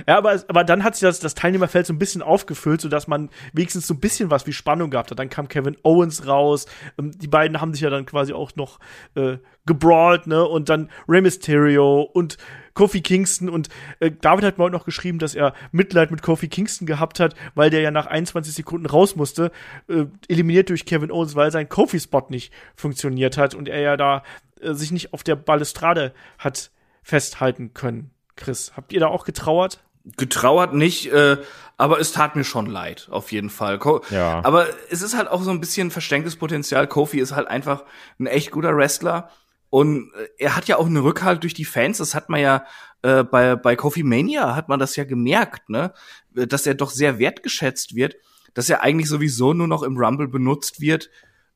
Ja, aber, aber dann hat sich das, das Teilnehmerfeld so ein bisschen aufgefüllt, sodass man wenigstens so ein bisschen was wie Spannung gehabt hat. Dann kam Kevin Owens raus. Ähm, die beiden haben sich ja dann quasi auch noch äh, gebrawlt, ne? Und dann Rey Mysterio und Kofi Kingston. Und äh, David hat mir heute noch geschrieben, dass er Mitleid mit Kofi Kingston gehabt hat, weil der ja nach 21 Sekunden raus musste, äh, eliminiert durch Kevin Owens, weil sein Kofi-Spot nicht funktioniert hat und er ja da äh, sich nicht auf der Balustrade hat festhalten können. Chris, habt ihr da auch getrauert? Getrauert nicht, äh, aber es tat mir schon leid, auf jeden Fall. Ko Ja. Aber es ist halt auch so ein bisschen verschenktes Potenzial. Kofi ist halt einfach ein echt guter Wrestler. Und äh, er hat ja auch einen Rückhalt durch die Fans. Das hat man ja äh, bei, bei Kofi Mania hat man das ja gemerkt, ne? Dass er doch sehr wertgeschätzt wird, dass er eigentlich sowieso nur noch im Rumble benutzt wird,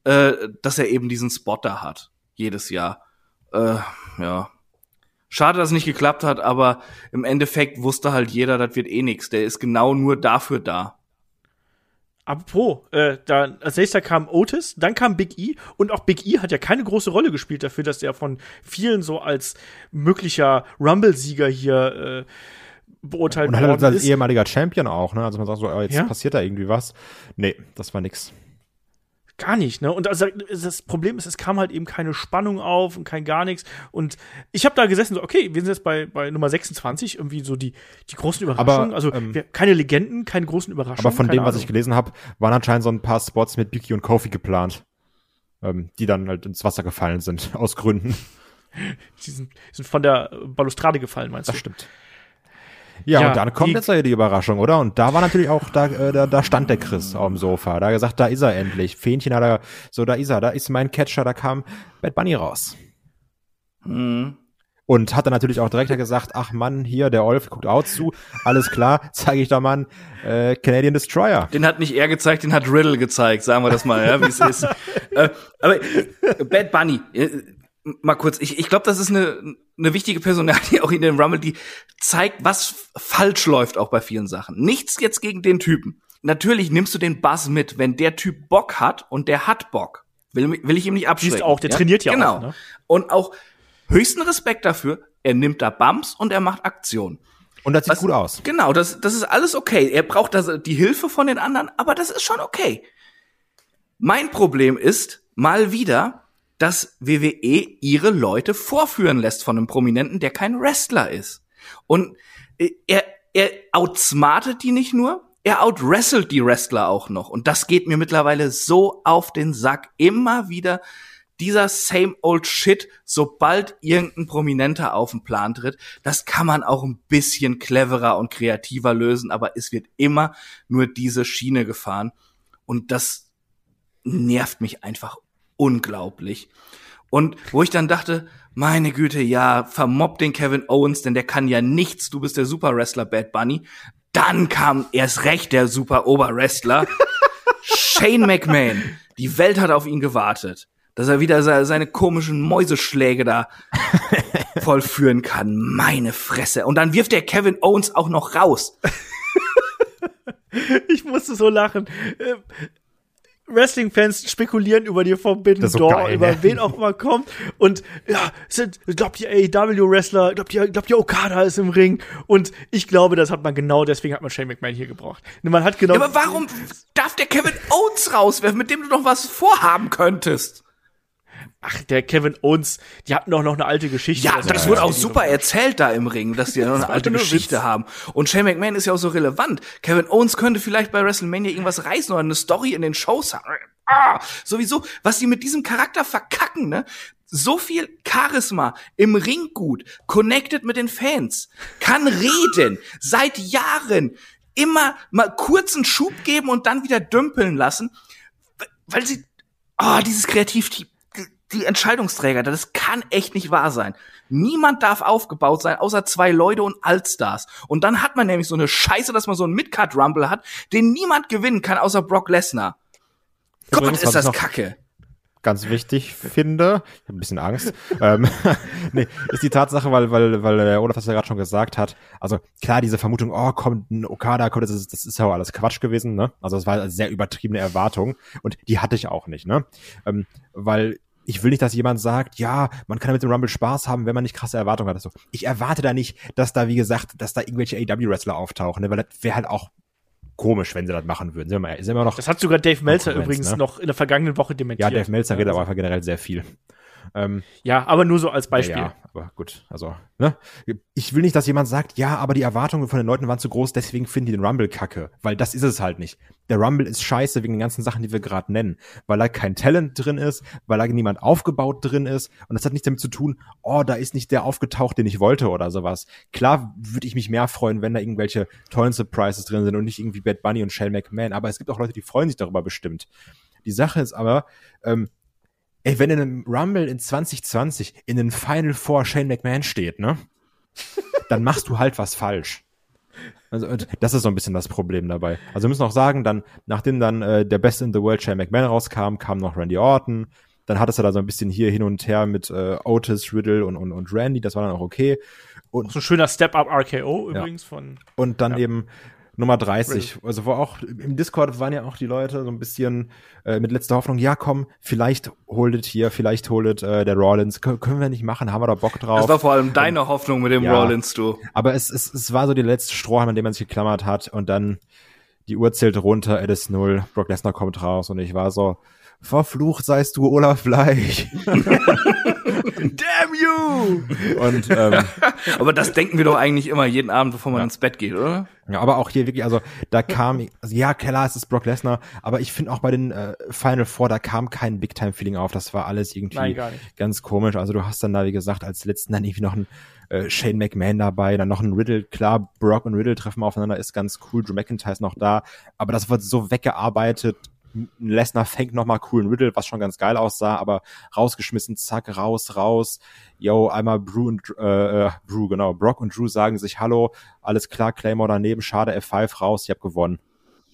äh, dass er eben diesen Spot da hat. Jedes Jahr. Äh, ja. Schade, dass es nicht geklappt hat, aber im Endeffekt wusste halt jeder, das wird eh nix. Der ist genau nur dafür da. Apropos, äh, da, als nächster kam Otis, dann kam Big E und auch Big E hat ja keine große Rolle gespielt dafür, dass er von vielen so als möglicher Rumble-Sieger hier äh, beurteilt Und halt worden als ist. ehemaliger Champion auch, ne? Also man sagt so, oh, jetzt Ja. passiert da irgendwie was. Nee, das war nix. Gar nicht, ne? Und also das Problem ist, es kam halt eben keine Spannung auf und kein gar nichts. Und ich habe da gesessen, so, okay, wir sind jetzt bei, bei Nummer 26, irgendwie so die, die großen Überraschungen. also ähm, wir, keine Legenden, keine großen Überraschungen. Aber von dem, was ich Ahnung. gelesen habe, waren anscheinend so ein paar Spots mit Biggie und Kofi geplant. Ähm, die dann halt ins Wasser gefallen sind, [laughs] aus Gründen. Die sind, die sind von der Balustrade gefallen, meinst du? stimmt. Ja, Ja, und dann kommt die- jetzt ja die Überraschung, oder? Und da war natürlich auch, da, äh, da, da stand der Chris auf dem Sofa. Da hat er gesagt, da ist er endlich. Fähnchen hat er, so, da ist er, da ist mein Catcher, da kam Bad Bunny raus. Mhm. Und hat dann natürlich auch direkt gesagt, ach Mann, hier, der Olf guckt auch zu. Alles klar, [laughs] zeige ich doch mal einen äh, Canadian Destroyer. Den hat nicht er gezeigt, den hat Riddle gezeigt, sagen wir das mal, ja, wie es ist. [laughs] äh, aber Bad Bunny, äh, mal kurz, ich, ich glaube, das ist eine, eine wichtige Personalie [laughs] auch in dem Rumble, die zeigt, was falsch läuft auch bei vielen Sachen. Nichts jetzt gegen den Typen. Natürlich nimmst du den Buzz mit, wenn der Typ Bock hat und der hat Bock. Will, will ich ihm nicht abschrecken. auch, der trainiert ja genau. auch, ne? Und auch höchsten Respekt dafür, er nimmt da Bumps und er macht Aktion. Und das sieht Was- gut aus. Genau, das, das ist alles okay. Er braucht das, die Hilfe von den anderen, aber das ist schon okay. Mein Problem ist mal wieder, dass WWE ihre Leute vorführen lässt von einem Prominenten, der kein Wrestler ist. Und äh, er, er outsmartet die nicht nur, er outwrestelt die Wrestler auch noch. Und das geht mir mittlerweile so auf den Sack. Immer wieder dieser same old shit, sobald irgendein Prominenter auf den Plan tritt, das kann man auch ein bisschen cleverer und kreativer lösen, aber es wird immer nur diese Schiene gefahren. Und das nervt mich einfach unglaublich. Und wo ich dann dachte, meine Güte, ja, vermobb den Kevin Owens, denn der kann ja nichts, du bist der Super Wrestler Bad Bunny. Dann kam erst recht der Super Oberwrestler. [laughs] Shane McMahon. Die Welt hat auf ihn gewartet, dass er wieder se- seine komischen Mäuseschläge da [laughs] vollführen kann. Meine Fresse. Und dann wirft der Kevin Owens auch noch raus. [laughs] Ich musste so lachen. Wrestling-Fans spekulieren über die Forbidden Door, geil, über ne? wen auch immer kommt. Und ja, sind, glaubt ihr AEW-Wrestler, glaubt ihr, glaubt ihr Okada ist im Ring? Und ich glaube, das hat man genau, deswegen hat man Shane McMahon hier gebraucht. Man hat genau. Ja, aber warum darf der Kevin Owens rauswerfen, mit dem du noch was vorhaben könntest? Ach, der Kevin Owens, die hatten doch noch eine alte Geschichte. Ja, das wurde auch super erzählt da im Ring, dass die ja noch eine alte Geschichte Witz. haben. Und Shane McMahon ist ja auch so relevant. Kevin Owens könnte vielleicht bei WrestleMania irgendwas reißen oder eine Story in den Shows haben. Ah, sowieso, was die mit diesem Charakter verkacken, ne? So viel Charisma, im Ring gut, connected mit den Fans, kann reden, seit Jahren, immer mal kurzen Schub geben und dann wieder dümpeln lassen, weil sie, ah, dieses Kreativteam, die, Entscheidungsträger, das kann echt nicht wahr sein. Niemand darf aufgebaut sein, außer zwei Leute und Allstars. Und dann hat man nämlich so eine Scheiße, dass man so einen Midcard-Rumble hat, den niemand gewinnen kann, außer Brock Lesnar. Gott, ist das kacke. ganz wichtig finde, ich habe ein bisschen Angst, ähm, [laughs] nee, ist die Tatsache, weil, weil, weil der Olaf das ja gerade schon gesagt hat, also klar, diese Vermutung, oh, kommt ein Okada, kommt, das ist, das ist ja auch alles Quatsch gewesen, ne? Also das war eine sehr übertriebene Erwartung und die hatte ich auch nicht, ne? Ähm, weil ich will nicht, dass jemand sagt, ja, man kann mit dem Rumble Spaß haben, wenn man nicht krasse Erwartungen hat. So, ich erwarte da nicht, dass da, wie gesagt, dass da irgendwelche AW-Wrestler auftauchen, ne? weil das wäre halt auch komisch, wenn sie das machen würden. Sind wir, mal, sind wir noch Das hat sogar Dave Meltzer übrigens ne? noch in der vergangenen Woche dementiert. ja, Dave Meltzer redet also, aber einfach generell sehr viel. Ähm, Ja, aber nur so als Beispiel. Ja, aber gut, also, ne? Ich will nicht, dass jemand sagt, ja, aber die Erwartungen von den Leuten waren zu groß, deswegen finden die den Rumble kacke. Weil das ist es halt nicht. Der Rumble ist scheiße wegen den ganzen Sachen, die wir gerade nennen. Weil da kein Talent drin ist, weil da niemand aufgebaut drin ist. Und das hat nichts damit zu tun, oh, da ist nicht der aufgetaucht, den ich wollte oder sowas. Klar würde ich mich mehr freuen, wenn da irgendwelche tollen Surprises drin sind und nicht irgendwie Bad Bunny und Shane McMahon. Aber es gibt auch Leute, die freuen sich darüber bestimmt. Die Sache ist aber, ähm, Ey, wenn in einem Rumble in 2020 in den Final Four Shane McMahon steht, ne? Dann machst du halt was falsch. Also das ist so ein bisschen das Problem dabei. Also wir müssen auch sagen, dann, nachdem dann äh, der Best in the World Shane McMahon rauskam, kam noch Randy Orton. Dann hattest du da so ein bisschen hier hin und her mit äh, Otis, Riddle und, und, und Randy, das war dann auch okay. Und So ein schöner Step-Up RKO übrigens von. und dann Ja. eben Nummer 30. Also wo auch im Discord waren ja auch die Leute so ein bisschen äh, mit letzter Hoffnung, ja komm, vielleicht holdet hier, vielleicht holdet äh, der Rollins. Kön können wir nicht machen, haben wir da Bock drauf. Das war vor allem deine und, Hoffnung mit dem ja, Rollins, du. Aber es, es, es war so die letzte Strohhalm, an dem man sich geklammert hat und dann die Uhr zählt runter, Ed ist null, Brock Lesnar kommt raus und ich war so, verflucht seist du Olaf Bleich. [laughs] Damn you! Und, ähm, [laughs] aber das denken wir doch eigentlich immer jeden Abend, bevor man ja. ins Bett geht, oder? Ja, aber auch hier wirklich, also da kam, also, ja, klar, es ist Brock Lesnar, aber ich finde auch bei den äh, Final Four, da kam kein Big-Time-Feeling auf. Das war alles irgendwie Nein, ganz komisch. Also du hast dann da, wie gesagt, als letzten dann irgendwie noch ein äh, Shane McMahon dabei, dann noch ein Riddle, klar, Brock und Riddle treffen aufeinander, ist ganz cool, Drew McIntyre ist noch da, aber das wird so weggearbeitet, Lesnar fängt nochmal coolen Riddle, was schon ganz geil aussah, aber rausgeschmissen, zack, raus, raus. Yo, einmal Brew und äh, äh, Brew, genau. Brock und Drew sagen sich Hallo, alles klar, Claymore daneben, schade, F5 raus, ich hab gewonnen.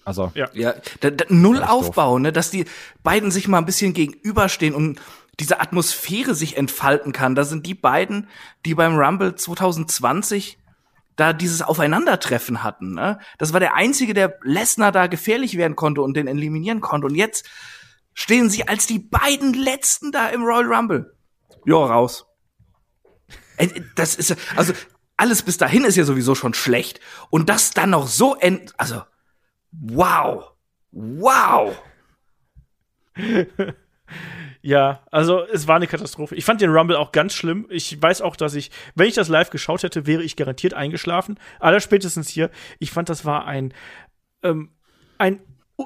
Also. Ja, ja da, da, null Aufbau, doof. ne, dass die beiden sich mal ein bisschen gegenüberstehen und diese Atmosphäre sich entfalten kann. Da sind die beiden, die beim Rumble 2020 da dieses Aufeinandertreffen hatten. Ne? Das war der einzige, der Lesnar da gefährlich werden konnte und den eliminieren konnte. Und jetzt stehen sie als die beiden Letzten da im Royal Rumble. Ja, raus. Das ist also alles bis dahin ist ja sowieso schon schlecht und das dann noch so end also wow. Wow. [laughs] Ja, also es war eine Katastrophe. Ich fand den Rumble auch ganz schlimm. Ich weiß auch, dass ich, wenn ich das live geschaut hätte, wäre ich garantiert eingeschlafen. Allerspätestens hier. Ich fand, das war ein, ähm, ein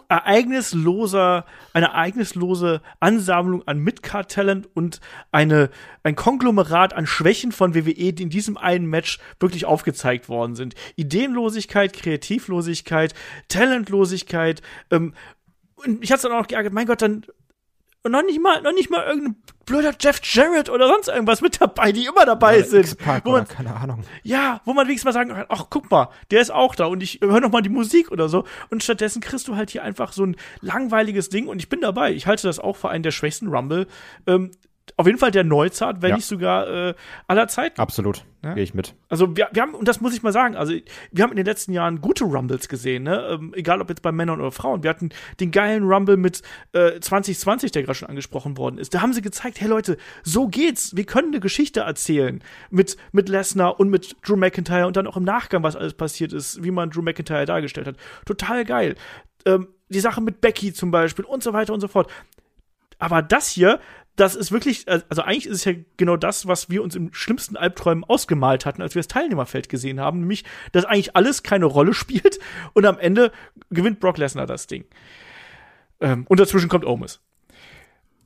ereignisloser, eine ereignislose Ansammlung an Midcard-Talent und eine, ein Konglomerat an Schwächen von WWE, die in diesem einen Match wirklich aufgezeigt worden sind. Ideenlosigkeit, Kreativlosigkeit, Talentlosigkeit, ähm, und ich hatte dann auch geärgert, mein Gott, dann und noch nicht mal, noch nicht mal irgendein blöder Jeff Jarrett oder sonst irgendwas mit dabei, die immer dabei oder sind. Wo man, keine Ahnung. Ja, wo man wenigstens mal sagen kann, ach, guck mal, der ist auch da und ich höre noch mal die Musik oder so. Und stattdessen kriegst du halt hier einfach so ein langweiliges Ding und ich bin dabei. Ich halte das auch für einen der schwächsten Rumble. Ähm, auf jeden Fall der Neuzart, wenn ja. nicht sogar äh, aller Zeiten. Absolut, ja? gehe ich mit. Also wir, wir haben, und das muss ich mal sagen, also wir haben in den letzten Jahren gute Rumbles gesehen, ne? Ähm, egal ob jetzt bei Männern oder Frauen. Wir hatten den geilen Rumble mit äh, 2020, der gerade schon angesprochen worden ist. Da haben sie gezeigt, hey Leute, so geht's. Wir können eine Geschichte erzählen mit, mit Lesnar und mit Drew McIntyre und dann auch im Nachgang, was alles passiert ist, wie man Drew McIntyre dargestellt hat. Total geil. Ähm, die Sache mit Becky zum Beispiel und so weiter und so fort. Aber das hier das ist wirklich, also eigentlich ist es ja genau das, was wir uns im schlimmsten Albträumen ausgemalt hatten, als wir das Teilnehmerfeld gesehen haben, nämlich, dass eigentlich alles keine Rolle [laughs] spielt und am Ende gewinnt Brock Lesnar das Ding. Ähm, und dazwischen kommt Omis.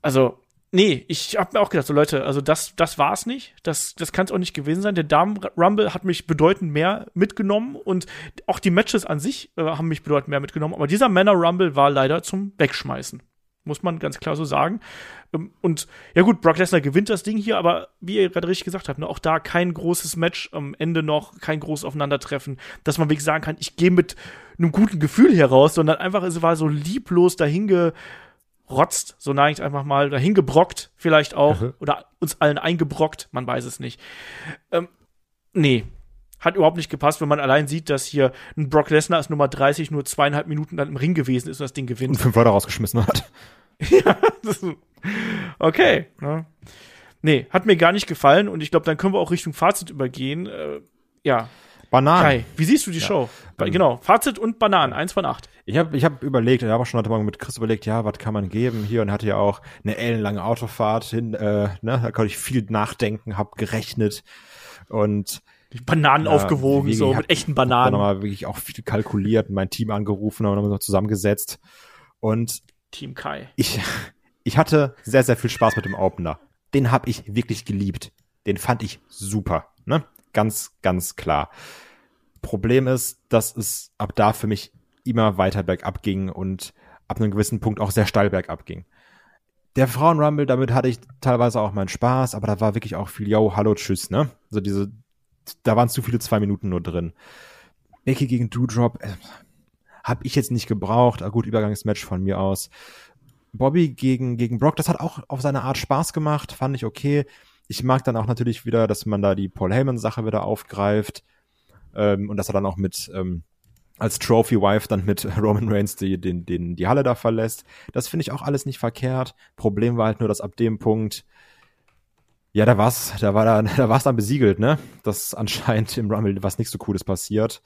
Also, nee, ich hab mir auch gedacht, so Leute, also das, das war's nicht. Das, das kann es auch nicht gewesen sein. Der Damen-Rumble hat mich bedeutend mehr mitgenommen und auch die Matches an sich äh, haben mich bedeutend mehr mitgenommen. Aber dieser Männer-Rumble war leider zum Wegschmeißen. Muss man ganz klar so sagen. Ähm, und ja gut, Brock Lesnar gewinnt das Ding hier, aber wie ihr gerade richtig gesagt habt, ne, auch da kein großes Match am Ende noch, kein großes Aufeinandertreffen, dass man wirklich sagen kann, ich gehe mit einem guten Gefühl hier raus, sondern einfach, es war so lieblos dahingerotzt, so nenne ich einfach mal, dahingebrockt vielleicht auch, mhm. oder uns allen eingebrockt, man weiß es nicht. Ähm, nee, hat überhaupt nicht gepasst, wenn man allein sieht, dass hier ein Brock Lesnar als Nummer 30 nur zweieinhalb Minuten dann im Ring gewesen ist und das Ding gewinnt. Und fünf Wörter rausgeschmissen hat. [laughs] ja, das, okay. Ne? Nee, hat mir gar nicht gefallen und ich glaube, dann können wir auch Richtung Fazit übergehen. Äh, ja. Bananen. Kai, wie siehst du die ja. Show? Ähm, genau, Fazit und Bananen, eins von acht. Ich habe ich hab überlegt, ich habe auch schon heute Morgen mit Chris überlegt, ja, was kann man geben hier und hatte ja auch eine ellenlange Autofahrt hin, äh, ne, da konnte ich viel nachdenken, habe gerechnet und die Bananen ja, aufgewogen, so mit echten Bananen. Dann nochmal wirklich auch viel kalkuliert, mein Team angerufen und noch zusammengesetzt. Und Team Kai. Ich, ich hatte sehr, sehr viel Spaß mit dem Opener. Den habe ich wirklich geliebt. Den fand ich super. Ne? Ganz, ganz klar. Problem ist, dass es ab da für mich immer weiter bergab ging und ab einem gewissen Punkt auch sehr steil bergab ging. Der Frauenrumble, damit hatte ich teilweise auch meinen Spaß, aber da war wirklich auch viel, yo, hallo, tschüss, ne? Also diese da waren zu viele zwei Minuten nur drin. Becky gegen Doudrop, äh, habe ich jetzt nicht gebraucht. Ah, gut, Übergangsmatch von mir aus. Bobby gegen, gegen Brock, das hat auch auf seine Art Spaß gemacht, fand ich okay. Ich mag dann auch natürlich wieder, dass man da die Paul Heyman-Sache wieder aufgreift ähm, und dass er dann auch mit ähm, als Trophy Wife dann mit [laughs] Roman Reigns die, den, den, die Halle da verlässt. Das finde ich auch alles nicht verkehrt. Problem war halt nur, dass ab dem Punkt, ja, da war's, da war da, [laughs] da war's dann besiegelt, ne? Dass [laughs] anscheinend im Rumble was nicht so Cooles passiert.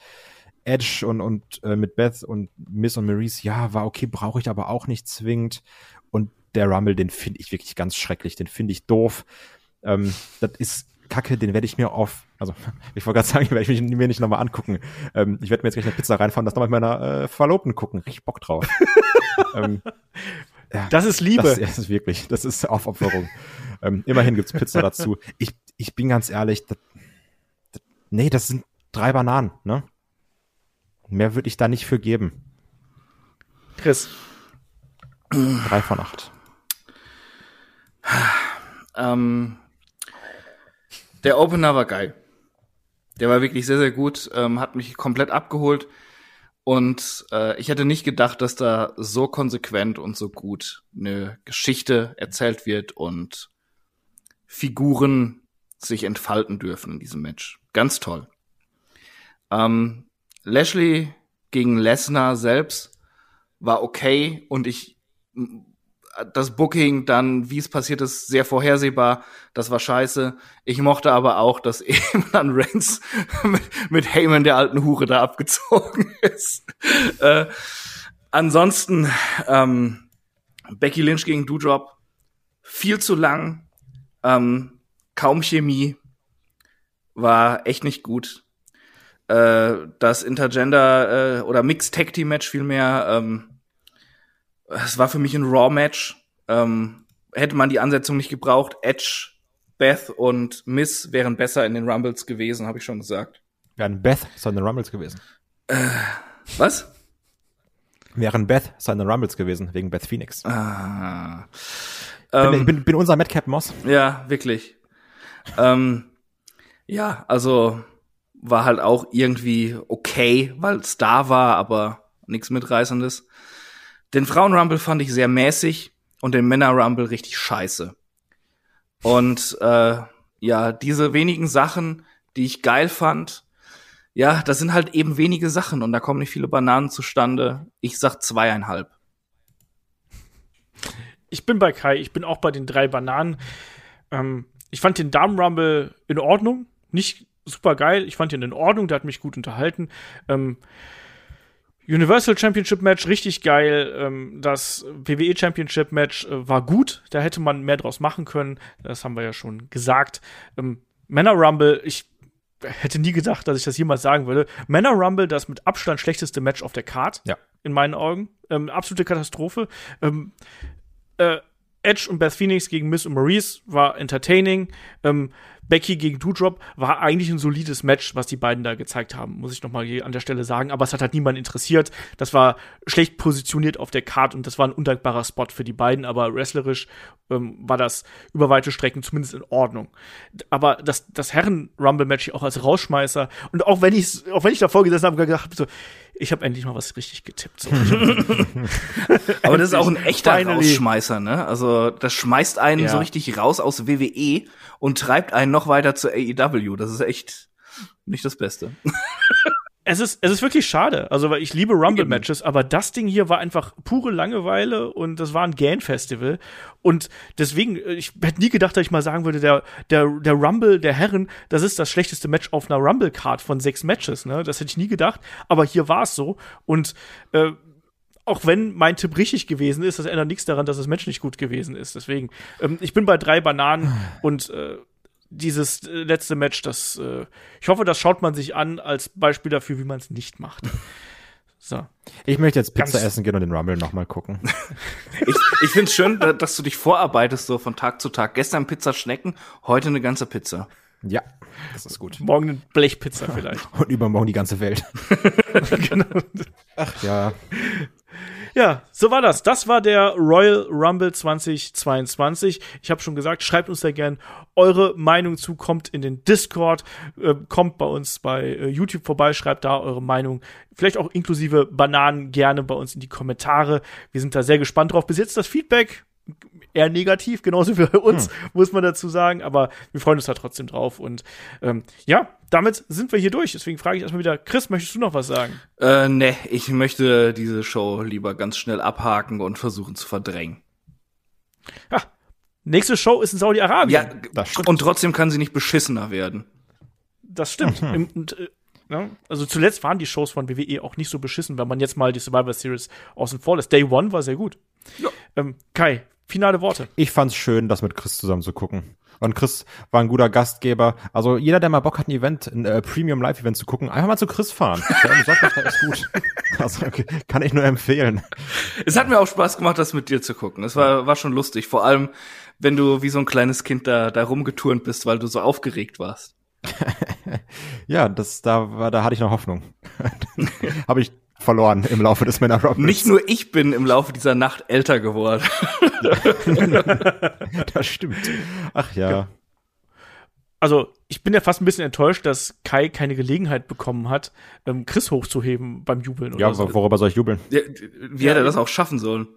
Edge und, und äh, mit Beth und Miss und Maurice, ja, war okay, brauche ich aber auch nicht zwingend. Und der Rumble, den finde ich wirklich ganz schrecklich, den finde ich doof. Ähm, das ist Kacke, den werde ich mir auf, also [laughs] ich wollte gerade sagen, werde ich mich, mir nicht nochmal angucken. Ähm, ich werde mir jetzt gleich eine Pizza reinfahren, das nochmal mit meiner äh, Verlobten gucken. Richtig Bock drauf. ähm, ja, das ist Liebe. Das, das, ist wirklich, das ist Aufopferung. Ähm, immerhin gibt's Pizza dazu. Ich, ich bin ganz ehrlich, das, das, nee, das sind drei Bananen, ne? Mehr würde ich da nicht für geben. Chris. Drei von acht. Ähm, der Opener war geil. Der war wirklich sehr, sehr gut, ähm, hat mich komplett abgeholt. Und äh, ich hätte nicht gedacht, dass da so konsequent und so gut eine Geschichte erzählt wird und Figuren sich entfalten dürfen in diesem Match. Ganz toll. Ähm, Lashley gegen Lesnar selbst war okay und ich das Booking dann, wie es passiert ist, sehr vorhersehbar. Das war scheiße. Ich mochte aber auch, dass [laughs] eben dann Reigns mit, mit Heyman der alten Hure da abgezogen [laughs] ist. Äh, ansonsten ähm, Becky Lynch gegen Doudrop viel zu lang, ähm, kaum Chemie, war echt nicht gut. Äh, das Intergender äh, oder Mixed Tag Team Match vielmehr ähm, es war für mich ein Raw-Match. Ähm, hätte man die Ansetzung nicht gebraucht. Edge, Beth und Miss wären besser in den Rumbles gewesen, habe ich schon gesagt. Wären Beth seine Rumbles gewesen. Äh, was? Wären Beth seine Rumbles gewesen, wegen Beth Phoenix. Ah. Bin, Ähm, bin, bin unser Madcap Moss. Ja, wirklich. ähm, ja, also war halt auch irgendwie okay, weil es da war, aber nichts mitreißendes. Den Frauen-Rumble fand ich sehr mäßig und den Männer-Rumble richtig scheiße. Und äh, ja, diese wenigen Sachen, die ich geil fand, ja, das sind halt eben wenige Sachen und da kommen nicht viele Bananen zustande. Ich sag zweieinhalb. Ich bin bei Kai, ich bin auch bei den drei Bananen. Ähm, ich fand den Damen-Rumble in Ordnung. Nicht super geil, ich fand ihn in Ordnung, der hat mich gut unterhalten. Ähm, Universal Championship Match richtig geil. Ähm, das WWE Championship Match äh, war gut. Da hätte man mehr draus machen können. Das haben wir ja schon gesagt. Ähm, Männer Rumble, ich hätte nie gedacht, dass ich das jemals sagen würde. Männer Rumble, das mit Abstand schlechteste Match auf der Card. Ja. In meinen Augen. Ähm, absolute Katastrophe. Ähm, äh, Edge und Beth Phoenix gegen Miss und Maurice war entertaining. Ähm, Becky gegen Doudrop war eigentlich ein solides Match, was die beiden da gezeigt haben, muss ich noch mal hier an der Stelle sagen. Aber es hat halt niemand interessiert. Das war schlecht positioniert auf der Card und das war ein undankbarer Spot für die beiden. Aber wrestlerisch ähm, war das über weite Strecken zumindest in Ordnung. Aber das, das Herren-Rumble-Match auch als Rausschmeißer und auch wenn ich auch wenn ich davor gesessen habe, gedacht hab, so, ich habe endlich mal was richtig getippt. So. [laughs] Aber das ist auch ein echter Finally. Rausschmeißer, ne? Also das schmeißt einen Ja. so richtig raus aus WWE und treibt einen noch weiter zu AEW. Das ist echt nicht das Beste. [laughs] Es ist, es ist wirklich schade. Also, weil ich liebe Rumble-Matches, aber das Ding hier war einfach pure Langeweile und das war ein Gan-Festival. Und deswegen, äh, ich hätte nie gedacht, dass ich mal sagen würde, der, der, der Rumble der Herren, das ist das schlechteste Match auf einer Rumble-Card von sechs Matches, ne? Das hätte ich nie gedacht. Aber hier war es so. Und, äh, auch wenn mein Tipp richtig gewesen ist, das ändert nichts daran, dass das Match nicht gut gewesen ist. Deswegen, ähm, ich bin bei drei Bananen [sighs] und äh, dieses äh, letzte Match, das, äh, ich hoffe, das schaut man sich an als Beispiel dafür, wie man es nicht macht. [laughs] So. Ich möchte jetzt Pizza Ganz- essen gehen und den Rumble nochmal gucken. [laughs] Ich, ich finde es schön, da- dass du dich vorarbeitest so von Tag zu Tag. Gestern Pizza Schnecken, heute eine ganze Pizza. ja, das ist gut. Morgen eine Blechpizza [laughs] vielleicht. Und übermorgen die ganze Welt. genau. Ach ja. Ja, so war das. Das war der Royal Rumble 2022. Ich habe schon gesagt, schreibt uns da gern eure Meinung zu, kommt in den Discord, äh, kommt bei uns bei äh, YouTube vorbei, schreibt da eure Meinung, vielleicht auch inklusive Bananen gerne bei uns in die Kommentare. Wir sind da sehr gespannt drauf. Bis jetzt das Feedback eher negativ, genauso wie bei uns, hm. muss man dazu sagen. Aber wir freuen uns da trotzdem drauf. Und ähm, ja, damit sind wir hier durch. Deswegen frage ich erstmal wieder, Chris, möchtest du noch was sagen? Äh, ne, ich möchte diese Show lieber ganz schnell abhaken und versuchen zu verdrängen. Ja, nächste Show ist in Saudi-Arabien. Ja, und trotzdem kann sie nicht beschissener werden. Das stimmt. Mhm. Und, äh, ja, also zuletzt waren die Shows von WWE auch nicht so beschissen, wenn man jetzt mal die Survivor Series außen vor lässt. Day One war sehr gut. Ja. Ähm, Kai, finale Worte. Ich fand's schön, das mit Chris zusammen zu gucken. Und Chris war ein guter Gastgeber. Also jeder, der mal Bock hat, ein Event, ein äh, Premium Live Event zu gucken, einfach mal zu Chris fahren. [laughs] Der umsonst ist gut. Also okay, kann ich nur empfehlen. Es hat mir auch Spaß gemacht, das mit dir zu gucken. Es war war schon lustig, vor allem wenn du wie so ein kleines Kind da da rumgeturnt bist, weil du so aufgeregt warst. [laughs] ja, das da war da hatte ich noch Hoffnung. [laughs] Habe ich verloren im Laufe des Männer Rockets. Nicht nur ich bin im Laufe dieser Nacht älter geworden. [laughs] das stimmt. Ach ja. Also, ich bin ja fast ein bisschen enttäuscht, dass Kai keine Gelegenheit bekommen hat, ähm, Chris hochzuheben beim Jubeln. ja, so. worüber soll ich jubeln? Ja, wie ja, hätte er das auch schaffen sollen?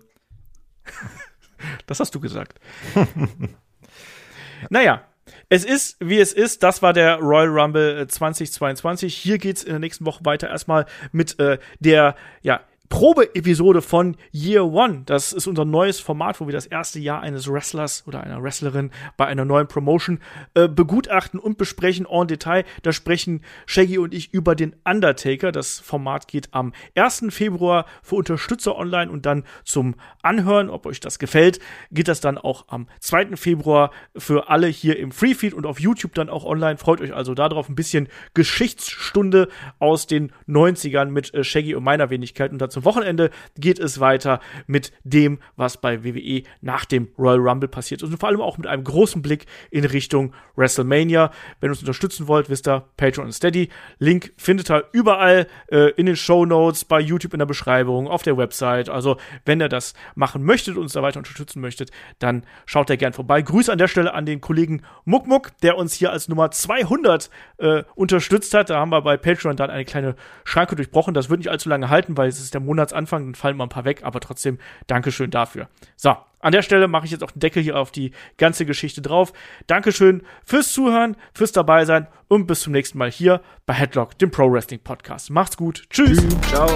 das hast du gesagt. [laughs] naja, es ist, wie es ist. Das war der Royal Rumble 2022. Äh, Hier geht's in der nächsten Woche weiter erstmal mit äh, der ja, Probe-Episode von Year One. Das ist unser neues Format, wo wir das erste Jahr eines Wrestlers oder einer Wrestlerin bei einer neuen Promotion äh, begutachten und besprechen en Detail. Da sprechen Shaggy und ich über den Undertaker. Das Format geht am 1. Februar für Unterstützer online und dann zum Anhören, ob euch das gefällt, geht das dann auch am 2. Februar für alle hier im Freefeed und auf YouTube dann auch online. Freut euch also darauf ein bisschen Geschichtsstunde aus den 90ern mit äh, Shaggy und meiner Wenigkeit und dazu zum Wochenende geht es weiter mit dem, was bei WWE nach dem Royal Rumble passiert ist und vor allem auch mit einem großen Blick in Richtung WrestleMania. Wenn ihr uns unterstützen wollt, wisst ihr, Patreon und Steady. Link findet ihr überall äh, in den Show Notes, bei YouTube in der Beschreibung, auf der Website. Also, wenn ihr das machen möchtet und uns da weiter unterstützen möchtet, dann schaut da gern vorbei. Grüße an der Stelle an den Kollegen Muckmuck, der uns hier als Nummer 200 äh, unterstützt hat. Da haben wir bei Patreon dann eine kleine Schranke durchbrochen. Das wird nicht allzu lange halten, weil es ist der Monatsanfang, dann fallen mal ein paar weg, aber trotzdem Dankeschön dafür. So, an der Stelle mache ich jetzt auch den Deckel hier auf die ganze Geschichte drauf. Dankeschön fürs Zuhören, fürs dabei sein und bis zum nächsten Mal hier bei Headlock, dem Pro Wrestling Podcast. Macht's gut. Tschüss. Tschüss. Ciao.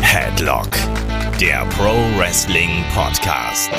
Headlock, der Pro Wrestling Podcast.